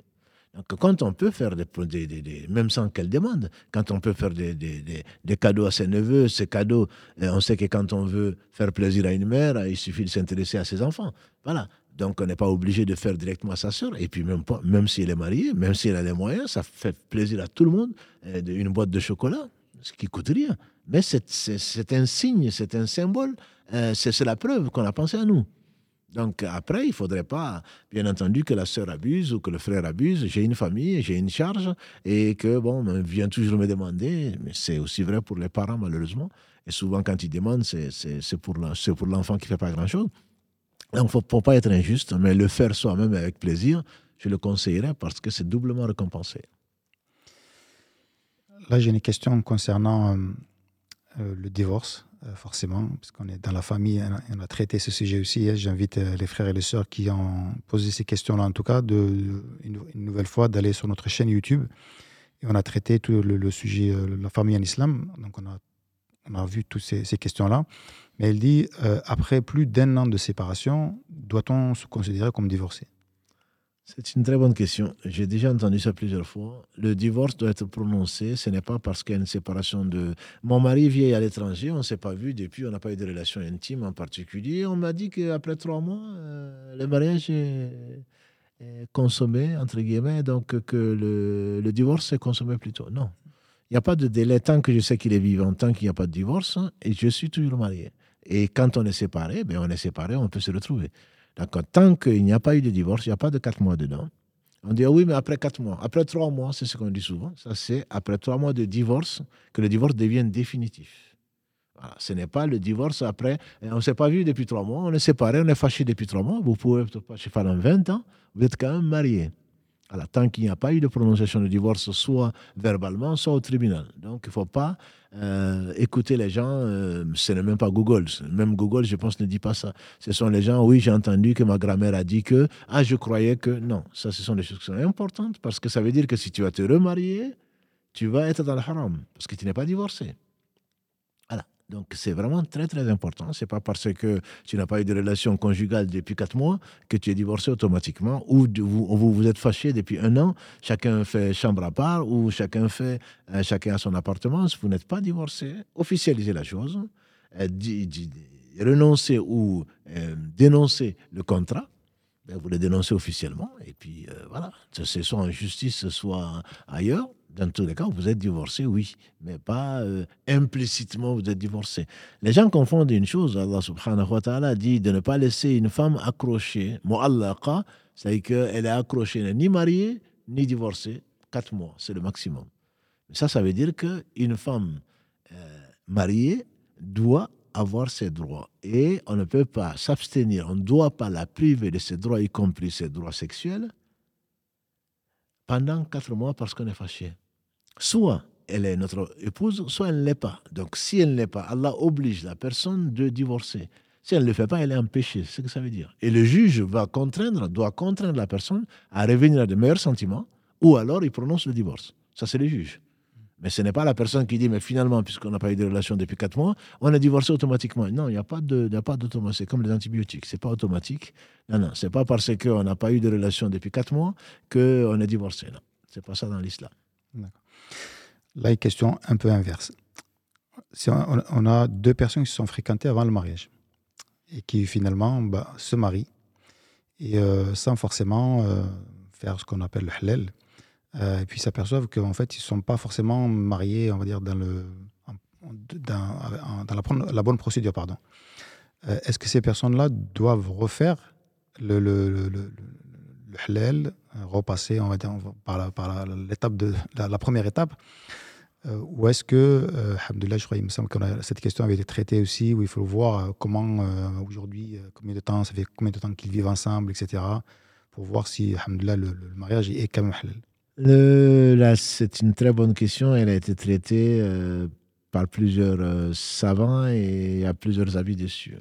Donc, quand on peut faire des, même sans qu'elle demande, quand on peut faire des, cadeaux à ses neveux, ces cadeaux, euh, on sait que quand on veut faire plaisir à une mère, il suffit de s'intéresser à ses enfants. Voilà. Donc, on n'est pas obligé de faire directement à sa soeur. Et puis, même, pas, même si elle est mariée, même si elle a les moyens, ça fait plaisir à tout le monde. Euh, une boîte de chocolat, ce qui coûte rien. Mais c'est un signe, c'est un symbole, euh, c'est la preuve qu'on a pensé à nous. Donc après, il ne faudrait pas, bien entendu, que la sœur abuse ou que le frère abuse. J'ai une famille, j'ai une charge et que, bon, on vient toujours me demander, mais c'est aussi vrai pour les parents, malheureusement. Et souvent, quand ils demandent, c'est pour l'enfant qui ne fait pas grand-chose. Donc, il ne faut pas être injuste, mais le faire soi-même avec plaisir, je le conseillerais parce que c'est doublement récompensé. Là, j'ai une question concernant le divorce, forcément, parce qu'on est dans la famille, on a, traité ce sujet aussi. Hein. J'invite les frères et les sœurs qui ont posé ces questions-là, en tout cas, de, une, nouvelle fois, d'aller sur notre chaîne YouTube. Et on a traité tout le, sujet de la famille en islam. Donc, on a, on a vu toutes ces, ces questions-là. Mais elle dit, après plus d'un an de séparation, doit-on se considérer comme divorcé? C'est une très bonne question. J'ai déjà entendu ça plusieurs fois. Le divorce doit être prononcé. Ce n'est pas parce qu'il y a une séparation de. Mon mari vient à l'étranger, on ne s'est pas vu depuis, on n'a pas eu de relation intime en particulier. On m'a dit qu'après trois mois, euh, le mariage est, consommé, entre guillemets, donc que le, divorce est consommé plus tôt. Non. Il n'y a pas de délai tant que je sais qu'il est vivant, tant qu'il n'y a pas de divorce, et je suis toujours marié. Et quand on est séparé, ben on est séparé, on peut se retrouver. D'accord Tant qu'il n'y a pas eu de divorce, il n'y a pas de quatre mois dedans. On dit, ah oui, mais après quatre mois. Après trois mois, c'est ce qu'on dit souvent. Ça, c'est après trois mois de divorce que le divorce devienne définitif. Voilà. Ce n'est pas le divorce après. On ne s'est pas vu depuis trois mois, on est séparés, on est fâché depuis trois mois. Vous pouvez être fâché pendant 20 ans, vous êtes quand même marié. Alors, tant qu'il n'y a pas eu de prononciation de divorce, soit verbalement, soit au tribunal. Donc, il ne faut pas euh, écouter les gens. Euh, ce n'est même pas Google. Même Google, je pense, ne dit pas ça. Ce sont les gens, oui, j'ai entendu que ma grand-mère a dit que, ah, je croyais que. Non, ça, ce sont des choses qui sont importantes parce que ça veut dire que si tu vas te remarier, tu vas être dans le haram parce que tu n'es pas divorcé. Donc c'est vraiment très très important. C'est pas parce que tu n'as pas eu de relation conjugale depuis quatre mois que tu es divorcé automatiquement ou vous, vous, êtes fâché depuis un an, chacun fait chambre à part ou chacun fait euh, chacun a son appartement. Vous n'êtes pas divorcé. Officialisez la chose, euh, renoncer ou euh, dénoncer le contrat. Ben, vous le dénoncez officiellement et puis voilà, c'est soit en justice, soit ailleurs dans tous les cas, vous êtes divorcé, oui, mais pas euh, implicitement vous êtes divorcé. Les gens confondent une chose, Allah subhanahu wa ta'ala dit de ne pas laisser une femme accrochée, mu'allaqa, c'est-à-dire qu'elle est accrochée, ni mariée, ni divorcée, quatre mois, c'est le maximum. Ça, ça veut dire qu'une femme euh, mariée doit avoir ses droits. Et on ne peut pas s'abstenir, on ne doit pas la priver de ses droits, y compris ses droits sexuels, pendant quatre mois parce qu'on est fâché soit elle est notre épouse, soit elle ne l'est pas. Donc si elle ne l'est pas, Allah oblige la personne de divorcer. Si elle ne le fait pas, elle est empêchée. C'est ce que ça veut dire. Et le juge va contraindre, doit contraindre la personne à revenir à de meilleurs sentiments, ou alors il prononce le divorce. Ça, c'est le juge. Mais ce n'est pas la personne qui dit, mais finalement, puisqu'on n'a pas eu de relation depuis quatre mois, on a divorcé automatiquement. Non, il n'y a pas d'automatique. C'est comme les antibiotiques. Ce n'est pas automatique. Non, non. Ce n'est pas parce qu'on n'a pas eu de relation depuis quatre mois qu'on est divorcé. Non. Ce n'est pas ça dans l'islam. D'accord. Là, une question un peu inverse. Si on, a deux personnes qui se sont fréquentées avant le mariage et qui finalement bah, se marient et euh, sans forcément euh, faire ce qu'on appelle le halal. Euh, et puis s'aperçoivent qu'en fait, ils ne sont pas forcément mariés, on va dire, dans, la, bonne procédure. pardon. Est-ce que ces personnes-là doivent refaire le, le, le halal, repasser, on va dire, par l'étape de la, première étape euh, ou est-ce que, euh, je crois, il me semble que cette question avait été traitée aussi, où il faut voir euh, comment euh, aujourd'hui, combien de temps, ça fait combien de temps qu'ils vivent ensemble, etc., pour voir si, le, le, mariage est quand même halal. là, c'est une très bonne question. Elle a été traitée par plusieurs savants et il y a plusieurs avis dessus.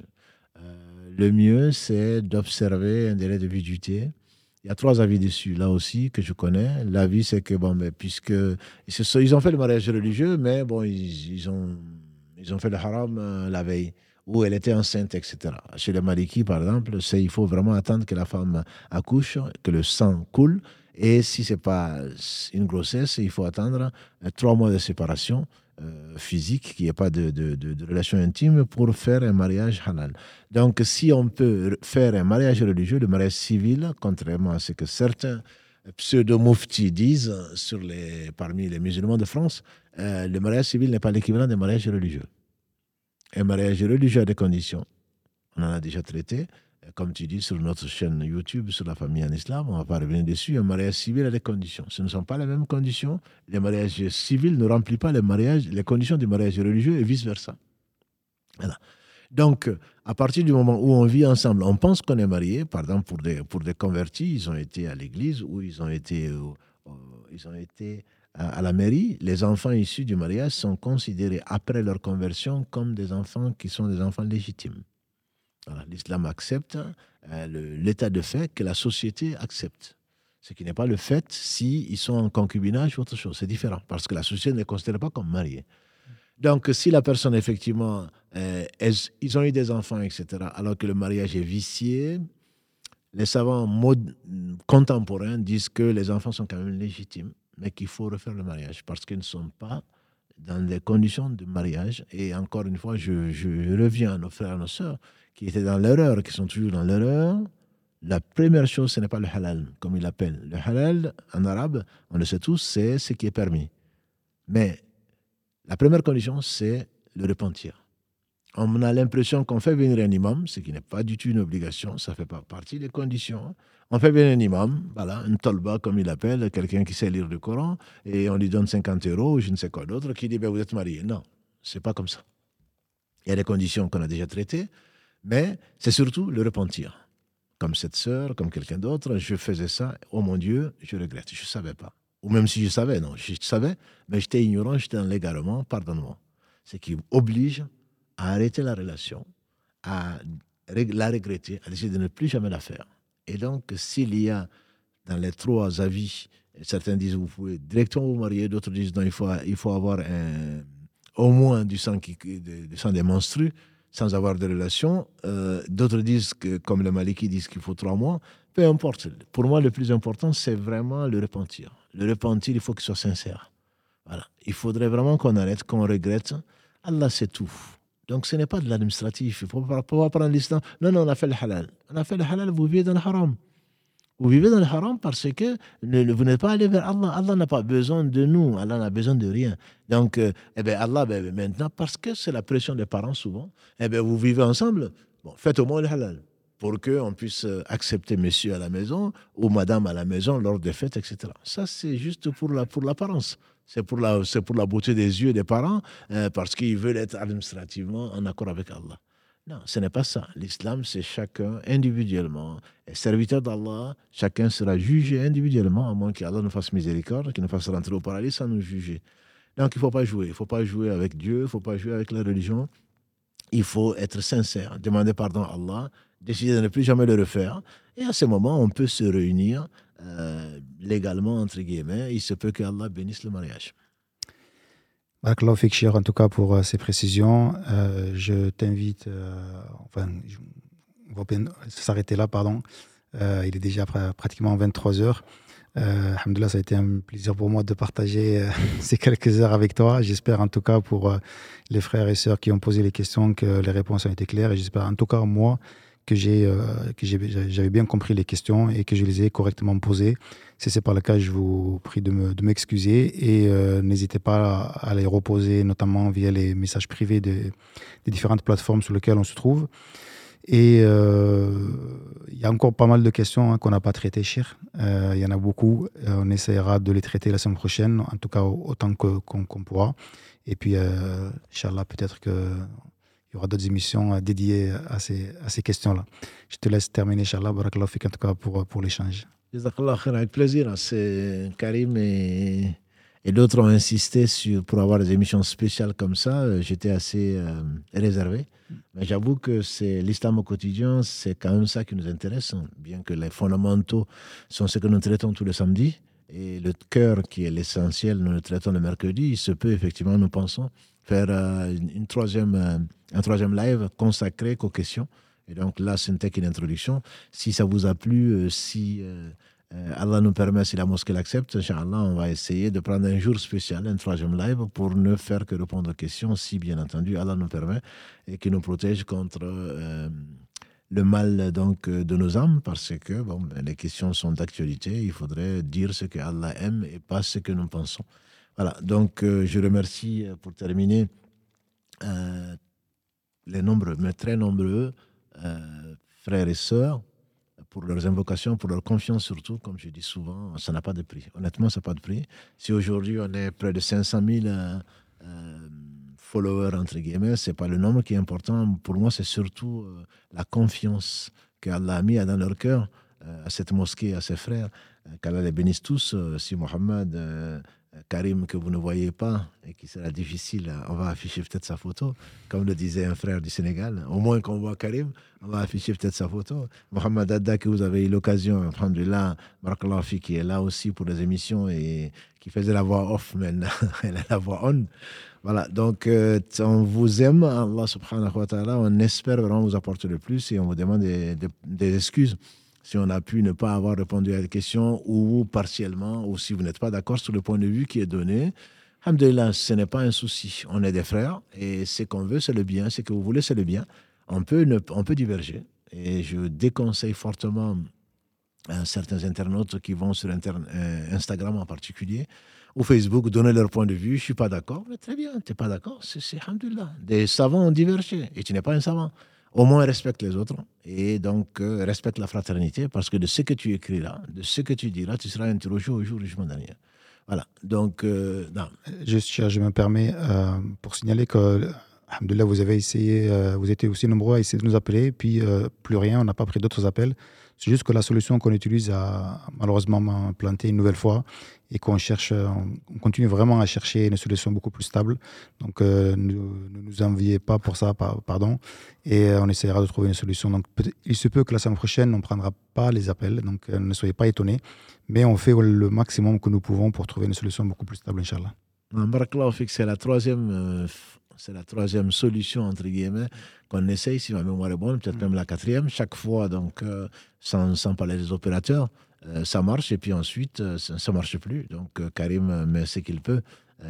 le mieux, c'est d'observer un délai de viduité il y a trois avis dessus, là aussi, que je connais. L'avis, c'est que, bon, mais puisque. Ils ont fait le mariage religieux, mais bon, ils, ont, ils ont fait le haram euh, la veille, où elle était enceinte, etc. Chez les Maliki, par exemple, c'est il faut vraiment attendre que la femme accouche, que le sang coule. Et si ce n'est pas une grossesse, il faut attendre euh, trois mois de séparation. Euh, physique, qu'il n'y ait pas de, relation intime pour faire un mariage halal. Donc, si on peut faire un mariage religieux, le mariage civil, contrairement à ce que certains pseudo-mouftis disent sur les, parmi les musulmans de France, euh, le mariage civil n'est pas l'équivalent d'un mariage religieux. Un mariage religieux a des conditions. On en a déjà traité comme tu dis, sur notre chaîne YouTube, sur la famille en islam, on va pas revenir dessus, un mariage civil a des conditions. Ce ne sont pas les mêmes conditions. Les mariages civils ne remplissent pas les, conditions du mariage religieux et vice-versa. Voilà. Donc, à partir du moment où on vit ensemble, on pense qu'on est marié, par exemple, pour des, pour des convertis, ils ont été à l'église ou ils ont été, ils ont été à la mairie, les enfants issus du mariage sont considérés après leur conversion comme des enfants qui sont des enfants légitimes. L'islam accepte euh, l'état de fait que la société accepte. Ce qui n'est pas le fait s'ils ils sont en concubinage ou autre chose. C'est différent parce que la société ne les considère pas comme mariés. Donc, si la personne, effectivement, euh, ils ont eu des enfants, etc., alors que le mariage est vicié, les savants contemporains disent que les enfants sont quand même légitimes, mais qu'il faut refaire le mariage parce qu'ils ne sont pas dans les conditions de mariage. Et encore une fois, je, je reviens à nos frères et nos sœurs qui étaient dans l'erreur, qui sont toujours dans l'erreur. La première chose, ce n'est pas le halal, comme il l'appelle. Le halal, en arabe, on le sait tous, c'est ce qui est permis. Mais la première condition, c'est le repentir on a l'impression qu'on fait venir un imam, ce qui n'est pas du tout une obligation, ça fait pas partie des conditions. On fait venir un imam, voilà, un tolba comme il appelle, quelqu'un qui sait lire le Coran, et on lui donne 50 euros ou je ne sais quoi d'autre, qui dit ben, vous êtes marié. Non, c'est pas comme ça. Il y a des conditions qu'on a déjà traitées, mais c'est surtout le repentir. Comme cette sœur, comme quelqu'un d'autre, je faisais ça, oh mon Dieu, je regrette, je ne savais pas. Ou même si je savais, non, je savais, mais j'étais ignorant, j'étais dans l'égarement, pardonne-moi. Ce qui oblige à arrêter la relation, à la regretter, à décider de ne plus jamais la faire. Et donc, s'il y a dans les trois avis, certains disent vous pouvez directement vous marier, d'autres disent non, il faut, il faut avoir au moins du sang, qui, du sang des menstrues sans avoir de relation. Euh, d'autres disent que, comme les Maliki disent qu'il faut trois mois. Peu importe. Pour moi, le plus important, c'est vraiment le repentir. Le repentir, il faut qu'il soit sincère. Voilà. Il faudrait vraiment qu'on arrête, qu'on regrette. Allah, c'est tout. Donc ce n'est pas de l'administratif. Il ne faut pas prendre l'islam. Non, non, on a fait le halal. On a fait le halal, vous vivez dans le haram. Vous vivez dans le haram parce que vous n'êtes pas allé vers Allah. Allah n'a pas besoin de nous. Allah n'a besoin de rien. Donc, euh, eh bien, Allah, ben, maintenant, parce que c'est la pression des parents souvent, eh bien, vous vivez ensemble. Bon, faites au moins le halal pour qu'on puisse euh, accepter monsieur à la maison ou madame à la maison lors des fêtes, etc. Ça, c'est juste pour l'apparence. La, pour c'est pour, la, c'est pour la beauté des yeux des parents, euh, parce qu'ils veulent être administrativement en accord avec Allah. Non, ce n'est pas ça. L'islam, c'est chacun individuellement. Serviteur d'Allah, chacun sera jugé individuellement, à moins qu'Allah nous fasse miséricorde, qu'il nous fasse rentrer au paradis sans nous juger. Donc, il ne faut pas jouer. Il ne faut pas jouer avec Dieu, il ne faut pas jouer avec la religion. Il faut être sincère, demander pardon à Allah, décider de ne plus jamais le refaire. Et à ce moment, on peut se réunir euh, légalement, entre guillemets, il se peut que Allah bénisse le mariage. Barakallahu en tout cas pour euh, ces précisions. Euh, je t'invite, enfin, on va s'arrêter là, pardon. il est déjà pratiquement 23 heures. Euh, ça a été un plaisir pour moi de partager ces quelques heures avec toi. J'espère en tout cas pour les frères et sœurs qui ont posé les questions que les réponses ont été claires. Et j'espère en tout cas moi que j'ai euh, que j'avais bien compris les questions et que je les ai correctement posées. Si c'est pas le cas, je vous prie de m'excuser et euh, n'hésitez pas à, les reposer, notamment via les messages privés des différentes plateformes sur lesquelles on se trouve. Et euh, il y a encore pas mal de questions hein, qu'on n'a pas traitées, Chir. Il y en a beaucoup. on essaiera de les traiter la semaine prochaine, en tout cas autant qu'on pourra. Et puis, Inch'Allah, peut-être que il y aura d'autres émissions euh, dédiées à ces, à ces questions-là. Je te laisse terminer, Inch'Allah. Barakallahu en tout cas, pour, pour l'échange. Avec plaisir. Hein. C'est Karim et, et d'autres ont insisté sur, pour avoir des émissions spéciales comme ça. Euh, j'étais assez euh, réservé. Mais j'avoue que c'est l'islam au quotidien, c'est quand même ça qui nous intéresse, hein. bien que les fondamentaux sont ce que nous traitons tous les samedis. Et le cœur, qui est l'essentiel, nous le traitons le mercredi. Il se peut, effectivement, nous pensons, faire euh, une, troisième, euh, un troisième live consacré aux questions. Et donc là, ce n'était qu'une introduction. Si ça vous a plu, euh, si Allah nous permet, si la mosquée l'accepte, Inch'Allah, on va essayer de prendre un jour spécial, un troisième live, pour ne faire que répondre aux questions, si bien entendu Allah nous permet, et qui nous protège contre le mal donc de nos âmes, parce que bon, les questions sont d'actualité. Il faudrait dire ce que Allah aime et pas ce que nous pensons. Voilà, donc euh, je remercie euh, pour terminer euh, les nombreux, mais très nombreux frères et sœurs pour leurs invocations, pour leur confiance surtout, comme je dis souvent, ça n'a pas de prix. Honnêtement, ça n'a pas de prix. Si aujourd'hui on est près de 500 000 followers, entre guillemets, ce n'est pas le nombre qui est important. Pour moi, c'est surtout la confiance qu'Allah a mis dans leur cœur à cette mosquée, à ses frères, qu'Allah les bénisse tous. Si Mohamed Karim que vous ne voyez pas et qui sera difficile, on va afficher peut-être sa photo, comme le disait un frère du Sénégal. Au moins qu'on voit Karim, on va afficher peut-être sa photo. Mohamed Adda, que vous avez eu l'occasion, alhamdulillah, Barakallah qui est là aussi pour les émissions et qui faisait la voix off maintenant, elle a la voix on. Voilà, donc euh, on vous aime, Allah subhanahu wa ta'ala, on espère vraiment vous apporter le plus et on vous demande des excuses si on a pu ne pas avoir répondu à la question ou partiellement, ou si vous n'êtes pas d'accord sur le point de vue qui est donné. Alhamdulillah, ce n'est pas un souci. On est des frères et ce qu'on veut, c'est le bien. Ce que vous voulez, c'est le bien. On peut, on peut diverger. Et je déconseille fortement à certains internautes qui vont sur euh, Instagram en particulier ou Facebook donner leur point de vue. Je ne suis pas d'accord. Mais très bien, tu n'es pas d'accord. C'est, Alhamdulillah. Des savants ont divergé et tu n'es pas un savant au moins respecte les autres et donc euh, respecte la fraternité parce que de ce que tu écris là, de ce que tu dis là, tu seras interrogé au jour du jugement dernier. Voilà. Donc, euh, non. Juste, je me permets euh, pour signaler que, là, vous avez essayé, vous étiez aussi nombreux à essayer de nous appeler, puis plus rien, on n'a pas pris d'autres appels. C'est juste que la solution qu'on utilise a malheureusement planté une nouvelle fois et qu'on cherche, on continue vraiment à chercher une solution beaucoup plus stable. Donc, euh, ne, nous enviez pas pour ça, pardon, et euh, on essaiera de trouver une solution. Donc, il se peut que la semaine prochaine, on ne prendra pas les appels, donc euh, ne soyez pas étonnés, mais on fait le maximum que nous pouvons pour trouver une solution beaucoup plus stable, Inch'Allah. C'est la troisième c'est la troisième solution, entre guillemets, qu'on essaye, si ma mémoire est bonne, peut-être mm. même la quatrième, chaque fois, donc, euh, sans, sans, parler des opérateurs, euh, ça marche, et puis ensuite, euh, ça ne marche plus. Donc, Karim met ce qu'il peut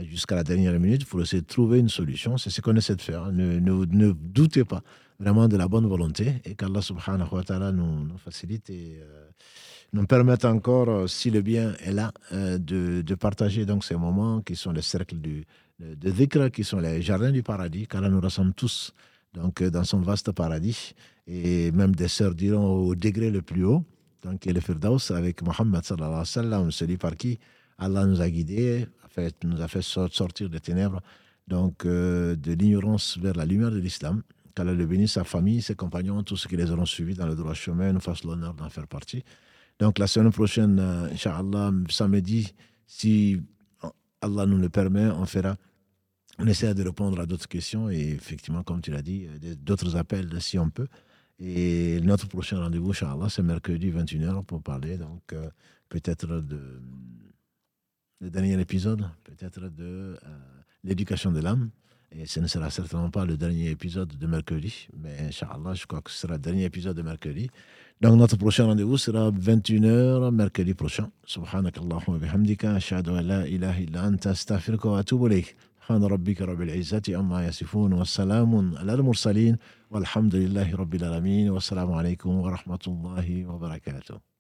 jusqu'à la dernière minute pour essayer de trouver une solution. C'est ce qu'on essaie de faire. Ne, ne, ne, doutez pas vraiment de la bonne volonté, et qu'Allah subhanahu wa ta'ala nous, facilite et nous permette encore, si le bien est là, de, de, partager donc ces moments qui sont les cercles du de dhikr qui sont les jardins du paradis, là nous rassemble tous donc, euh, dans son vaste paradis, et même des sœurs diront au degré le plus haut, donc le Firdaus avec Mohammed sallallahu alayhi wa sallam, celui par qui Allah nous a guidés, fait, nous a fait sortir des ténèbres, donc euh, de l'ignorance vers la lumière de l'islam. Qu'Allah le bénisse, sa famille, ses compagnons, tous ceux qui les auront suivis dans le droit chemin, nous fasse l'honneur d'en faire partie. Donc la semaine prochaine, euh, Inch'Allah, samedi, si Allah nous le permet, on fera. On essaie de répondre à d'autres questions et effectivement, comme tu l'as dit, euh, d'autres appels si on peut. Et notre prochain rendez-vous, Inch'Allah, c'est mercredi 21h pour parler donc euh, peut-être de le dernier épisode, peut-être de euh, l'éducation de l'âme. Et ce ne sera certainement pas le dernier épisode de mercredi, mais Inch'Allah, je crois que ce sera le dernier épisode de mercredi. Donc notre prochain rendez-vous sera 21h mercredi prochain. Subhanak Allahumma bihamdika, ashhadu an la ilaha illa anta wa atubu. سبحان ربك رب العزة عما يصفون والسلام على المرسلين والحمد لله رب العالمين والسلام عليكم ورحمة الله وبركاته.